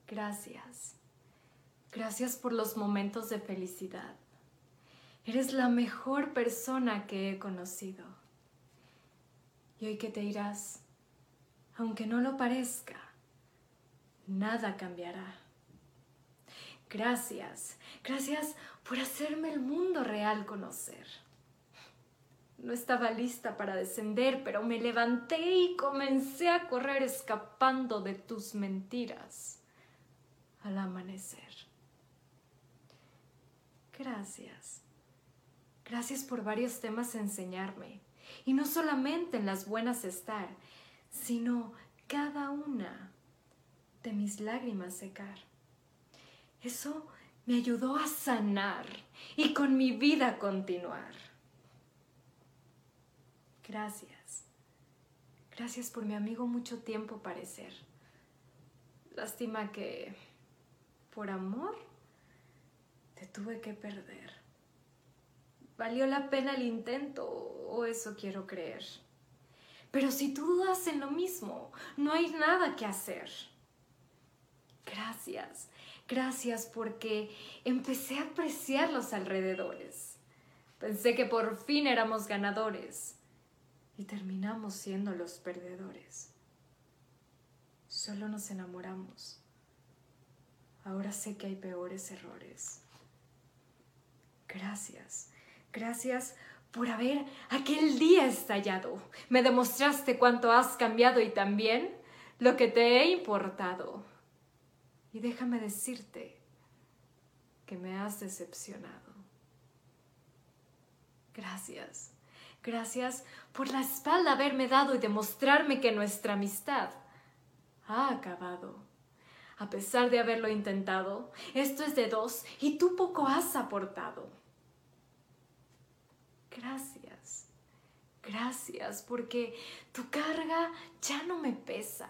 Gracias. Gracias por los momentos de felicidad Eres la mejor persona que he conocido. Y hoy que te irás, aunque no lo parezca, nada cambiará. Gracias, gracias por hacerme el mundo real conocer. No estaba lista para descender, pero me levanté y comencé a correr escapando de tus mentiras al amanecer. Gracias Gracias por varios temas enseñarme. Y no solamente en las buenas estar, sino cada una de mis lágrimas secar. Eso me ayudó a sanar y con mi vida continuar. Gracias. Gracias por mi amigo mucho tiempo parecer. Lástima que por amor te tuve que perder. ¿Valió la pena el intento o eso quiero creer? Pero si tú dudas en lo mismo, no hay nada que hacer. Gracias, gracias porque empecé a apreciar los alrededores. Pensé que por fin éramos ganadores y terminamos siendo los perdedores. Solo nos enamoramos. Ahora sé que hay peores errores. Gracias Gracias por haber aquel día estallado. Me demostraste cuánto has cambiado y también lo que te he importado. Y déjame decirte que me has decepcionado. Gracias. Gracias por la espalda haberme dado y demostrarme que nuestra amistad ha acabado. A pesar de haberlo intentado, esto es de dos y tú poco has aportado. Gracias, gracias, porque tu carga ya no me pesa.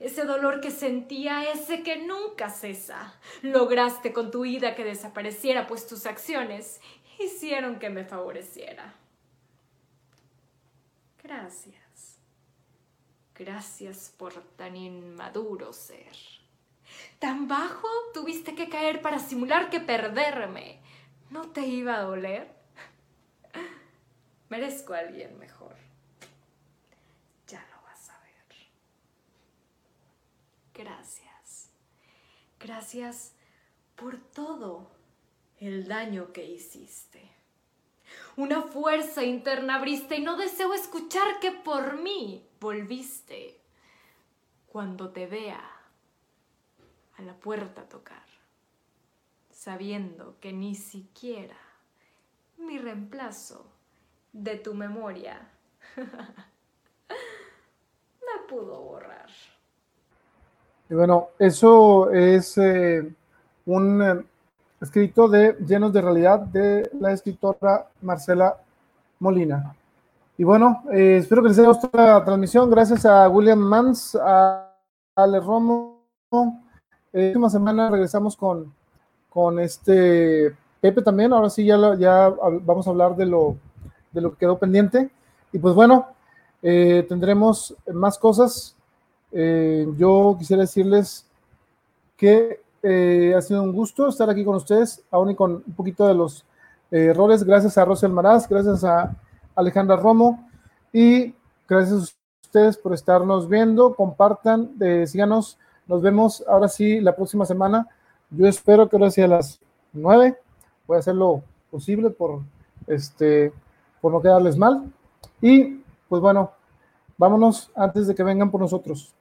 Ese dolor que sentía, ese que nunca cesa. Lograste con tu ida que desapareciera, pues tus acciones hicieron que me favoreciera. Gracias. Gracias por tan inmaduro ser. Tan bajo tuviste que caer para simular que perderme. ¿No te iba a doler? Merezco a alguien mejor. Ya lo vas a ver. Gracias. Gracias por todo el daño que hiciste. Una fuerza interna abriste y no deseo escuchar que por mí volviste cuando te vea a la puerta tocar, sabiendo que ni siquiera mi reemplazo de tu memoria me pudo borrar. Y bueno, eso es eh, un eh, escrito de Llenos de Realidad de la escritora Marcela Molina. Y bueno, eh, espero que les haya gustado la transmisión. Gracias a William Mans, a Ale Romo. la última semana regresamos con, con este Pepe también. Ahora sí, ya, ya vamos a hablar de lo, de lo que quedó pendiente. Y pues bueno, tendremos más cosas eh, yo quisiera decirles que eh, ha sido un gusto estar aquí con ustedes, aún y con un poquito de los eh, errores. Gracias a Rosel Maraz, gracias a Alejandra Romo y gracias a ustedes por estarnos viendo. Compartan, síganos. Nos vemos ahora sí la próxima semana. Yo espero que ahora sea las 9. Voy a hacer lo posible por, este, por no quedarles mal. Y pues bueno, vámonos antes de que vengan por nosotros.